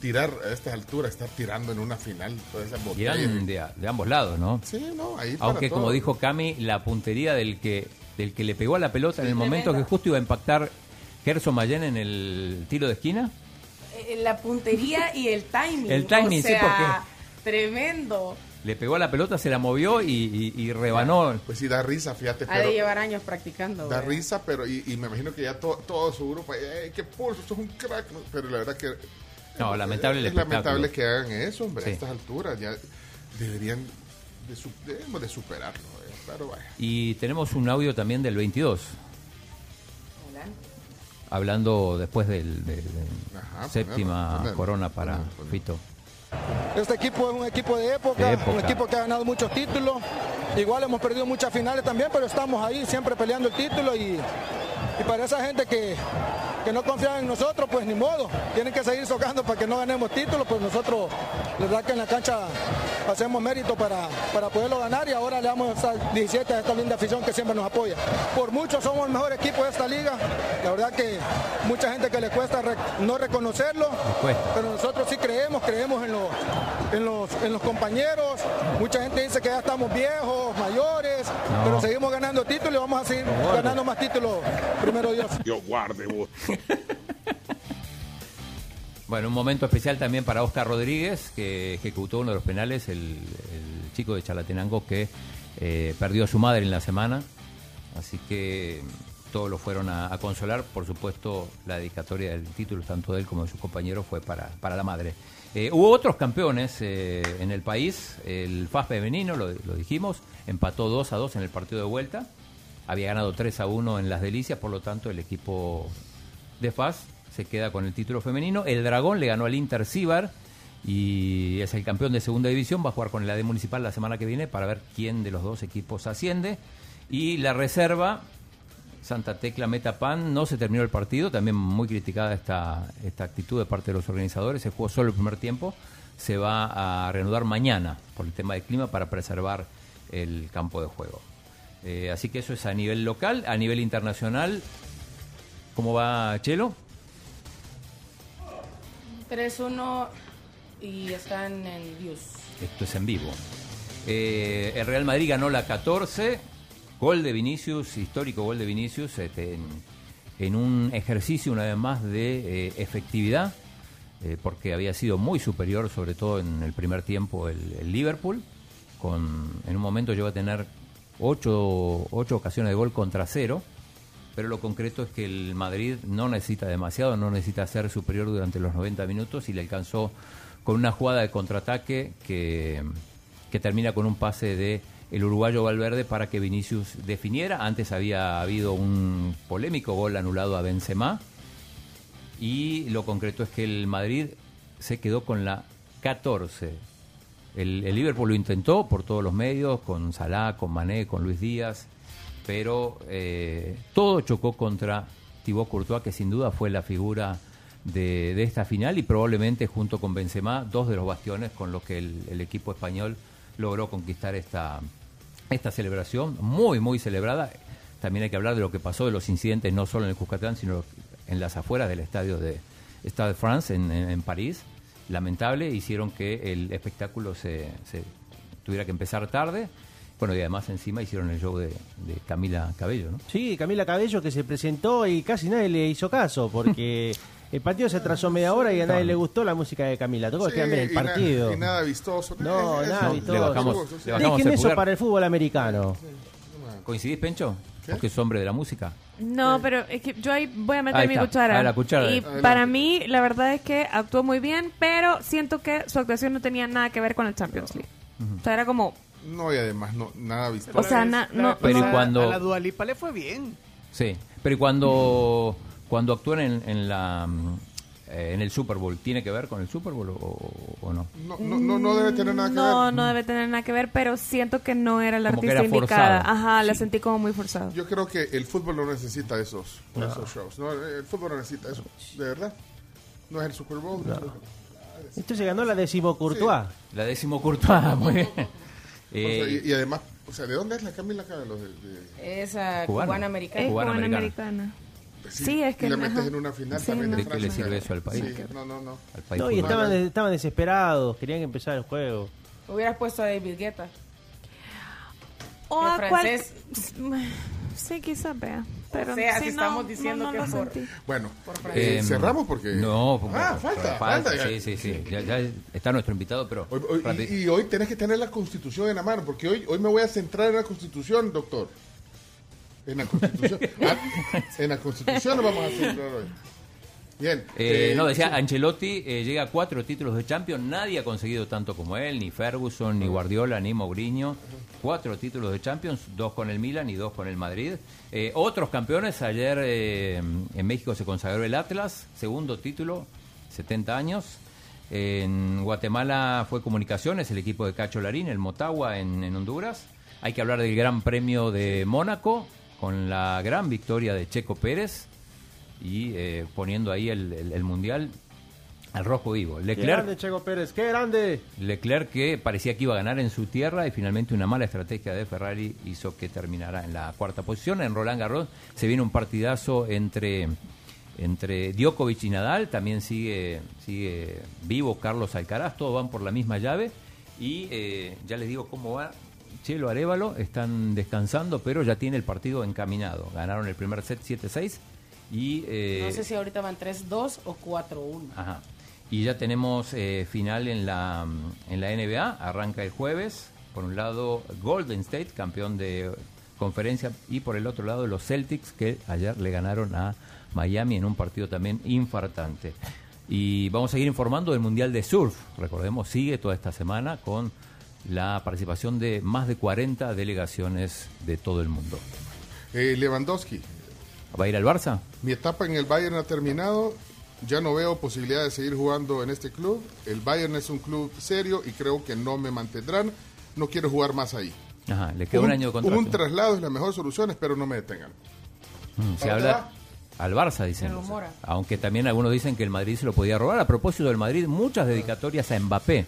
tirar a estas alturas, estar tirando en una final todas esas botellas. de, de ambos lados, ¿no? Sí, no, ahí para Aunque como dijo Cami, la puntería del que del que le pegó a la pelota en el momento que justo iba a impactar Gerson Mayen en el tiro de esquina. Eh, La puntería y el timing. El timing, o sí, sea, Tremendo. Le pegó a la pelota, se la movió y, y- y rebanó. Pues sí, da risa, fíjate, Ha de llevar años practicando. da güey. risa, pero y, y me imagino que ya to- todo su grupo, ¡eh, qué pulso, esto es un crack! Pero la verdad que No, lamentable el es lamentable que hagan eso, hombre, Sí. a estas alturas. Ya deberían de, debemos de superarlo, pero. Y tenemos un audio también del 22, Hola. hablando después del, de- de Ajá, séptima corona para Fito. Este equipo es un equipo de época, De época. un equipo que ha ganado muchos títulos. Igual hemos perdido muchas finales también, pero estamos ahí siempre peleando el título y, y para esa gente que, que no confía en nosotros, pues ni modo. Tienen que seguir socando para que no ganemos títulos, pues nosotros, la verdad que en la cancha hacemos mérito para, para poderlo ganar y ahora le damos esa 17 a esta linda afición que siempre nos apoya. Por mucho somos el mejor equipo de esta liga. La verdad que mucha gente que le cuesta re- no reconocerlo, pero nosotros sí creemos, creemos en los, en los, en los compañeros. Mucha gente dice que ya estamos viejos, mayores, No. pero seguimos ganando títulos y vamos a seguir ganando más títulos, primero Dios. Dios guarde vos. Bueno, un momento especial también para Oscar Rodríguez, que ejecutó uno de los penales, el, chico de Chalatenango que eh, perdió a su madre en la semana. Así que todos lo fueron a, a consolar. Por supuesto, la dedicatoria del título, tanto de él como de sus compañeros, fue para, para la madre. Eh, hubo otros campeones eh, en el país. El FAS femenino, lo, lo dijimos, empató 2 a 2 en el partido de vuelta. Había ganado 3 a 1 en las delicias, por lo tanto, el equipo de FAS se queda con el título femenino. El Dragón le ganó al Inter Cibar y es el campeón de segunda división. Va a jugar con el AD Municipal la semana que viene para ver quién de los dos equipos asciende. Y la reserva, Santa Tecla Metapan, no se terminó el partido. También muy criticada esta, esta actitud de parte de los organizadores. Se jugó solo el primer tiempo. Se va a reanudar mañana por el tema del clima para preservar el campo de juego. Eh, así que eso es a nivel local. A nivel internacional, ¿cómo va Chelo? 3-1 y están en views. Esto es en vivo. Eh, el Real Madrid ganó la 14. Gol de Vinicius, histórico gol de Vinicius, este, en, en un ejercicio una vez más de eh, efectividad, eh, porque había sido muy superior, sobre todo en el primer tiempo, el, el Liverpool. Con, en un momento llegó a tener ocho, ocho ocasiones de gol contra cero, pero lo concreto es que el Madrid no necesita demasiado, no necesita ser superior durante los 90 minutos y le alcanzó con una jugada de contraataque que, que termina con un pase de el uruguayo Valverde para que Vinicius definiera. Antes había habido un polémico gol anulado a Benzema y lo concreto es que el Madrid se quedó con la 14. El, Liverpool lo intentó por todos los medios, con Salah, con Mané, con Luis Díaz, pero eh, todo chocó contra Thibaut Courtois, que sin duda fue la figura de, esta final y probablemente junto con Benzema, dos de los bastiones con los que el, equipo español logró conquistar esta, esta celebración, muy, muy celebrada. También hay que hablar de lo que pasó, de los incidentes, no solo en el Cuscatlán, sino en las afueras del estadio de Stade de France, en, París. Lamentable, hicieron que el espectáculo se tuviera que empezar tarde. Bueno, y además encima hicieron el show de, de Camila Cabello, ¿no? Sí, Camila Cabello que se presentó y casi nadie le hizo caso porque el partido se atrasó media hora y a nadie le gustó la música de Camila. Tocó Sí, que ver el y na- partido. y nada vistoso. No, Eh, nada eso- vistoso. le bajamos- le bajamos Dejen el eso pulgar. para el fútbol americano. ¿Coincidís, Pencho? Porque es hombre de la música. No, pero es que yo ahí voy a meter Ahí mi está. cuchara. Ah, la cuchara. Y Adelante. para mí, la verdad es que actuó muy bien, pero siento que su actuación no tenía nada que ver con el Champions League. O sea, era como, No, y además no, nada vistoso. O sea, na- no- Pero ¿y cuando- A la Dualipa le fue bien. Sí, pero ¿y cuando, cuando actúan en, en la eh, en el Super Bowl, ¿tiene que ver con el Super Bowl o, o no? No, no, no, no debe tener nada que no, ver. no debe tener nada que ver, pero siento que no era la Como artista era indicada. forzado. Ajá, la sentí como muy forzada. Yo creo que el fútbol no necesita esos, esos shows. No, el fútbol no necesita eso. De verdad. No es el Super Bowl. Esto se ganó la décimo Courtois. La décimo Courtois, muy bien. O sea, Eh, y, y además, o sea, ¿de dónde es la Camila Cabello? De, de- Esa Cubana. cubana, americana. Es Cubana americana. americana. Sí, es que y la metes ajá. en una final Sí, también no. de ¿De qué le Francia. sirve eso al país? Sí, no, no, no. al país No, y estaban, estaban desesperados, querían empezar el juego. Hubieras puesto a David Guetta. O a cual- francés. Sí, quizás vea. Pero O sea, sí, si no, estamos no, diciendo no que lo por- sentí. Bueno, Eh, eh, cerramos porque... No, porque- Ah, falta, falta. Sí, sí, sí. Ya, ya está nuestro invitado, pero. Hoy- hoy- rápido. y, y hoy tenés que tener la constitución en la mano, porque hoy, hoy me voy a centrar en la constitución, doctor. En la constitución. Ah, en la constitución nos vamos a centrar hoy. Bien. Eh, eh, no, decía, sí. Ancelotti eh, llega a cuatro títulos de Champions. Nadie ha conseguido tanto como él, ni Ferguson, ni Guardiola, ni Mourinho. Cuatro títulos de Champions, dos con el Milan y dos con el Madrid. Eh, otros campeones, ayer en México se consagró el Atlas, segundo título, 70 años. En Guatemala fue Comunicaciones, el equipo de Cacho Larín, el Motagua en, en Honduras. Hay que hablar del Gran Premio de Mónaco, con la gran victoria de Checo Pérez y eh, poniendo ahí el, el- el Mundial al rojo vivo. ¡Qué Leclerc, grande, Checo Pérez! ¡Qué grande! Leclerc que parecía que iba a ganar en su tierra y finalmente una mala estrategia de Ferrari hizo que terminara en la cuarta posición. En Roland Garros se viene un partidazo entre, entre Djokovic y Nadal, también sigue, sigue vivo Carlos Alcaraz, todos van por la misma llave y eh, ya les digo cómo va. Chelo Arevalo están descansando, pero ya tiene el partido encaminado. Ganaron el primer set 7-6 y... eh, No sé si ahorita van 3-2 o 4-1. Ajá. Y ya tenemos eh, final en la, en la NBA, arranca el jueves. Por un lado, Golden State, campeón de conferencia, y por el otro lado, los Celtics, que ayer le ganaron a Miami en un partido también infartante. Y vamos a seguir informando del Mundial de Surf. Recordemos, sigue toda esta semana con la participación de más de 40 delegaciones de todo el mundo. Eh, Lewandowski, ¿Va a ir al Barça? mi etapa en el Bayern ha terminado. Ya no veo posibilidad de seguir jugando en este club. El Bayern es un club serio y creo que no me mantendrán. No quiero jugar más ahí. Ajá, le queda un, año de contrato. un traslado es la mejor solución, espero no me detengan. Mm, se ¿Para habla al Barça, dicen. Se rumora. Aunque también algunos dicen que el Madrid se lo podía robar. A propósito del Madrid, muchas dedicatorias a Mbappé.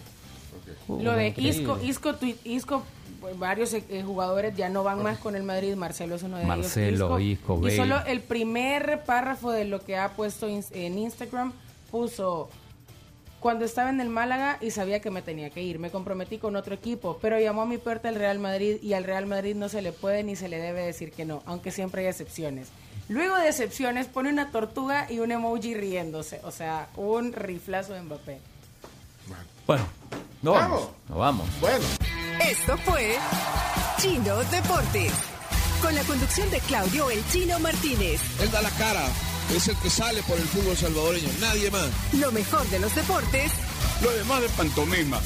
Lo de Increíble. Isco, Isco, Isco pues, varios eh, eh, jugadores ya no van más con el Madrid. Marcelo es uno de Marcelo, ellos. Isco, Y solo el primer párrafo de lo que ha puesto in- en Instagram puso cuando estaba en el Málaga y sabía que me tenía que ir, me comprometí con otro equipo, pero llamó a mi puerta el Real Madrid y al Real Madrid no se le puede ni se le debe decir que no, aunque siempre hay excepciones. Luego de excepciones pone una tortuga y un emoji riéndose, o sea, un riflazo de Mbappé. Bueno, no Vamos. vamos. No vamos. Bueno, Esto fue Chino Deportes. Con la conducción de Claudio El Chino Martínez. Él da la cara, es el que sale por el fútbol salvadoreño, nadie más. Lo mejor de los deportes Lo demás de pantomima.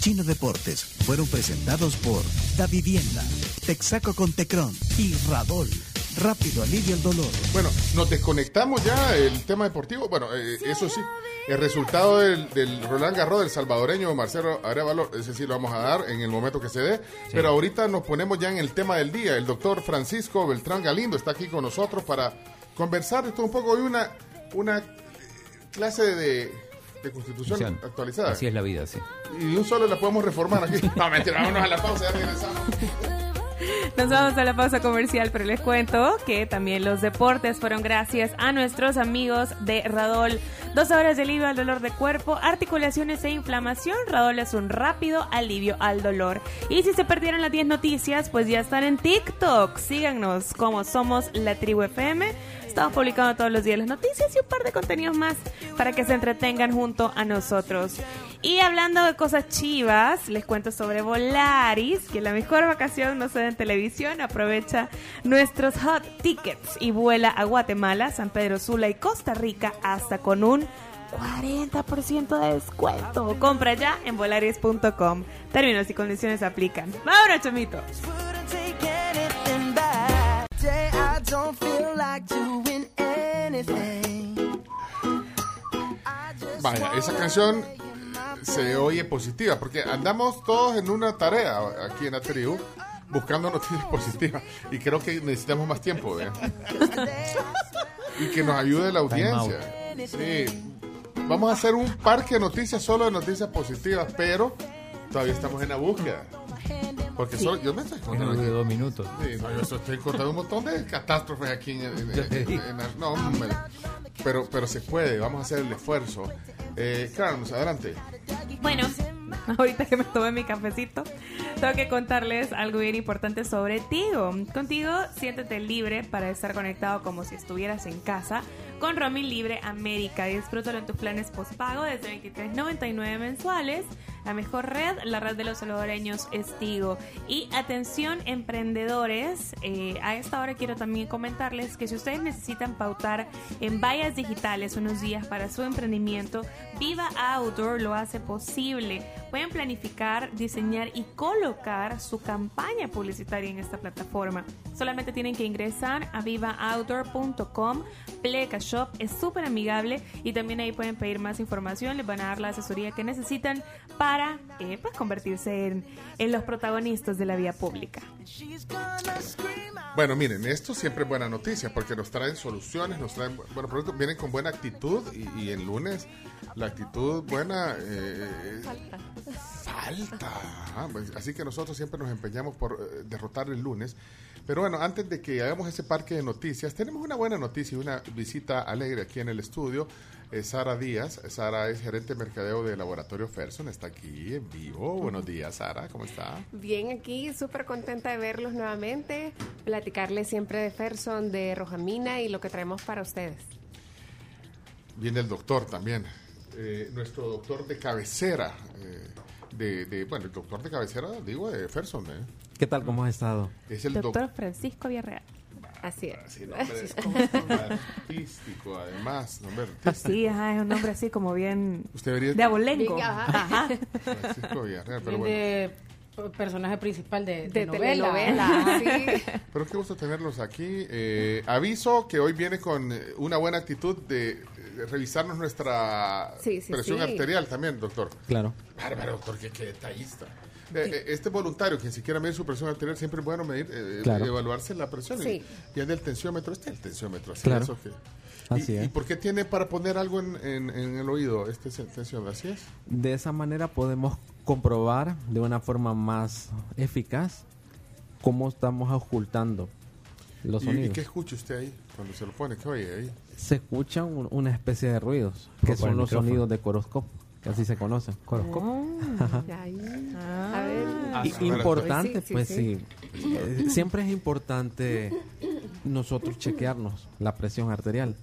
Chino Deportes fueron presentados por Da Vivienda, Texaco con Tecron y Radol. Rápido alivio el dolor. Bueno, nos desconectamos ya el tema deportivo. Bueno, eh, eso sí, el resultado del, del Roland Garros del salvadoreño Marcelo Arevalo, ese sí lo vamos a dar en el momento que se dé. Pero ahorita nos ponemos ya en el tema del día. El doctor Francisco Beltrán Galindo está aquí con nosotros para conversar esto un poco. Hoy una, una clase de, de constitución actualizada. Así es la vida, sí. Y de un solo la podemos reformar aquí. No, mentira, vámonos a la pausa, ya regresamos. Nos vamos a la pausa comercial, pero les cuento que también los deportes fueron gracias a nuestros amigos de Radol. Dos horas de alivio al dolor de cuerpo, articulaciones e inflamación. Radol es un rápido alivio al dolor. Y si se perdieron las 10 noticias, pues ya están en TikTok. Síganos como somos la tribu FM. Estamos publicando todos los días las noticias y un par de contenidos más para que se entretengan junto a nosotros. Y hablando de cosas chivas, les cuento sobre Volaris, que la mejor vacación no se da en televisión. Aprovecha nuestros hot tickets y vuela a Guatemala, San Pedro Sula y Costa Rica hasta con un 40% de descuento. Compra ya en volaris.com. Términos y condiciones aplican. ¡Vámonos, chomito! Vaya, esa canción se oye positiva porque andamos todos en una tarea aquí en la tribu buscando noticias positivas y creo que necesitamos más tiempo ¿eh? y que nos ayude la audiencia. Sí. Vamos a hacer un parque de noticias solo de noticias positivas, pero todavía estamos en la búsqueda. Porque solo, yo me estoy contando aquí. dos minutos. Sí, no, yo estoy contando un montón de catástrofes aquí en, en- en- en- en- no, pero pero se puede, vamos a hacer el esfuerzo. Eh, Carlos, adelante. Bueno, ahorita que me tomé mi cafecito, tengo que contarles algo bien importante sobre Tigo. Contigo, siéntete libre para estar conectado como si estuvieras en casa con Roaming Libre América. Disfrútalo en tus planes postpago desde 23.99 mensuales. La mejor red, la red de los salvadoreños es Tigo. Y atención, emprendedores, eh, a esta hora quiero también comentarles que si ustedes necesitan pautar en vallas digitales unos días para su emprendimiento, Viva Outdoor lo hace posible. Pueden planificar, diseñar y colocar su campaña publicitaria en esta plataforma. Solamente tienen que ingresar a vivaoutdoor.com. Pleca Shop es súper amigable y también ahí pueden pedir más información. Les van a dar la asesoría que necesitan para eh, pues, convertirse en, en los protagonistas de la vía pública. Bueno, miren, esto siempre es buena noticia porque nos traen soluciones, nos traen bu- buenos productos, vienen con buena actitud y, y el lunes la actitud buena eh, falta. Ah, pues, Así que nosotros siempre nos empeñamos por eh, derrotar el lunes. Pero bueno, antes de que hagamos ese parque de noticias, tenemos una buena noticia y una visita alegre aquí en el estudio. Eh, Sara Díaz, Sara es gerente de mercadeo de Laboratorio Ferson, está aquí en vivo. Buenos días, Sara, ¿cómo está? Bien, aquí súper contenta de verlos nuevamente, platicarles siempre de Ferson, de Rojamina y lo que traemos para ustedes. Viene el doctor también. Eh, nuestro doctor de cabecera. eh, de, de- bueno, el doctor de cabecera, digo, de Ferson. ¿eh? ¿Qué tal? ¿Cómo has estado? Es el Doctor doctor. Francisco Villarreal. Así es. Sí, nombre artístico, además. Nombre artístico. Sí, ajá, es un nombre así como bien Usted debería- de abolengo. Bien, ajá. Ajá. Francisco Villarreal, pero bueno. de personaje principal de, De novela. telenovela, sí. Pero qué gusto tenerlos aquí. Eh, aviso que hoy viene con eh, una buena actitud de, de revisarnos nuestra Sí, sí, presión sí. arterial también, doctor. Claro. Bárbaro, doctor, qué, qué detallista. Eh, eh, este voluntario, quien siquiera medir su presión arterial, siempre es bueno medir, eh, Claro. evaluarse la presión. Sí. Y, del tensiómetro, este es el tensiómetro. Así Claro. que- Así ¿Y, es. ¿Y por qué tiene para poner algo en, en- en el oído? Este es el tensiómetro, así es. De esa manera podemos comprobar de una forma más eficaz cómo estamos ocultando los ¿Y, y sonidos. qué escucha usted ahí cuando se lo pone? ¿Qué oye ahí? Se escucha un- una especie de ruidos, que son los micrófono. sonidos de coroscopo, que así se conocen. Ajá. Ahí. A ver. Y- importante, Sí, sí, pues sí. sí. Eh, siempre es importante nosotros chequearnos la presión arterial.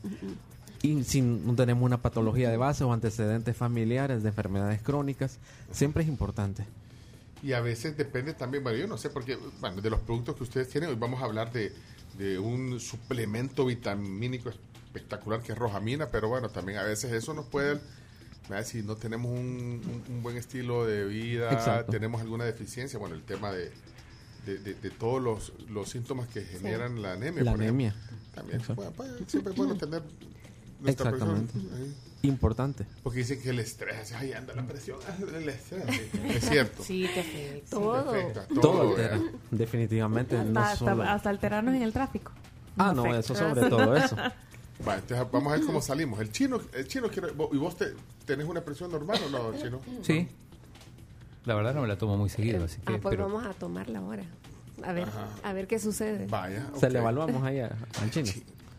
Y si no tenemos una patología de base o antecedentes familiares de enfermedades crónicas, siempre es importante. Y a veces depende también, bueno, yo no sé, porque, bueno, de los productos que ustedes tienen, hoy vamos a hablar de, de un suplemento vitamínico espectacular que es rojamina, pero bueno, también a veces eso nos puede. Si no tenemos un, un- un buen estilo de vida, Exacto. tenemos alguna deficiencia, bueno, el tema de, de, de- de todos los, los síntomas que generan la anemia. La por ejemplo. anemia. También Exacto. bueno, pues, siempre es bueno tener nuestra Exactamente. ahí. Importante. Porque dicen que el estrés, ahí anda la presión, el estrés. Es cierto. Sí, te afecta. Todo. Te afecta Todo, todo, altera. Definitivamente. no hasta, solo- hasta alterarnos en el tráfico. Ah, no, Afecta. eso sobre todo eso. Va, entonces vamos a ver cómo salimos. El chino, el chino quiere, ¿y vos te, tenés una presión normal o no, chino? Sí. La verdad no me la tomo muy seguido, así que... Ah, pues pero- vamos a tomarla ahora. A ver, Ajá. a ver qué sucede. Vaya. Se le evaluamos ahí a- al chino.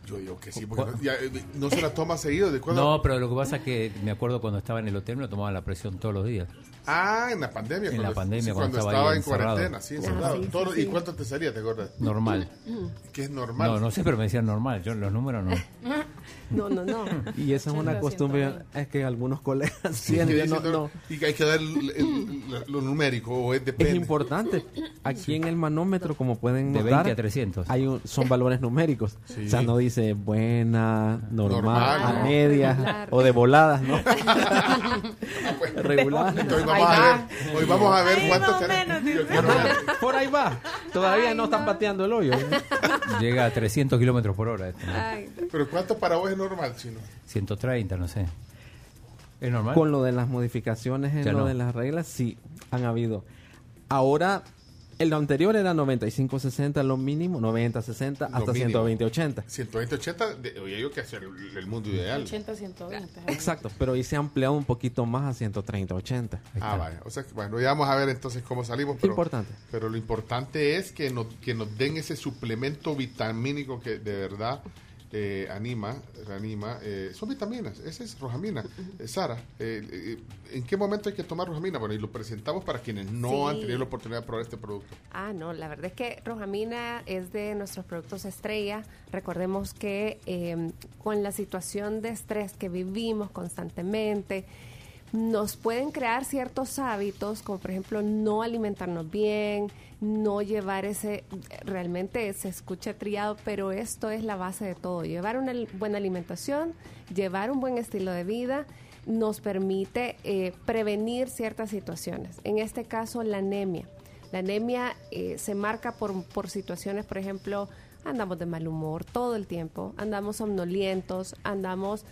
Yo digo que sí, porque no, ya, eh, no se la toma seguido. ¿De cuándo? No, pero lo que pasa es que me acuerdo cuando estaba en el hotel me tomaba la presión todos los días. Ah, en la pandemia. En cuando- la pandemia, sí, cuando cuando, estaba estaba en encerrado. cuarentena, sí, encerrado. Ah, sí, Todo- sí, ¿Y cuánto te salía, te acuerdas? Normal. Que es normal. No, no sé, pero me decían normal. Yo los números no. No, no, no. Y esa es una 80, costumbre, 120. es que algunos colegas Sí, tienen, que no- dicen, no, Y que hay que dar el- el- lo numérico o es es depende. importante. Aquí en el manómetro, como pueden De notar, 20 a 300. hay un- son valores numéricos. Sí. O sea, no dice buena, normal, Normal. a medias Regular. o de voladas, ¿no? Regular. Entonces hoy Ahí vamos a va. ver, hoy vamos a ver cuánto menos, Yo quiero ver. Por ahí va. Todavía no están pateando el hoyo. ¿eh? Llega a 300 kilómetros por hora. ¿no? Ay, Pero ¿cuánto para vos es normal, chino? 130, no sé. ¿Es normal? Con lo de las modificaciones en Ya lo no. de las reglas, sí, han habido. Ahora, el anterior era 95-60 lo mínimo, 90-60 hasta Lo mínimo. 120-80. 120, 80, de- oye yo que hacer el, el mundo ideal. 80, 120. Exacto, pero hoy se ha ampliado un poquito más a 130-80. Ah, vaya. O sea, que, bueno, ya vamos a ver entonces cómo salimos. Pero, Importante. Pero lo importante es que nos, que nos den ese suplemento vitamínico que de verdad eh, anima, reanima. eh, son vitaminas, esa es rojamina. Eh, Sara, eh, eh, ¿en qué momento hay que tomar rojamina? Bueno, y lo presentamos para quienes no Sí. han tenido la oportunidad de probar este producto. Ah, no, la verdad es que Rojamina es de nuestros productos estrella. Recordemos que eh, con la situación de estrés que vivimos constantemente, nos pueden crear ciertos hábitos, como por ejemplo no alimentarnos bien, no llevar ese, realmente se escucha triado, pero esto es la base de todo. Llevar una buena alimentación, llevar un buen estilo de vida nos permite eh, prevenir ciertas situaciones. En este caso, la anemia. La anemia eh, se marca por, por situaciones, por ejemplo, andamos de mal humor todo el tiempo, andamos somnolientos, andamos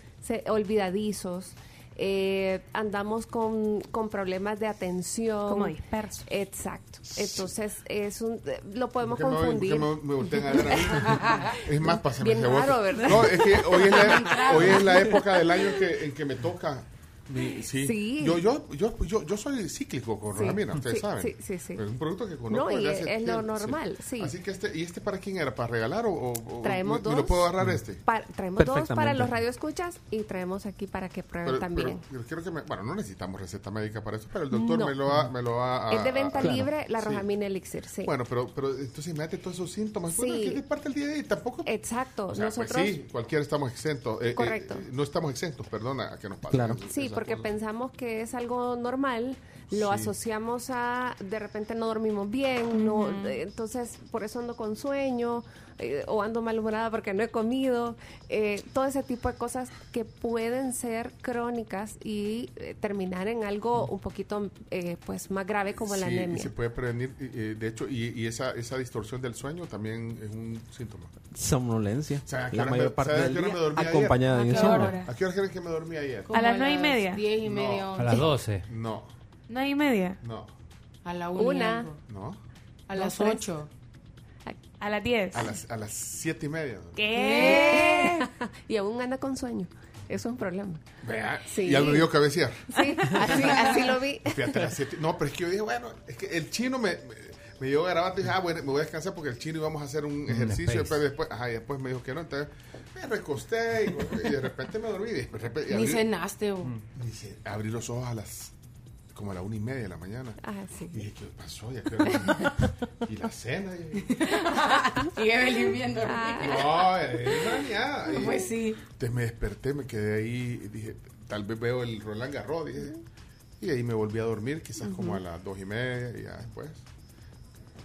olvidadizos, eh, andamos con, con problemas de atención. Como dispersos. Exacto. Entonces, es un, eh, lo podemos ¿Por qué me- confundir. por qué me, me voltean a ver a mí? Es más, pásame Bien raro, ¿verdad? No, es que hoy es la, hoy es la época del año en que, en que me toca. Mi- sí. Sí. Yo, yo, yo, yo, yo soy cíclico con Sí. Rojamina, ustedes Sí, saben. sí, sí, sí. Es un producto que conozco No, y es lo normal, sí. Así que este, ¿y este para quién era? ¿Para regalar o, Traemos dos. me lo puedo agarrar este? Traemos dos para los radioescuchas y traemos aquí para que prueben Pero, también. pero- quiero que me, bueno, no necesitamos receta médica para eso, pero el doctor No. me lo va, me lo va a... es de venta a- libre la Sí. Rojamina Elixir, sí. Bueno, pero, pero entonces me hace todos esos síntomas. Bueno, que es parte del día de hoy, tampoco... Exacto. O sea, pues Nosotros, sí, cualquiera estamos exentos. Eh, eh, Correcto. eh, no estamos exentos, perdona, a que nos pase. Claro. Sí, porque pensamos que es algo normal, lo Sí. asociamos a de repente no dormimos bien, no, eh, entonces por eso ando con sueño eh, o ando malhumorada porque no he comido, eh, todo ese tipo de cosas que pueden ser crónicas y eh, terminar en algo un poquito eh, pues más grave como la Sí, anemia. se puede prevenir, de hecho, y, y esa, esa distorsión del sueño también es un síntoma. Somnolencia. O sea, ¿a qué La mayor me- parte ¿sabes a del día me dormí ayer? acompañada de ¿A qué insomnio. ¿A qué hora creen que me dormí ayer? Como A las nueve y media. 10 y media. No. A las 12. No, ¿No hay media? no, A la una. y Una. no. A las. 8. A las 10. A las, a las siete y media. ¿Qué? y aún anda con sueño. Eso es un problema. Vea, Sí. y ya me dio cabecear. Sí, así, así lo vi. Fíjate, las siete. No, pero es que yo dije, bueno, es que el chino me, me, me dio garabato y dije, ah, bueno, me voy a descansar porque el chino íbamos a hacer un ejercicio. Después, después, ajá, y después me dijo que no. Entonces me recosté y, y de repente me dormí. Y de repente- y Ni cenaste. o- Dice, abrí los ojos a las como a la una y media de la mañana. Ah, sí. Y dije, ¿qué pasó? Y la cena. Y... Y Evelyn viendo. No, es rañada. Y- Pues sí. Entonces me desperté, me quedé ahí y dije, tal vez veo el Roland Garros. Dije, y ahí me volví a dormir, quizás como a las dos y media y ya después.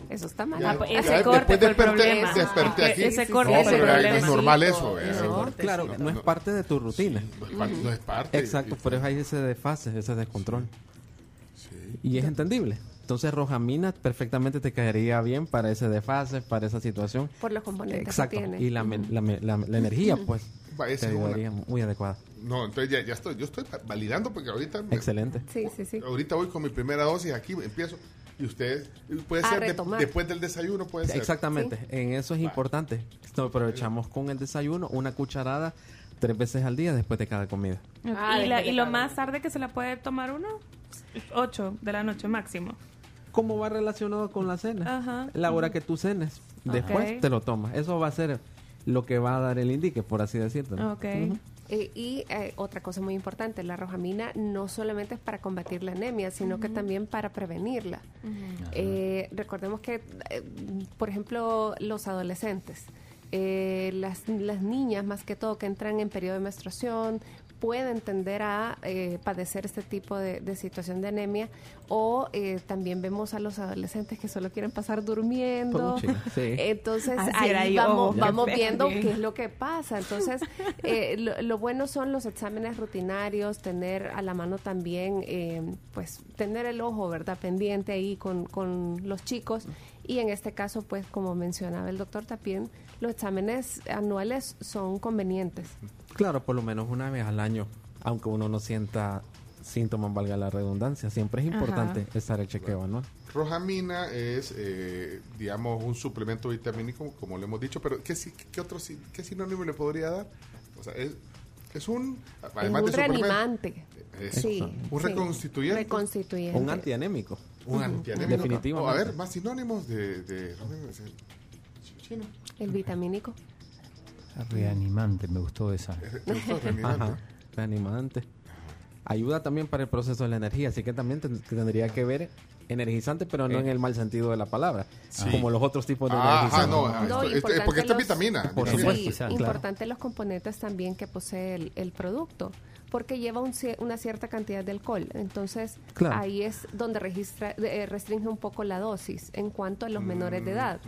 Eso está mal. Ya, Ah, pues ese después corte fue el desperté, problema. desperté Ese- aquí. ese No, corte fue el pero es problema. normal eso. Ese corte. Claro, no, es parte de tu rutina. No es parte. no es parte. Exacto, pero hay ese desfase, ese descontrol. Y es entendible. Entonces Rojamina perfectamente te caería bien para ese desfase, para esa situación. Por los componentes Exacto. que tiene. Y la, me- la, la- la energía, pues, te una- muy adecuada. No, entonces ya, ya estoy, yo estoy validando porque ahorita... me- Excelente. Sí, sí, sí. Ahorita voy con mi primera dosis, aquí empiezo. Y ustedes, puede A ser de- después del desayuno, puede ser. Exactamente, en eso es importante. Esto aprovechamos con el desayuno, una cucharada tres veces al día después de cada comida. Ah, y, la- y lo más tarde que se la puede tomar uno, 8 de la noche máximo. ¿Cómo va relacionado con la cena? Ajá. La hora que tú cenes, después te lo tomas. Eso va a ser lo que va a dar el indique, por así decirlo. ¿no? Ok. Ujú. Eh, y eh, otra cosa muy importante, la rojamina no solamente es para combatir la anemia, sino que también para prevenirla. Eh, recordemos que, eh, por ejemplo, los adolescentes, eh, las, las niñas más que todo que entran en periodo de menstruación, pueden tender a eh, padecer este tipo de, de situación de anemia o eh, también vemos a los adolescentes que solo quieren pasar durmiendo. Sí. Entonces Así ahí yo. vamos, vamos viendo qué es lo que pasa. Entonces, eh, lo, lo bueno son los exámenes rutinarios, tener a la mano también, eh, pues, tener el ojo, ¿verdad?, pendiente ahí con, con los chicos. Y en este caso, pues, como mencionaba el doctor Tapien, los exámenes anuales son convenientes. Claro, por lo menos una vez al año, aunque uno no sienta síntomas, valga la redundancia. Siempre es Ajá. importante estar el chequeo anual. Rojamina es, eh, digamos, un suplemento vitamínico, como le hemos dicho, pero ¿qué, si- qué otro qué sinónimo le podría dar? O sea, es, es un, además un de reanimante. es Sí, un sí. reconstituyente. Reconstituyente. Un antianémico. Un antianémico. Definitivamente. O, a ver, más sinónimos de. Chino. El vitamínico. Reanimante, me gustó esa. ¿Te gustó? Reanimante. Ajá, reanimante. Ayuda también para el proceso de la energía, así que también ten- tendría que ver energizante, pero no Eh. en el mal sentido de la palabra, Sí. como los otros tipos de Ajá, energizantes. no, No, esto- esto- importante porque esta es vitamina. Por vitamina. supuesto, Sí, claro. importante los componentes también que posee el, el producto, porque lleva un una cierta cantidad de alcohol. Entonces, Claro. ahí es donde registra, eh, restringe un poco la dosis en cuanto a los menores de edad.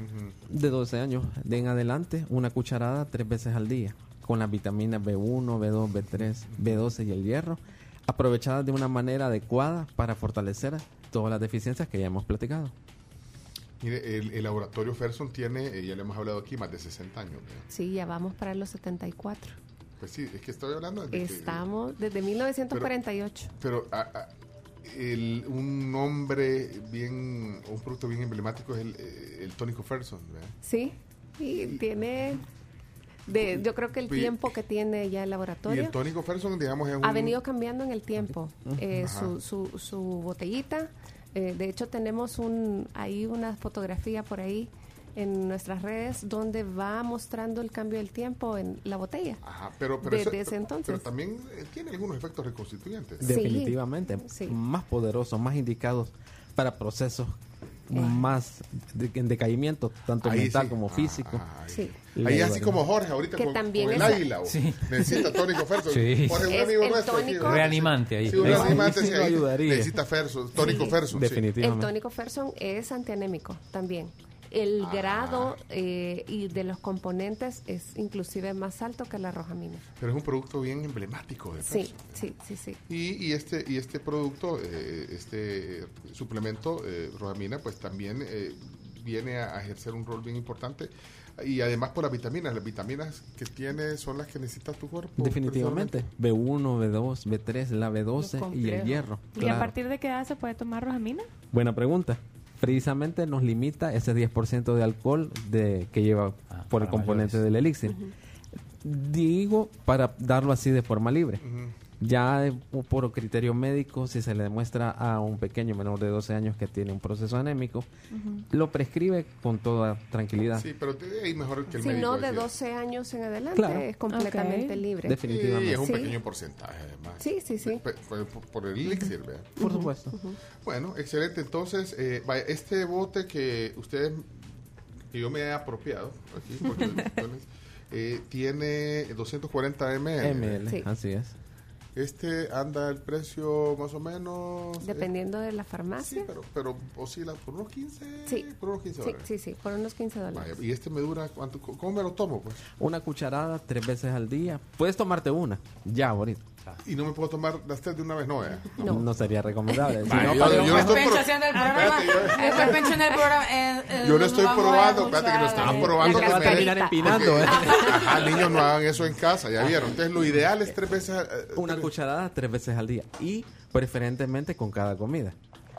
De 12 años de en adelante, una cucharada tres veces al día, con las vitaminas B1, B2, B3, B12 y el hierro, aprovechadas de una manera adecuada para fortalecer todas las deficiencias que ya hemos platicado. Mire, el, el laboratorio Ferson tiene, eh, ya le hemos hablado aquí, más de 60 años. ¿verdad? Sí, ya vamos para los 74. Pues sí, es que estoy hablando de que- Estamos desde 1948. Pero a- a- el- un nombre bien, un producto bien emblemático es el, eh, el tónico Ferson, ¿verdad? Sí, y tiene... De, yo creo que el Y- tiempo que tiene ya el Y laboratorio el tónico Ferson, digamos, es un... ha venido cambiando en el tiempo eh, su, su, su botellita. Eh, de hecho, tenemos un ahí una fotografía por ahí en nuestras redes donde va mostrando el cambio del tiempo en la botella. Ajá, pero, pero, Desde eso- ese entonces. pero también eh, tiene algunos efectos reconstituyentes. Sí. Definitivamente, Sí. más poderosos, más indicados para procesos más de, en decaimiento, tanto Ahí mental sí. como Ah, físico. ah, Sí. Ahí así ayudaría. como Jorge ahorita Que con, también con el es- águila. Sí. Necesita tónico Ferson. Sí. Jorge, un Es amigo el nuestro. aquí, tónico- ¿verdad? Reanimante ahí. Sí, un Ahí sí. reanimante, sí, Sí, ahí ayudaría. Necesita Ferson, tónico Sí. Ferson. sí. El Definitivamente. tónico Ferson es antianémico también. El Ah. grado eh, y de los componentes es inclusive más alto que la rojamina. Pero es un producto bien emblemático de Sí, sí, sí, sí. Y, y este y este producto, eh, este suplemento, eh, Rojamina, pues también eh, viene a, ejercer un rol bien importante. Y además por las vitaminas, las vitaminas que tiene son las que necesita tu cuerpo. Definitivamente. B1, B2, B3, la B12 Lo y el hierro. ¿Y a partir de qué edad se puede tomar rojamina? Buena pregunta. Precisamente nos limita ese 10% de alcohol de, que lleva Ah, por el componente mayores. del elixir. Digo para darlo así de forma libre. Ya de- por criterio médico, si se le demuestra a un pequeño menor de 12 años que tiene un proceso anémico, lo prescribe con toda tranquilidad. Sí, pero te- ahí mejor que el Si médico. no, de decida. 12 años en adelante Claro. es completamente libre. Definitivamente. Y es un Sí. pequeño porcentaje además. Sí, sí, sí. Por, por- por el elixir, ¿verdad? Por supuesto. Bueno, excelente. Entonces, eh, vaya, este bote que ustedes, que yo me he apropiado, aquí, porque eh, tiene 240 ml. ML, Sí. así es. Este anda el precio más o menos. eh, Dependiendo de la farmacia. pero, pero oscila por unos 15. Sí. Por unos 15 Sí, dólares. sí, sí, por unos 15 dólares. Vaya, y este me dura, ¿cuánto? ¿Cómo me lo tomo? Pues? Una cucharada tres veces al día. Puedes tomarte una, ya ahorita. Y no me puedo tomar las tres de una vez, no, ¿eh? No, sería recomendable. Si no, yo- yo no estoy el programa. Espérate, yo- Después Pencho en el programa. eh, eh, Yo no estoy probando, espérate que no estamos eh, probando que me den- empinando, ¿eh? Ajá, niños no hagan eso en casa, ya vieron. Entonces lo ideal es tres veces. eh, una cucharada tres veces al día y preferentemente con cada comida.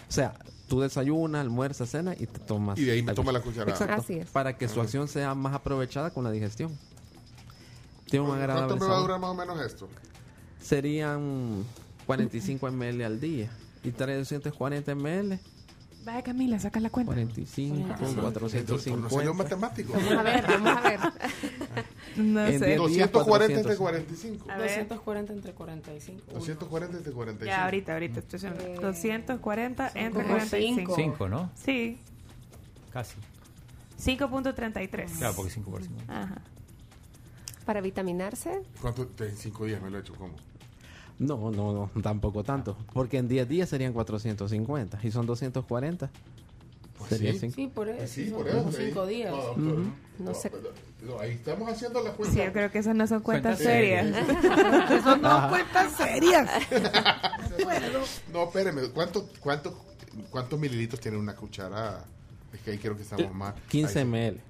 O sea, tú desayunas, almuerzas, cenas y te tomas. Y de ahí me toma la cucharada. Exacto. Así es. Para que su acción sea más aprovechada con la digestión. Tiene un agradable ¿Cuánto me va a durar más o menos esto? Serían 45 ml al día y 340 ml. Vaya Camila, saca la cuenta. 45, No salió 450. matemático. Vamos a ver, vamos a ver. No sé. 10 días, 240 entre 400. 45. A ver. 240 entre 45. 240 entre 45. Ya, ahorita, ahorita. Estoy haciendo 240 entre como 45. 5, ¿no? Sí, Casi. 5.33. Claro, porque 5 por 5. Ajá. Para vitaminarse, ¿Cuánto? En cinco días me lo he hecho, ¿cómo? No, no, no, tampoco tanto. Porque en 10 días serían 450 y son 240. Sería sí. cinco. Sí, por eso. Sí, son por eso. como sí. cinco días. No, pero- no sé. no, ahí estamos haciendo la cuenta. Sí, yo creo que esas no son cuentas Cuentas serias. Eso no cuentas serias. No, espéreme, ¿cuánto, cuánto, ¿cuántos mililitros tiene una cuchara? Es que ahí creo que estamos más. 15 ahí sí. ml.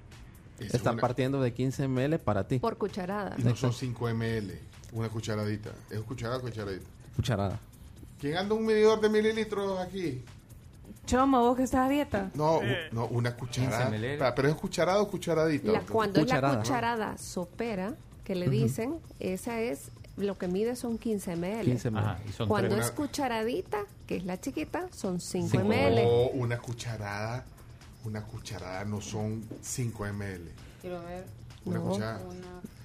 Es Está una- partiendo de 15 ml para ti. por cucharada. Y no son 5 ml, una cucharadita. ¿Es cucharada o cucharadita? Cucharada. ¿Quién anda un medidor de mililitros aquí? Chomo, vos que estás a dieta. No, u- no una cucharada. 15 ml. Pa- Pero es cucharada o cucharadita. La- cuando es la Cucharada. cucharada sopera, que le dicen, esa es, lo que mide son 15 ml. 15 ml. Ajá, y son Cuando tres. es cucharadita, que es la chiquita, son 5 Cinco. ml. No, una cucharada, una cucharada no son 5 ml. Quiero ver. Una No. cucharada.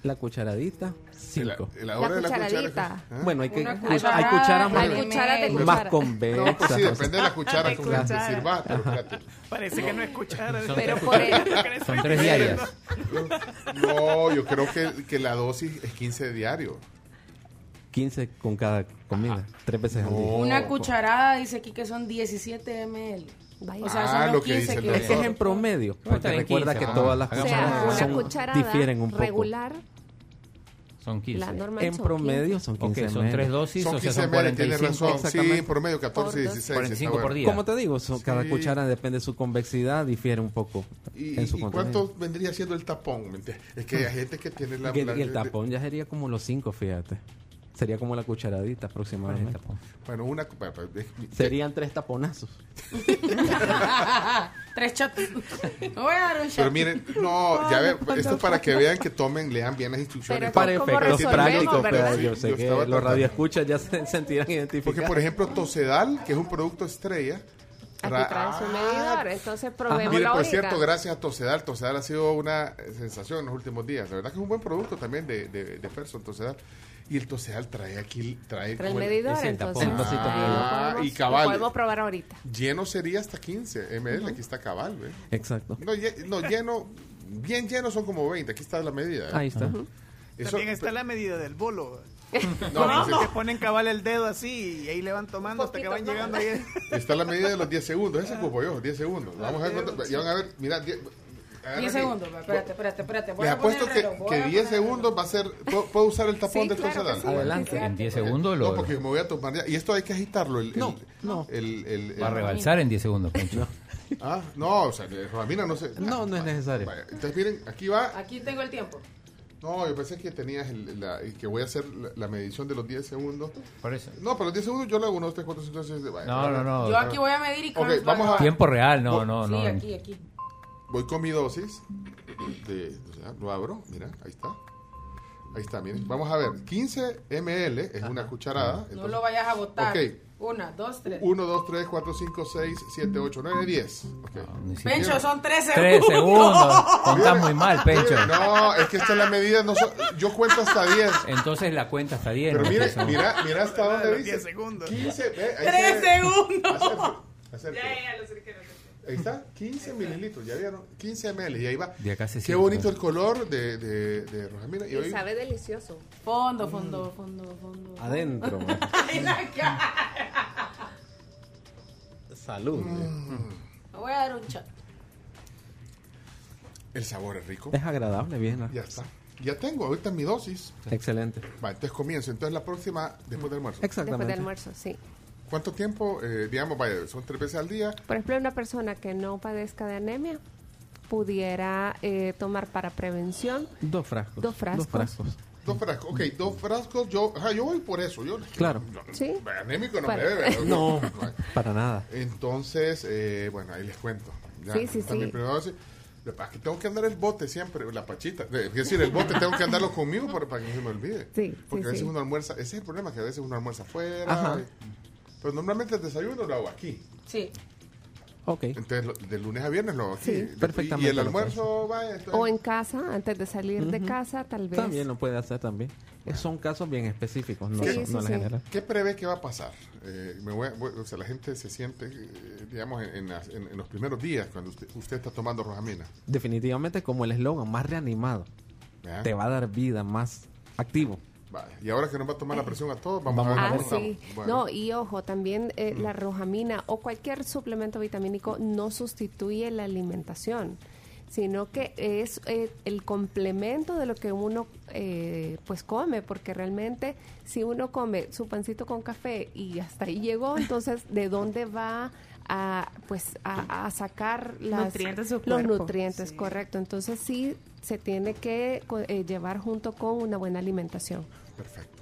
La cucharadita, 5. La, la hora de la cucharadita. cuchara. ¿Ah? Bueno, hay, que, hay cucharas más, Hay más convexas. No, pues sí, depende de la cuchara con la que. Parece que no es cuchara. Son Pero tres- por el- Son tres diarias. No, yo creo que, que la dosis es 15 diario. 15 con cada comida, tres veces al día. Una cucharada dice aquí que son 17 ml. Vaya. O sea, Ah, son los lo que 15 dice el que Es que es en promedio, porque recuerda 15, que ah. todas las o sea, son, cucharada difieren un poco. regular, Son 15. la normal En son promedio 15. son Ok, 15 son ml. tres dosis, Son o sea, 15 son ml, tiene 45. razón. Sí, exactamente. en promedio 14 y Por dos. 16. 45 está por día. Como te digo, son- cada Sí. cuchara depende de su convexidad, difiere un poco ¿Y, en su y cuánto vendría siendo el tapón? ¿Me entiendes? Es que hay gente que tiene la... Y el, la- y el tapón ya sería como los 5, fíjate. Sería como la cucharadita aproximadamente. Bueno, una... Serían tres taponazos. Tres shots. No voy a dar un shot. Pero miren, no, ya ve, esto es para que vean que tomen, lean bien las instrucciones. Pero Para ¿cómo efectos prácticos, verdad? pero Sí, yo sé yo que los radioescuchas ya se sentirán identificados. Porque, por ejemplo, Tosedal, que es un producto estrella... Aquí ra- trae su Ah, medidor, entonces Mire, probémoslo por cierto, gracias a Tosedal. Tosedal ha sido una sensación en los últimos días. La verdad que es un buen producto también de, de, de Ferson, Tosedal. Y el Tosedal trae aquí, trae, Trae el medidor, el entonces. El Ah, podemos- y cabal. Lo podemos probar ahorita. Lleno sería hasta 15 ml. Aquí está cabal, ¿ve? Exacto. No, lle- no, lleno, bien lleno son como 20. Aquí está la medida. ¿eh? Ahí está. Eso- También está la medida del bolo. No, No, no. que ponen cabal el dedo así y ahí le van tomando hasta que van poquito llegando más. ahí. Está la medida de los 10 segundos. Ese ocupo yo, 10 segundos. Vamos a ver cuánto. Ya van a ver, mira. 10 agarra 10 aquí. segundos. Espérate, espérate, espérate. Voy Les a poner apuesto que, reloj, que a 10 poner el segundos va a ser. ¿Puedo, puedo usar el tapón Sí, del claro Tosedal? sí. Adelante. En 10 segundos No, lo porque me voy a tomar ya. Y esto hay que agitarlo. El, No, el- no. El, el- el- va a rebalsar en 10 segundos, Pencho. Ah, no, o sea, de Ramina no sé. No, no es necesario. Vaya, Entonces, miren, aquí va. Aquí tengo el tiempo. No, yo pensé que tenías el, la, que voy a hacer la, la medición de los 10 segundos. Por eso. No, pero los 10 segundos yo le hago 1, 2, 3, 4, 5, 6, 7. Vaya, No, no, no. Yo aquí voy a medir y Ok, Carlos vamos va a- Tiempo real, no, no, Sí, no. aquí, aquí. Voy con mi dosis. De, o sea, lo abro, mira, ahí está. Ahí está, miren. Vamos a ver, 15 ml es una cucharada. No lo vayas a botar. Ok. Una, dos, tres. 1, 2, 3, 4, 5, 6, 7, 8, 9, 10. Ok. Ni siquiera- Pencho, son tres segundos. 3 segundos. Contás muy mal, Pencho. No, es que esta es la medida. No so- yo cuento hasta 10. Entonces la cuenta está bien. Pero ¿no? Eso- mira, mira hasta dónde dice. 10 segundos. 15, ve, ahí Tres se segundos. Ya, ya, lo sé que no sé. Ahí está, 15 mililitros, ya vieron, 15 ml, y ahí va. De acá se Qué siente. bonito el color de, de, de Rojamina. Y Y hoy, sabe delicioso. Fondo, fondo, fondo, fondo. Adentro. Ay, la cara. Salud. Me voy a dar un chat. el sabor es rico. Es agradable, bien. Ya está. Ya tengo, ahorita mi dosis. Excelente. Va, entonces comienzo. Entonces la próxima, después del almuerzo. Después del almuerzo, sí. ¿Cuánto tiempo? Eh, digamos, vaya, son tres veces al día. Por ejemplo, una persona que no padezca de anemia pudiera eh, tomar para prevención Dos frascos. Dos frascos. Dos frascos. Dos frascos, ok, dos frascos, yo, ajá, yo voy por eso. Yo, Claro. Sí. Anémico no Para- me debe. No, para nada. Entonces, eh, bueno, ahí les cuento. Ya, Sí, sí, sí. mi primera dosis. Lo que pasa es que tengo que andar el bote siempre, la pachita. Es decir, el bote tengo que andarlo conmigo para, para que no se me olvide. Sí, Porque sí, a veces sí. uno almuerza, ese es el problema, que a veces uno almuerza afuera. Ajá. y- pero normalmente el desayuno lo hago aquí. Sí. Ok. Entonces, lo- de lunes a viernes lo hago aquí. Sí. Perfectamente Y el almuerzo, entonces- o en casa, antes de salir de Ujú. casa, tal vez. También lo puede hacer también. Son casos bien específicos, no, Sí, no sí, en la sí. general. ¿Qué prevé que va a pasar? Eh, me voy voy- o sea, la gente se siente, eh, digamos, en, en las- en- en los primeros días cuando usted, usted está tomando rojamina. Definitivamente como el eslogan, más reanimado. Te va a dar vida, más activo. Vale. Y ahora que nos va a tomar la presión a todos, vamos, Vamos a ver Ah, cómo sí. estamos. Bueno. No, y ojo, también eh, la rojamina o cualquier suplemento vitamínico no sustituye la alimentación, sino que es eh, el complemento de lo que uno eh, pues come, porque realmente si uno come su pancito con café y hasta ahí llegó, entonces ¿de dónde va a pues a, a sacar las, Nutrientes su los cuerpo. nutrientes? Sí. Correcto. Entonces sí se tiene que eh, llevar junto con una buena alimentación. Perfecto.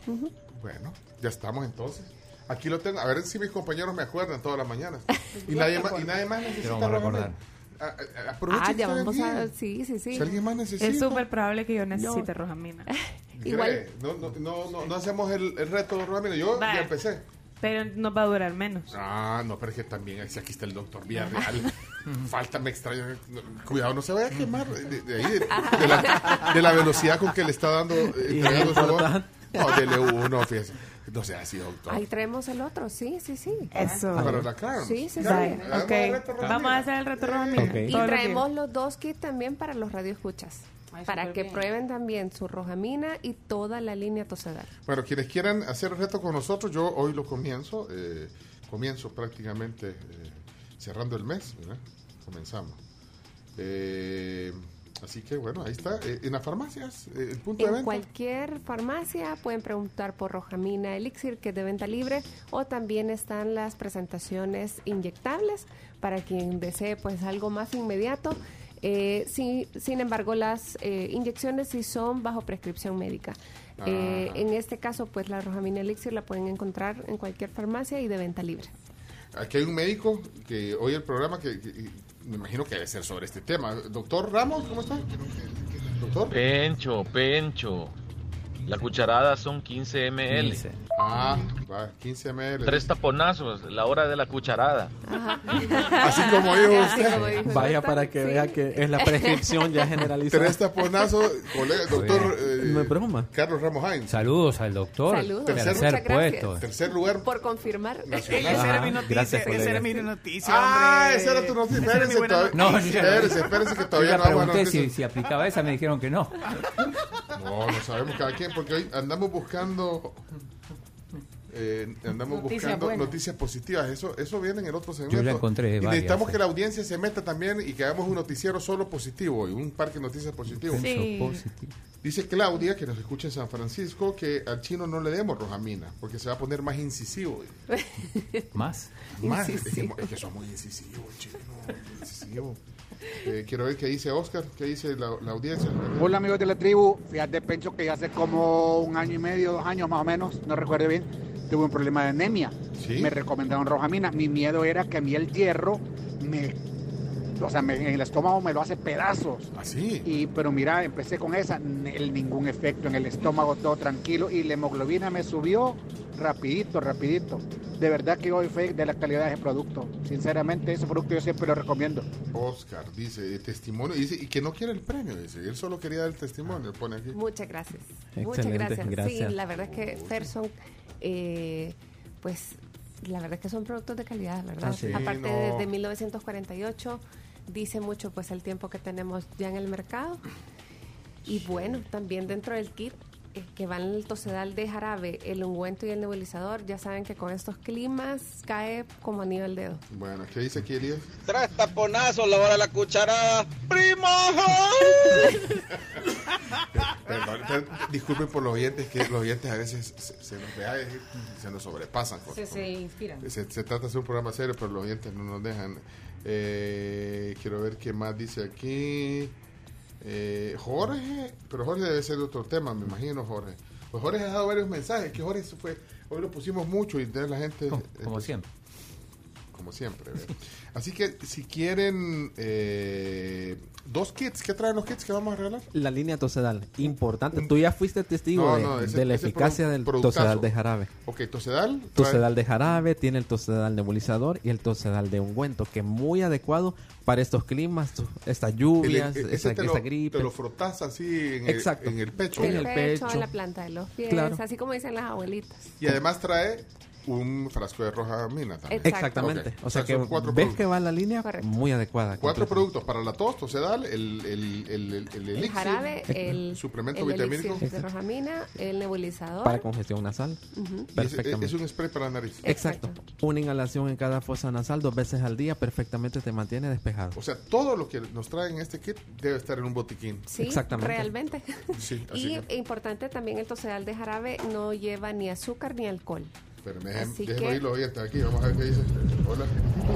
Bueno, ya estamos entonces. Aquí lo tengo. A ver si mis compañeros me acuerdan todas las mañanas. Y nadie más, y nadie más necesita vamos a recordar. A- a- aprovechen Ah, que ya vamos a... Sí, sí, sí. Si alguien más necesita. Es súper probable que yo necesite rojamina. Igual-. No, no, no, no, no hacemos el, el reto de rojamina. Yo ya empecé. Pero nos va a durar menos. Ah, no, pero es que también si aquí está el doctor Villarreal. Falta, me extraña. No, Cuidado, no se vaya a quemar de, de ahí, de, de la, de la velocidad con que le está dando. eh. No, dele uno, fíjese. No sea así, doctor. Ahí traemos el otro, sí, sí, sí. Eso. Ah, Para la. Sí, sí, sí. Ya, Vaya, hagamos ok. el reto rojamina. Vamos a hacer el reto rojamina. Ok. Y traemos los dos kits también para los radioescuchas. Ay, para que bien. prueben también su rojamina y toda la línea Tosedal. Bueno, quienes quieran hacer el reto con nosotros, yo hoy lo comienzo. eh, comienzo prácticamente eh, cerrando el mes. ¿verdad? Comenzamos. Eh, así que bueno, ahí está. Eh, en las farmacias, eh, el punto de En venta. cualquier farmacia pueden preguntar por Rojamina Elixir, que es de venta libre, o también están las presentaciones inyectables para quien desee pues algo más inmediato. Eh, sí, sin embargo, las eh, inyecciones sí son bajo prescripción médica. Ajá. en este caso, pues la Rojamina Elixir la pueden encontrar en cualquier farmacia y de venta libre. Aquí hay un médico que oye el programa que, que- me imagino que debe ser sobre este tema. Doctor Ramos, ¿cómo está? Doctor. Pencho, Pencho. La cucharada son 15 ml. 15. Ah, va, 15 ml. Tres taponazos, la hora de la cucharada. Así como dijo usted. Vaya para que sí. vea que es la prescripción ya generalizada. Tres taponazos, colega, doctor eh, No es broma. Carlos Ramos Hines. Saludos al doctor. Saludos. Tercer Muchas gracias. puesto. Tercer lugar Por confirmar. nacional. Esa era mi noticia, gracias, esa era mi noticia, Ah, hombre. esa era tu noticia. Espérense, todavía- No, yo espérense, espérense que Yo todavía ya no pregunté si, si aplicaba esa, me dijeron que no. No, no sabemos cada quien, porque hoy andamos buscando. eh, andamos Noticias buscando buenas. noticias positivas. Eso eso viene en el otro segmento. Yo ya encontré Y varias, necesitamos sí. que la audiencia se meta también y que hagamos un noticiero solo positivo y un parque de noticias positivo. Sí. Dice Claudia, que nos escucha en San Francisco, que al chino no le demos rojamina, porque se va a poner más incisivo. Más. Más, es que, Incisivo. es que son muy incisivos, chino. Incisivo. Eh, quiero ver qué dice Oscar, qué dice la, la audiencia. Hola amigos de la tribu, fíjate Pencho que hace como un año y medio, dos años más o menos, no recuerdo bien, tuve un problema de anemia. Sí. Me recomendaron rojamina. Mi miedo era que a mí el hierro me, o sea, me- en el estómago me lo hace pedazos. Así. Y, pero mira, empecé con esa, el- ningún efecto en el estómago, todo tranquilo y la hemoglobina me subió rapidito, rapidito. De verdad que hoy fue de la calidad de ese producto. Sinceramente, ese producto yo siempre lo recomiendo. Oscar dice eh, testimonio y dice y que no quiere el premio, dice. Él solo quería dar el testimonio, pone aquí. Muchas gracias. Muchas gracias. gracias. Sí, la verdad es que Ferson, eh, pues la verdad es que son productos de calidad, ¿verdad? Ah, sí. Aparte no. de, de 1948, dice mucho pues el tiempo que tenemos ya en el mercado. Y bueno, también dentro del kit eh, que van el tosedal de jarabe, el ungüento y el nebulizador, ya saben que con estos climas cae como anillo al dedo. Bueno, ¿qué dice aquí Elías? Tres taponazos, la hora de la cucharada. ¡Primo! Perdón, per- disculpen por los oyentes, que los oyentes a veces se, se nos vea, se nos sobrepasan. con- Se, se inspiran. Se, se trata de hacer un programa serio, pero los oyentes no nos dejan. Eh, quiero ver qué más dice aquí. Eh, Jorge, pero Jorge debe ser de otro tema, me imagino, Jorge. Pues Jorge ha dado varios mensajes, que Jorge fue, hoy lo pusimos mucho y entonces la gente... Como, como siempre. Como siempre. Así que si quieren eh, dos kits, ¿qué traen los kits que vamos a regalar? La línea tosedal, importante. Tú ya fuiste testigo No, de, no, ese- de la eficacia del productazo. tosedal de jarabe. Ok, Tosedal. trae- Tosedal de jarabe, tiene el tosedal nebulizador y el tosedal de ungüento, que es muy adecuado para estos climas, estas lluvias, el- esa, te, esa lo, gripe. te lo frotas así en, el, Exacto. en el pecho. En el, el pecho, pecho. en la planta de los pies, Claro. así como dicen las abuelitas. Y además trae un frasco de roja mina también. Exactamente. O sea que cuatro ves productos. que va la línea Correcto. muy adecuada. Cuatro productos para la tos, Tosedal, el, el, el, el, el El elixir, jarabe, el, suplemento el vitamínico. elixir de rojamina, el nebulizador. Para congestión nasal. Es, Perfectamente. es un spray para la nariz. Exacto. Una inhalación en cada fosa nasal dos veces al día perfectamente te mantiene despejado. O sea, todo lo que nos traen en este kit debe estar en un botiquín. Sí, Exactamente. realmente. Sí, así Y que, importante también el tosedal de jarabe no lleva ni azúcar ni alcohol. Pero me dejen, Así déjenme que- oír los oyentes aquí, vamos a ver qué dice. Hola.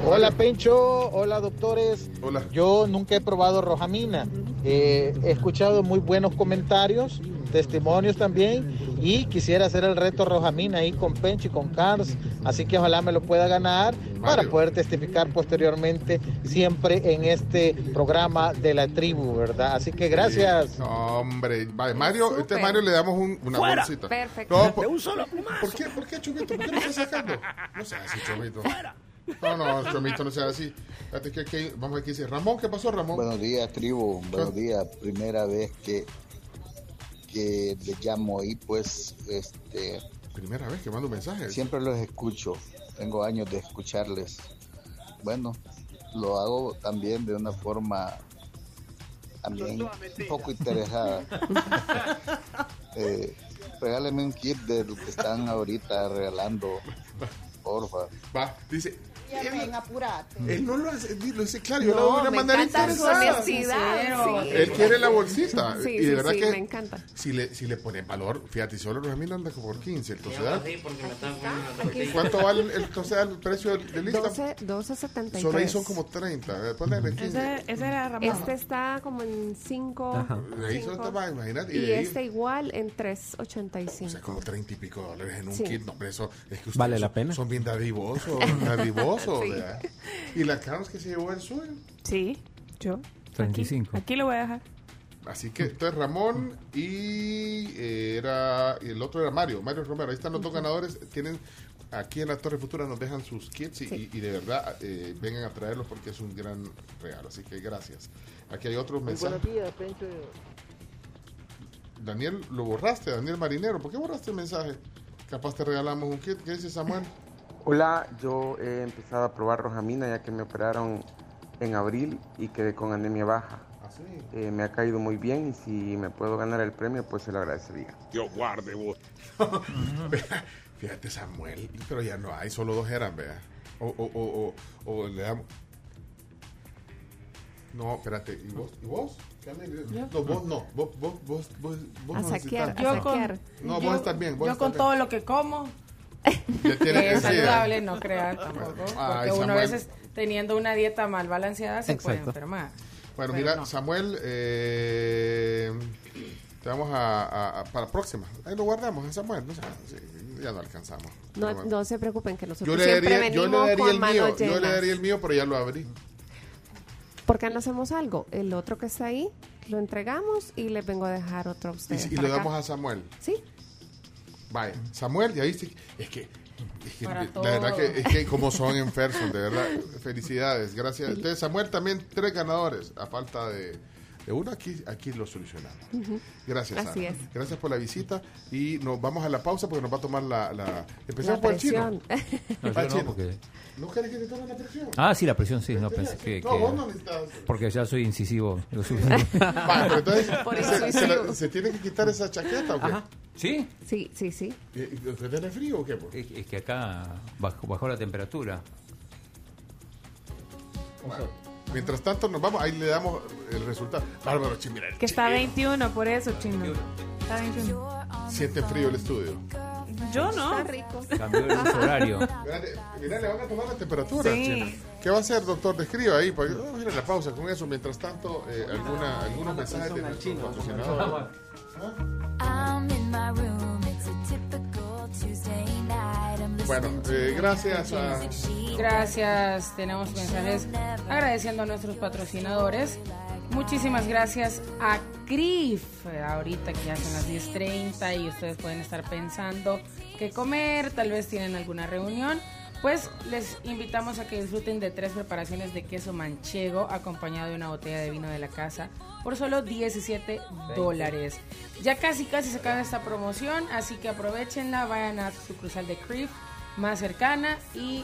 Hola Pencho, hola doctores. Hola. Yo nunca he probado rojamina. Eh, he escuchado muy buenos comentarios, testimonios también y quisiera hacer el reto rojamina ahí con Pencho y con Cars. Así que ojalá me lo pueda ganar para poder testificar posteriormente siempre en este programa de la tribu, ¿verdad? Así que gracias. No, hombre, vale, Mario, Súper. este Mario le damos un- una Fuera. bolsita. Perfecto. No, por, ¿por qué, ¿Por qué, Chomito? ¿Por qué lo estás sacando? No seas así, Chomito. No, no, Chomito, no seas así. Fíjate que, que- vamos a ver qué dice. Ramón, ¿qué pasó, Ramón? Buenos días, tribu. Buenos días. Primera vez que, que les llamo ahí, pues, este, Primera vez que mando un mensaje. siempre los escucho. Tengo años de escucharles. Bueno, lo hago también de una forma también un poco interesada. eh, regáleme un kit de lo que están ahorita regalando, porfa. Va, dice, Ya bien, apurate. él no lo hace, lo dice claro, yo le No, voy a me mandar encanta su interesada. sí. Él quiere la bolsita. Sí, y sí, de verdad sí, que me encanta. Si le, si le ponen valor, fíjate, solo los mil anda como por 15. Entonces, Yo ¿verdad? así porque me están poniendo la Aquí tortilla. ¿cuánto vale el, el, entonces, el precio del, lista? 12, 12.73. Solo ahí son como 30. eh, Ponle 15. Ese, ese era Ramón. Este está como en 5. Ajá. Ahí va, imagínate. Y, Y de ahí, este igual en o sea, 3.85. como 30 y pico dólares en un Sí. kit. No, pero eso es que ustedes Vale la son- pena. Son bien dadivosos, dadivosos. Sí. Y la Carlos que se llevó el suyo. Sí, yo. 35. Aquí lo voy a dejar. Así que entonces Ramón y eh, era y el otro era Mario, Mario Romero. Ahí están los dos ganadores. Tienen aquí en la Torre Futura nos dejan sus kits y, Sí. y- y de verdad eh, vengan a traerlos porque es un gran regalo. Así que gracias. Aquí hay otros mensajes. días, Pencho. Daniel, lo borraste, Daniel Marinero. ¿Por qué borraste el mensaje? Capaz te regalamos un kit. ¿Qué dice Samuel? Hola, yo he empezado a probar rojamina ya que me operaron en abril y quedé con anemia baja. Así. Eh, me ha caído muy bien y si me puedo ganar el premio, pues se lo agradecería. Dios guarde vos. Fíjate, Samuel, pero ya no hay, solo dos eran, vea. O, o, o, o, o le damos. No, espérate, ¿y vos? ¿Y vos? No, vos no, vos, vos, vos, vos, vos A no saquear, a Yo con, saquear. No, yo- vos estás bien, vos yo con bien. todo lo que como, Tiene que es saludable, no crean tampoco. Ay, Porque uno a veces teniendo una dieta mal balanceada se puede enfermar. Bueno, Pero mira, no. Samuel, eh, te vamos a, a- a- para la próxima. Ahí lo guardamos, Samuel. No, sé, sí, ya no alcanzamos. No, bueno. no se preocupen que yo nosotros le siempre daría, yo venimos le daría con el mío, yo le daría el mío, pero ya lo abrí. ¿Por qué no hacemos algo? El otro que está ahí, lo entregamos y les vengo a dejar otro a Y, ustedes. y lo acá. damos a Samuel. Sí. Vaya, Samuel, ya viste, es que, es que la verdad que es que como son en Ferson, de verdad, felicidades, gracias. Entonces, Samuel también tres ganadores, a falta de uno, aquí, aquí lo solucionamos. Ujú. Gracias, Así Ana. es. Gracias por la visita y nos vamos a la pausa porque nos va a tomar la... la... Empezamos La por el chino. No, Ah, no, chino. porque- ¿No querés que te tome la presión? Ah, sí, la presión sí, no pensé que... No, que- vos no necesitas... Porque ya soy incisivo. lo suficiente. Va, pero entonces, Por se, se la- se tiene que quitar esa chaqueta o qué? Ajá. ¿Sí? Sí, sí, sí. ¿Y- y ¿Usted tiene frío o qué? pues? Es, es que acá bajó, bajó la temperatura. Bueno, mientras tanto nos vamos, ahí le damos el resultado. Bárbaro, chi, mira, Que está chi- 21, por eso, chino. Está 21. Siente frío el estudio. Yo no. Está rico. Cambió el horario. Mira, mira, le van a tomar la temperatura. Sí. chino. ¿Qué va a hacer, doctor? Describa ahí. Porque, vamos a ir a la pausa con eso. Mientras tanto, eh, alguna, algunos mensajes de nuestro patrocinador. Bueno, eh, gracias a... Gracias, tenemos mensajes agradeciendo a nuestros patrocinadores. Muchísimas gracias a CRIF, ahorita que ya son las 10.30 y ustedes pueden estar pensando qué comer, tal vez tienen alguna reunión. Pues les invitamos a que disfruten de tres preparaciones de queso manchego acompañado de una botella de vino de la casa por solo 17 dólares. Ya casi casi se acaba esta promoción, así que aprovechenla, vayan a su sucursal de CRIF más cercana y...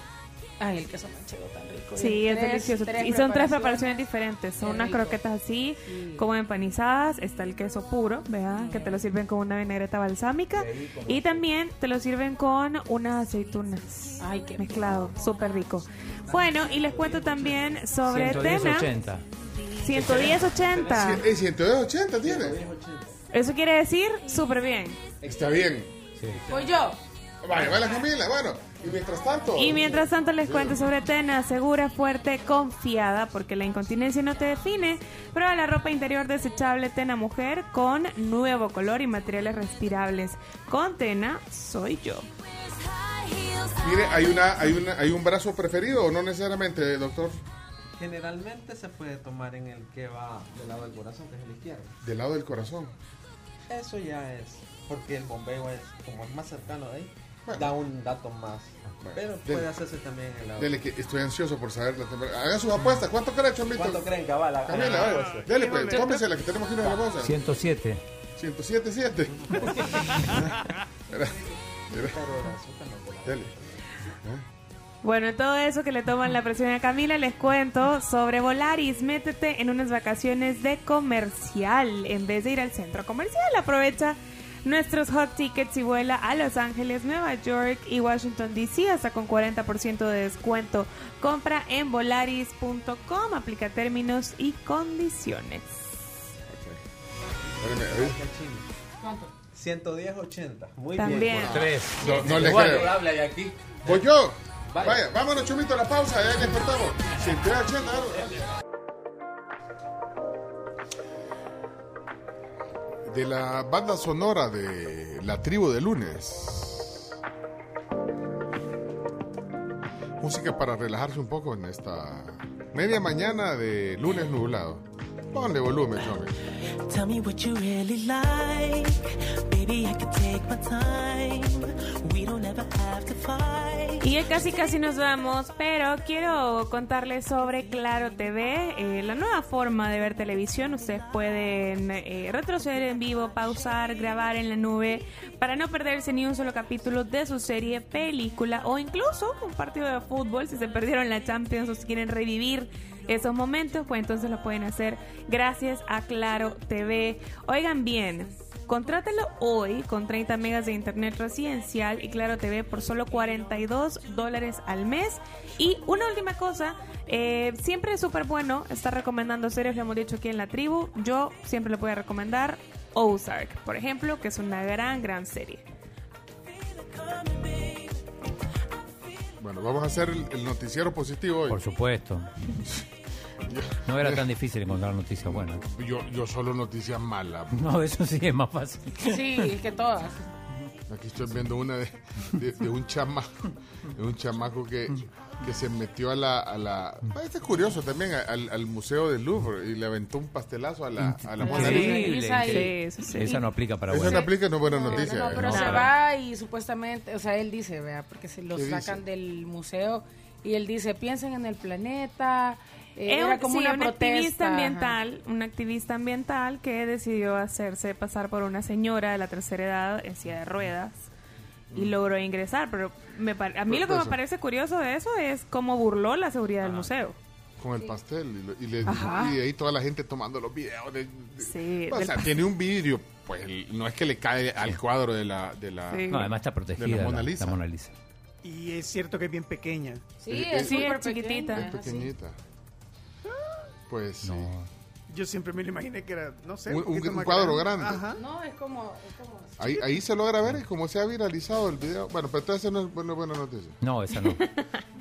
Ay, el queso manchego tan rico. Sí, es Tres- delicioso. tres y son tres preparaciones. diferentes. Son unas croquetas así, como empanizadas. Está el queso puro, ¿verdad? Que te lo sirven con una vinagreta balsámica. Y también te lo sirven con unas aceitunas. Ay, qué Mezclado, súper rico. Bueno, y les cuento también sobre Tena. 110.80. 110.80. Eh, 180 tiene. Eso quiere decir súper bien. Está bien. Pues yo. Vaya, va la Camila. Bueno, y mientras tanto... Y mientras tanto les cuento sobre Tena, segura, fuerte, confiada, porque la incontinencia no te define. Prueba la ropa interior desechable Tena Mujer con nuevo color y materiales respirables. Con Tena soy yo. Mire, ¿hay, una, hay, una, ¿hay un brazo preferido o no necesariamente, doctor? Generalmente se puede tomar en el que va del lado del corazón, que es el izquierdo. Del lado del corazón. Eso ya es, porque el bombeo es como es más cercano de ahí, da un dato más. Pero puede Dele. hacerse también en el lado. Dele, que estoy ansioso por saber la temperatura. Hagan sus apuestas. ¿Cuánto creen, Chomito? ¿Cuánto creen, cabal? Camila, apuestas. Dele, pues, tómese la que tenemos que ir a la pausa. 107. 107, 7. Dele. Bueno, todo eso que le toman la presión a Camila, les cuento sobre Volaris. Métete en unas vacaciones de comercial. En vez de ir al centro comercial, aprovecha nuestros hot tickets y vuela a Los Ángeles, Nueva York y Washington DC hasta con 40% de descuento. Compra en volaris.com, aplica términos y condiciones. ¿Cuánto? 110, 80. Muy También. bien. Tres. No, no le creo. habla de aquí. Voy yo. Vaya. Vaya, vámonos, Chomito, a la pausa. Ya despertamos. 180, De la banda sonora de La Tribu de Lunes. Música para relajarse un poco en esta media mañana de lunes nublado. Ponle volumen, Chomi. Tell me what you really like. Baby, I can take my time. We don't ever have to fight. Y ya casi casi nos vamos, pero quiero contarles sobre Claro TV, eh, la nueva forma de ver televisión. Ustedes pueden eh, retroceder en vivo, pausar, grabar en la nube para no perderse ni un solo capítulo de su serie, película o incluso un partido de fútbol si se perdieron la Champions o si quieren revivir esos momentos, pues entonces lo pueden hacer gracias a Claro TV. Oigan bien, Contrátelo hoy con 30 megas de internet residencial y Claro TV por solo 42 dólares al mes. Y una última cosa, eh, siempre es súper bueno estar recomendando series, lo hemos dicho aquí en la tribu. Yo siempre le voy a recomendar Ozark, por ejemplo, que es una gran, gran serie. Bueno, vamos a hacer el, el noticiero positivo hoy. Por supuesto. No era tan difícil encontrar noticias buenas. Yo, yo solo noticias malas. No, eso sí es más fácil. Sí, que todas. Aquí estoy viendo una de, de, de un chamaco, de un chamaco que, que se metió a la, a la ah, este es curioso también, al, al museo del Louvre y le aventó un pastelazo a la, a la Mona Lisa. Increíble. Esa. Sí, eso sí. Esa no aplica para Esa buenas. no aplica, no es buena noticia. No, pero ¿eh? se No. va y supuestamente, o sea, él dice, vea, porque se lo ¿Qué sacan dice? del museo y él dice, piensen en el planeta. Eh, Es era como sí, una, un protesta. activista ajá. ambiental, un activista ambiental que decidió hacerse pasar por una señora de la tercera edad en silla de ruedas y logró ingresar. Pero me par- a mí Pues- lo que me parece curioso de eso es cómo burló la seguridad del museo. Con el pastel y, le- Ajá. y ahí toda la gente tomando los videos. De, de- Sí, o sea, tiene un vidrio, pues no es que le cae al cuadro de la, de la, Sí. No, además está de protegida la la, Mona la Lisa. Mona Lisa. Y es cierto que es bien pequeña. Sí, es Sí, súper es chiquitita. pequeña, Es ajá, sí. Pues sí. Yo siempre me lo imaginé que era, no sé. Un- cuadro grande. Ajá. No, es como... Es como Ahí, ahí se logra ver cómo se ha viralizado el video. Bueno, pero entonces no es buena, buena noticia. No, esa no.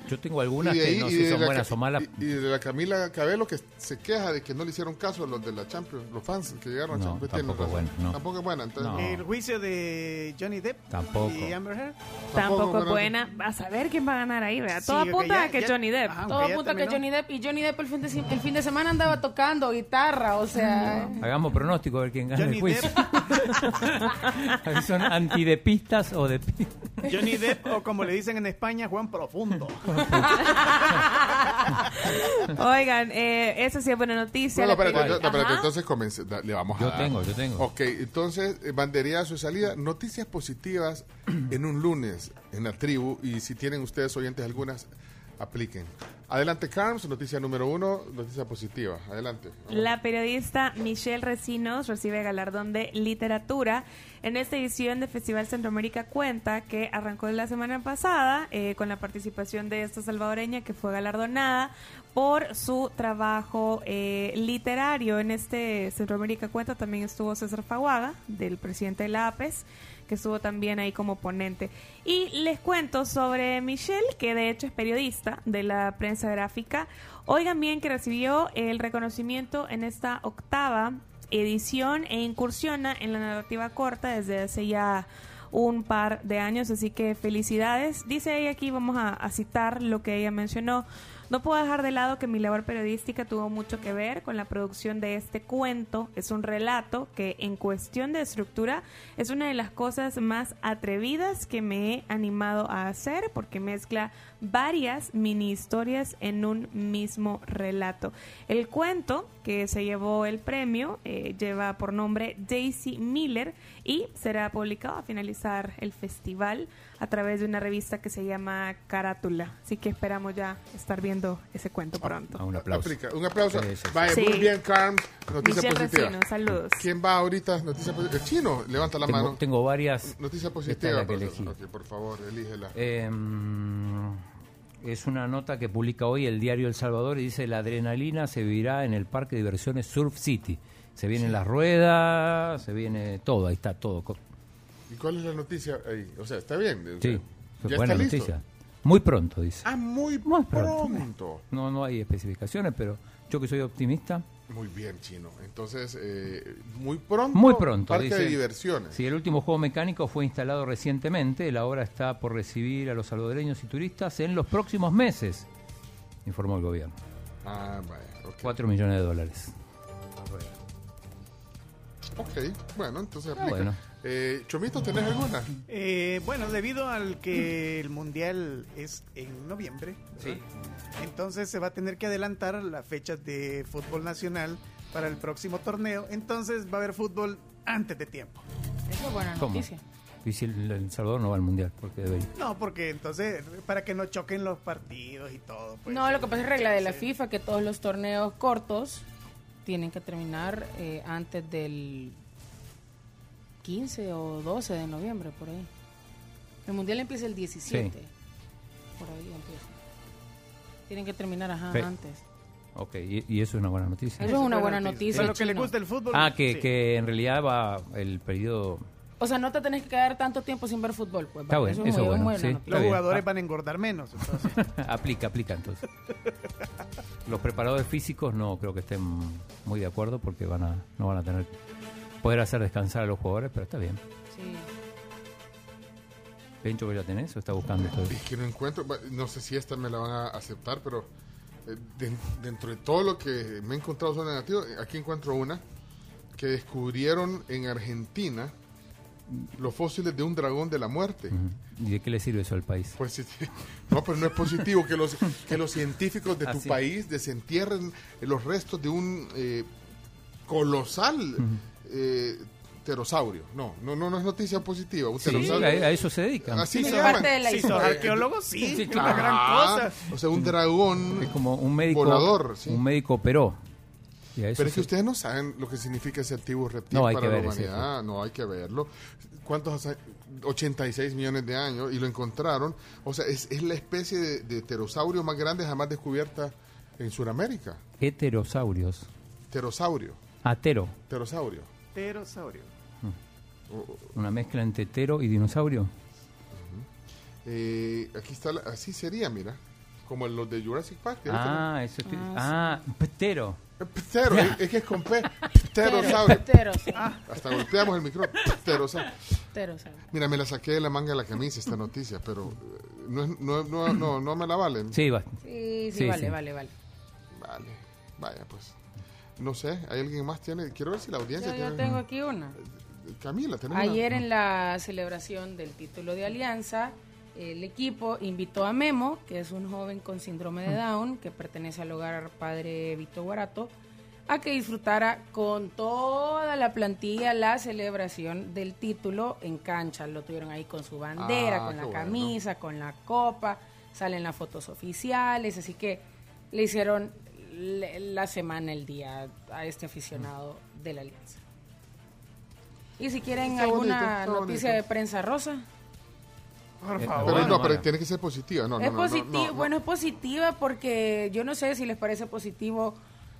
Yo tengo algunas que no sé si son buenas o malas. Y, y de la Camila Cabello que se queja de que no le hicieron caso a los de la Champions, los fans que llegaron a No, Champions. Tienen tampoco razón. buena, no. Tampoco es buena. Entonces, No. El juicio de Johnny Depp Tampoco. y Amber Heard. Tampoco bueno, buena. A saber quién va a ganar ahí, ¿verdad? Sí, Todo que apunta ya- a que ya- Johnny Depp. Ajá, Todo apunta que. Johnny Depp y Johnny Depp el fin de, el fin de semana andaba tocando guitarra, o sea, Hagamos pronóstico a ver quién gana Johnny el juicio. Son antidepistas o de Johnny Depp, o como le dicen en España, Juan Profundo. Oigan, eh, eso sí es buena noticia. Bueno, espérate, yo- espérate, entonces comencé, da- le vamos a Yo dar. tengo, yo tengo. Ok, entonces, eh, bandería a su salida, noticias positivas en un lunes en la tribu, y si tienen ustedes oyentes algunas, apliquen. Adelante, Carms, noticia número uno, noticia positiva. Adelante. La periodista Michelle Recinos recibe galardón de literatura. En esta edición de Festival Centroamérica Cuenta, que arrancó la semana pasada eh, con la participación de esta salvadoreña que fue galardonada por su trabajo eh, literario. En este Centroamérica Cuenta también estuvo César Faguaga, del presidente de la APES, que estuvo también ahí como ponente. Y les cuento sobre Michelle, que de hecho es periodista de la prensa gráfica. Oigan bien que recibió el reconocimiento en esta octava edición e incursiona en la narrativa corta desde hace ya un par de años, así que felicidades. Dice ella aquí, vamos a, a citar lo que ella mencionó. No puedo dejar de lado que mi labor periodística tuvo mucho que ver con la producción de este cuento. Es un relato que en cuestión de estructura es una de las cosas más atrevidas que me he animado a hacer porque mezcla varias mini historias en un mismo relato. El cuento que se llevó el premio eh, lleva por nombre Daisy Miller y será publicado a finalizar el festival a través de una revista que se llama Carátula. Así que esperamos ya estar viendo ese cuento pronto. Ah, un aplauso. Aplica. Un aplauso. Sí, sí, sí. Vaya, Sí. muy bien, Carms. Noticia Michelle positiva. Racino, saludos. ¿Quién va ahorita? Noticia positiva. El chino, levanta la Tengo, mano. tengo varias. Noticia positiva. que por favor, elígela. Eh, es una nota que publica hoy el diario El Salvador y dice la adrenalina se vivirá en el parque de diversiones Surf City. Se vienen las ruedas, se viene todo, ahí está todo. ¿Y cuál es la noticia ahí? O sea, está bien. o Sí, sea, fue ¿Ya buena está listo? noticia. Muy pronto, dice. Ah, muy, pronto. pronto. No, no hay especificaciones, pero yo que soy optimista, Muy bien, chino. Entonces, eh, muy pronto. muy pronto. Parque dice. de diversiones. Sí, el último juego mecánico fue instalado recientemente. La obra está por recibir a los salvadoreños y turistas en los próximos meses, informó el gobierno. Ah, vaya. ok. 4 millones de dólares. Ok, bueno, entonces Ah, bueno. Eh, Chomito, ¿tenés alguna? Eh, bueno, debido al que el mundial es en noviembre, entonces se va a tener que adelantar las fechas de fútbol nacional para el próximo torneo. Entonces va a haber fútbol antes de tiempo. Eso es buena ¿Cómo? noticia. Y si el, El Salvador no va al mundial, porque. No, porque entonces para que no choquen los partidos y todo. pues. No, lo que pasa es regla de la FIFA que todos los torneos cortos tienen que terminar eh, antes del 15 o 12 de noviembre, por ahí. El mundial empieza el 17. Por ahí empieza. Tienen que terminar ajá, Fe- antes. Ok, y, y eso es una buena noticia. Eso es una buena noticia. Lo que le gusta el fútbol. Ah, que, sí. que en realidad va el periodo. O sea, no te tenés que quedar tanto tiempo sin ver fútbol. Pues, Está bueno, es eso muy bueno, sí. Los jugadores van a engordar menos. Entonces. aplica, aplica entonces. Los preparadores físicos no creo que estén muy de acuerdo porque van a no van a tener poder hacer descansar a los jugadores, pero está bien. Sí. Pencho, ¿vos ya tenés o está buscando esto? Es que no encuentro, no sé si esta me la van a aceptar, pero eh, den- dentro de todo lo que me he encontrado son negativos, eh, aquí encuentro una que descubrieron en Argentina los fósiles de un dragón de la muerte. ¿Y de qué le sirve eso al país? Pues no, pero no es positivo que los, que los científicos de tu Así. país desentierren los restos de un eh, colosal eh, pterosaurio. No, no, no, no es noticia positiva. Un Sí, a, a eso se dedican. Así Sí, se parte de la historia. arqueólogo, sí, Sí, una claro. gran Ah, cosa. O sea, un dragón Es como un médico. volador. sí. Un médico operó. Y a eso Pero es que ustedes no saben lo que significa ese antiguo reptil No, para la ver ese humanidad. No, hay que verlo. ¿Cuántos hace? 86 millones de años y lo encontraron. O sea, es, es la especie de, de pterosaurio más grande jamás descubierta en Sudamérica. Heterosaurios. Pterosaurio. Atero. Pterosaurio. Pterosaurio. Una mezcla entre tero y dinosaurio. Eh, aquí está, la- así sería, mira. Como los de Jurassic Park. Ah, eso estoy- Ah, ptero. Ptero, es, es que es con P. Pterosaurio. Ptero, sí. Ah, hasta golpeamos el micrófono. Pterosaurio. Pterosaurio. Mira, me la saqué de la manga de la camisa esta noticia, pero eh, no, es- no, no, no, no me la valen. Sí, va. Sí, sí, Sí, vale, sí. vale, vale. Vale, vaya pues. No sé, ¿hay alguien más tiene? Quiero ver si la audiencia Yo, yo tiene... tengo aquí una. Camila, tenemos Ayer una- en la celebración del título de Alianza, el equipo invitó a Memo, que es un joven con síndrome de Down, que pertenece al hogar Padre Vito Guarato, a que disfrutara con toda la plantilla la celebración del título en cancha. Lo tuvieron ahí con su bandera, Ah, con la bueno. camisa, con la copa, salen las fotos oficiales, así que le hicieron la semana, el día a este aficionado de la Alianza. Y si quieren Está alguna noticia bonito. de prensa rosa. Por Eh, favor. pero no, pero tiene que ser positiva, no, es no, positivo, no, no. bueno, es positiva porque yo no sé si les parece positivo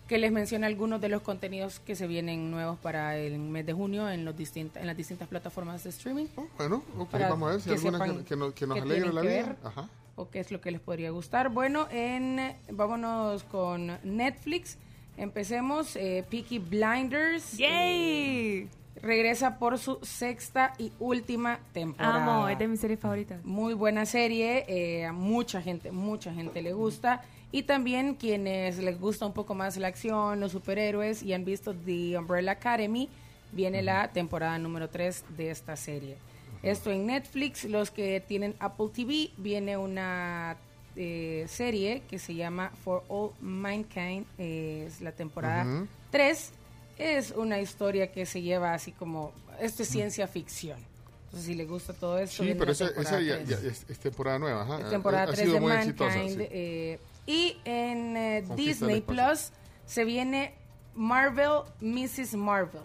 que les mencione algunos de los contenidos que se vienen nuevos para el mes de junio en los distintas en las distintas plataformas de streaming. Bueno, ok, Para vamos a ver si que alguna que, que nos, que nos la vida. Ajá. O qué es lo que les podría gustar. Bueno, en vámonos con Netflix. Empecemos eh, Peaky Blinders. ¡Yay! eh, regresa por su sexta y última temporada. Amo, es de mis series favoritas. Muy buena serie, eh, a mucha gente, mucha gente le gusta. Y también quienes les gusta un poco más la acción, los superhéroes y han visto The Umbrella Academy, viene la temporada número 3 de esta serie. Esto en Netflix, los que tienen Apple TV, viene una eh, serie que se llama For All Mankind, eh, es la temporada Ujú. 3. Es una historia que se lleva así como, esto es ciencia ficción. Entonces, si les gusta todo esto, Sí, pero esa, temporada esa ya, ya es, es temporada nueva. Ajá. Es temporada ha 3 sido de muy Mankind. exitosa. sí. eh, y en eh, Disney. Plus se viene Marvel, Mrs. Marvel.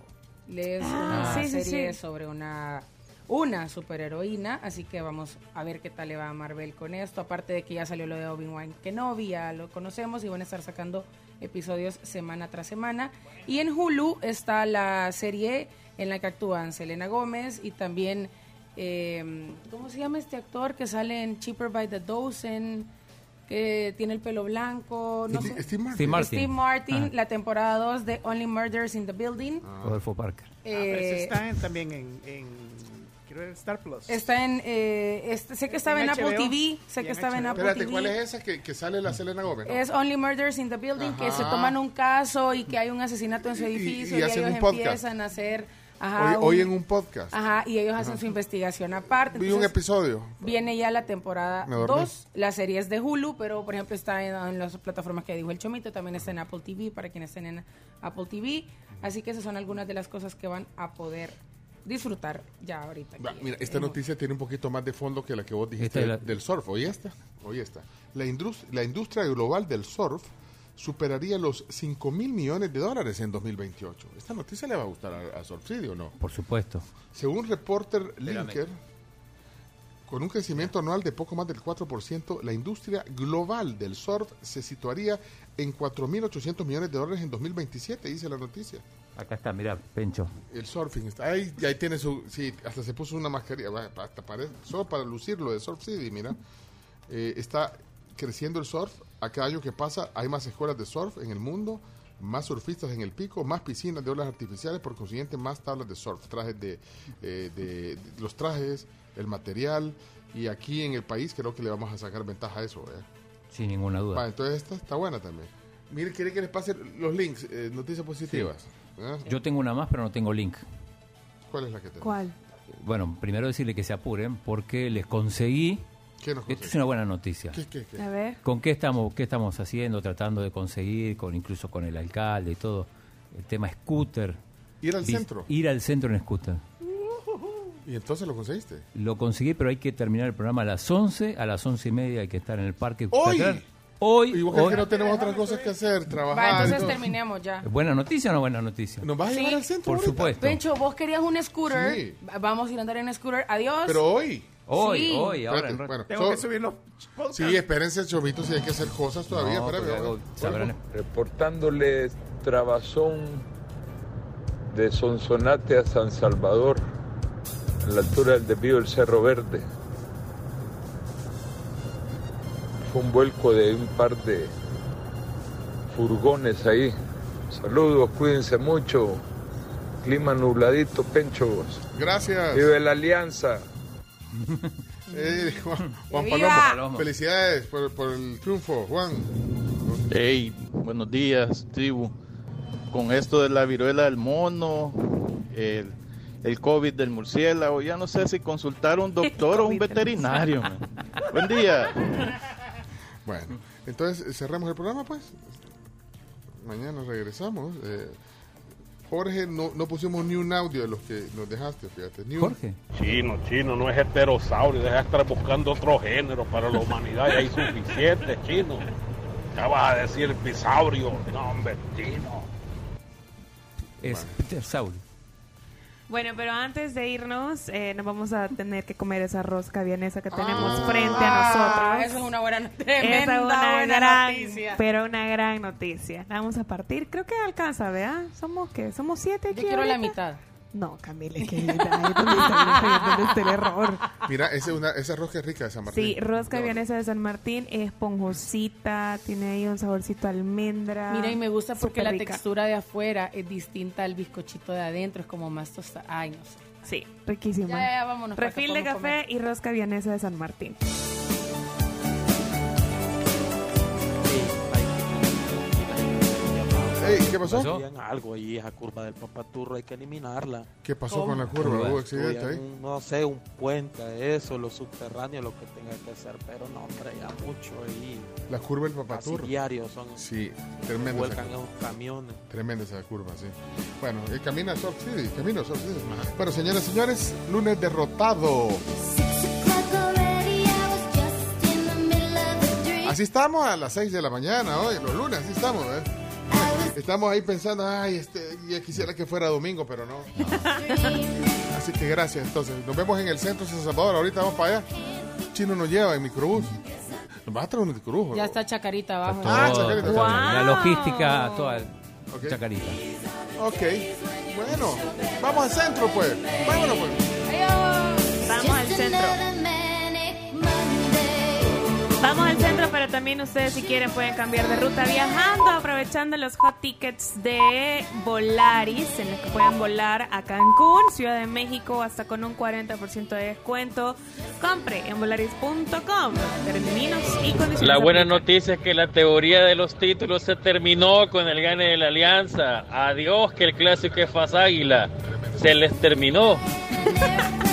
Es una Ah, sí, sí, serie sí. sobre una, una superheroína, así que vamos a ver qué tal le va a Marvel con esto. Aparte de que ya salió lo de Obi-Wan Kenobi, ya lo conocemos y van a estar sacando episodios semana tras semana. Y en Hulu está la serie en la que actúan Selena Gómez y también, eh, ¿cómo se llama este actor que sale en Cheaper by the Dozen? Que tiene el pelo blanco. No Steve- sé. Steve Martin. Steve Martin. Steve Martin, Ah. la temporada 2 de Only Murders in the Building. Rodolfo Parker. Ah, pero ese Eh, está en- también en, en quiero ver, Star Plus. Está en, eh, este- sé que estaba en, En Apple. TV, sé que en estaba en. Apple Espérate, TV. ¿cuál es esa que, que sale la Selena Gómez? no? Es Only Murders in the Building, que se Ajá. toman un caso y que hay un asesinato en su Y- y- edificio y y, hacen ellos un empiezan a hacer... Ajá, Hoy, en un podcast. Ajá, y ellos hacen Ajá. su investigación aparte. Vi un episodio. Viene ya la temporada Me dormí. 2. La serie es de Hulu, pero por ejemplo está en, en las plataformas que dijo el Chomito. También está en Apple TV para quienes estén en Apple TV. Así que esas son algunas de las cosas que van a poder disfrutar ya ahorita. Va, mira, esta noticia tiene un poquito más de fondo que la que vos dijiste la- del surf. Oye esta, oye esta. La, la industria global del surf superaría los 5 mil millones de dólares en 2028. Esta noticia le va a gustar a, a Surf City o no. Por supuesto. Según Reporter Linker, con un crecimiento anual de poco más del 4%, la industria global del surf se situaría en 4.800 millones de dólares en 2027, dice la noticia. Acá está, mira, Pencho. El surfing está ahí, y ahí tiene su, sí, hasta se puso una mascarilla, hasta parece, solo para lucirlo de Surf City, mira. Eh, está creciendo el surf, a cada año que pasa hay más escuelas de surf en el mundo, más surfistas en el pico, más piscinas de olas artificiales, por consiguiente más tablas de surf, trajes de, eh, de- de- los trajes, el material, y aquí en el país creo que le vamos a sacar ventaja a eso. ¿eh? Sin ninguna duda. Va, entonces esta está buena también. Mire, quiere que les pase los links, eh, noticias positivas. ¿Eh? Yo tengo una más, pero no tengo link. ¿Cuál es la que tenemos? ¿Cuál? bueno, primero decirle que se apuren porque les conseguí. ¿Qué nos Esta es una buena noticia. ¿Qué, qué, qué? A ver. ¿Con qué estamos, qué estamos haciendo, tratando de conseguir, con incluso con el alcalde y todo? El tema scooter. Ir al Vis- centro. Ir al centro en scooter. ¿Y entonces lo conseguiste? Lo conseguí, pero hay que terminar el programa a las 11. A las 11 y media hay que estar en el parque. ¡Hoy! Hoy. ¿Y vos crees hoy. que no tenemos otras cosas que hacer? Trabajar. Va, entonces terminemos ya. ¿Buena noticia o no buena noticia? ¿Nos vas a llevar Sí. al centro Por ahorita? supuesto. Pencho, vos querías un scooter. Sí. Vamos a ir a andar en scooter. Adiós. Pero hoy. Hoy, Sí. hoy, ahora. Espérate, en bueno, Tengo so- que subir los podcasts. Sí, espérense, Chovito, si hay que hacer cosas todavía. No, espérame, ahora. sabrán- reportándoles trabazón de Sonsonate a San Salvador, a la altura del desvío del Cerro Verde. Fue un vuelco de un par de furgones ahí. Saludos, cuídense mucho. Clima nubladito, penchos. Gracias. Vive la alianza. Eh, Juan, Juan. Palomo, felicidades por, por el triunfo, Juan. Hey, buenos días, tribu. Con esto de la viruela del mono, el, el COVID del murciélago, ya no sé si consultar a un doctor o un veterinario. Buen día. Bueno, entonces cerramos el programa, pues. Mañana regresamos. Eh, Jorge, no, no pusimos ni un audio de los que nos dejaste, fíjate. Ni un- Jorge. Chino, chino, no es heterosaurio, deja de estar buscando otro género para la humanidad, ya hay suficiente, chino. Ya vas a decir pisaurio, no hombre, chino. Es Peter Saul. Bueno, pero antes de irnos, eh, nos vamos a tener que comer esa rosca vienesa que tenemos Ah. frente a nosotros. Esa es una buena, tremenda es una buena gran, noticia. pero una gran noticia. La vamos a partir. Creo que alcanza, ¿verdad? Somos qué? Somos siete Yo quiero la mitad. No, Camila, es que ahí donde está, el error. Mira, esa, es una, esa rosca es rica de San Martín. Sí, rosca vienesa de San Martín, esponjosita, tiene ahí un saborcito a almendra. Mira, y me gusta porque la rica. textura de afuera es distinta al bizcochito de adentro, es como más tostada. Ay, no sé. Sí, riquísima. Ya, ya, vámonos. Refil de café comer. y rosca vienesa de San Martín. Ey, ¿qué pasó? Hacían algo ahí, esa curva del papaturro, hay que eliminarla. ¿Qué pasó con la curva? ¿Hubo accidente ahí? Un- no sé, un puente, eso, lo subterráneo, lo que tenga que hacer, pero no, hombre, ya mucho ahí. La curva del papaturro. diarios son. Sí, tremenda Vuelcan esos camiones. tremenda esa curva, sí. Bueno, el camino a Salt City, camino a Salt City. Bueno, señoras y señores, lunes derrotado. Así estamos a las 6 de la mañana hoy, los lunes, así estamos, ¿eh? Estamos ahí pensando, ay, este, ya quisiera que fuera domingo, pero no. Así que gracias, entonces. Nos vemos en el centro de San Salvador, ahorita vamos para allá. Chino nos lleva en microbús. Nos vas a traer un microbús, Ya está Chacarita abajo. Ah, Todo, Chacarita. Wow. La logística, toda chacarita. Ok, bueno, vamos al centro, pues. Vámonos, pues. Vamos al centro. Vamos al centro, pero también ustedes si quieren pueden cambiar de ruta viajando, aprovechando los hot tickets de Volaris, en los que pueden volar a Cancún, Ciudad de México, hasta con un 40% de descuento. Compre en volaris.com. Términos y condiciones. La buena aplican. noticia es que la teoría de los títulos se terminó con el gane de la Alianza. Adiós, que el clásico es Faz Águila. Se les terminó.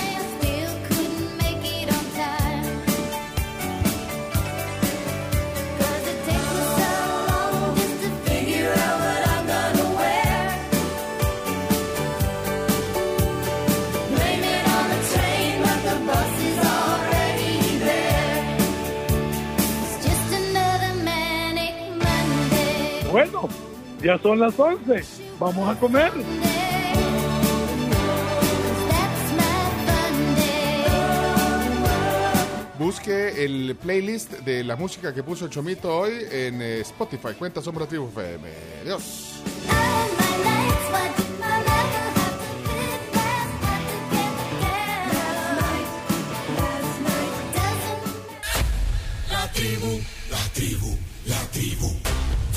Bueno, ya son las 11. Vamos a comer. Busque el playlist de la música que puso Chomito hoy en eh, Spotify. Cuenta Sombra Tribu FM. Adiós. La tribu, la tribu, la tribu.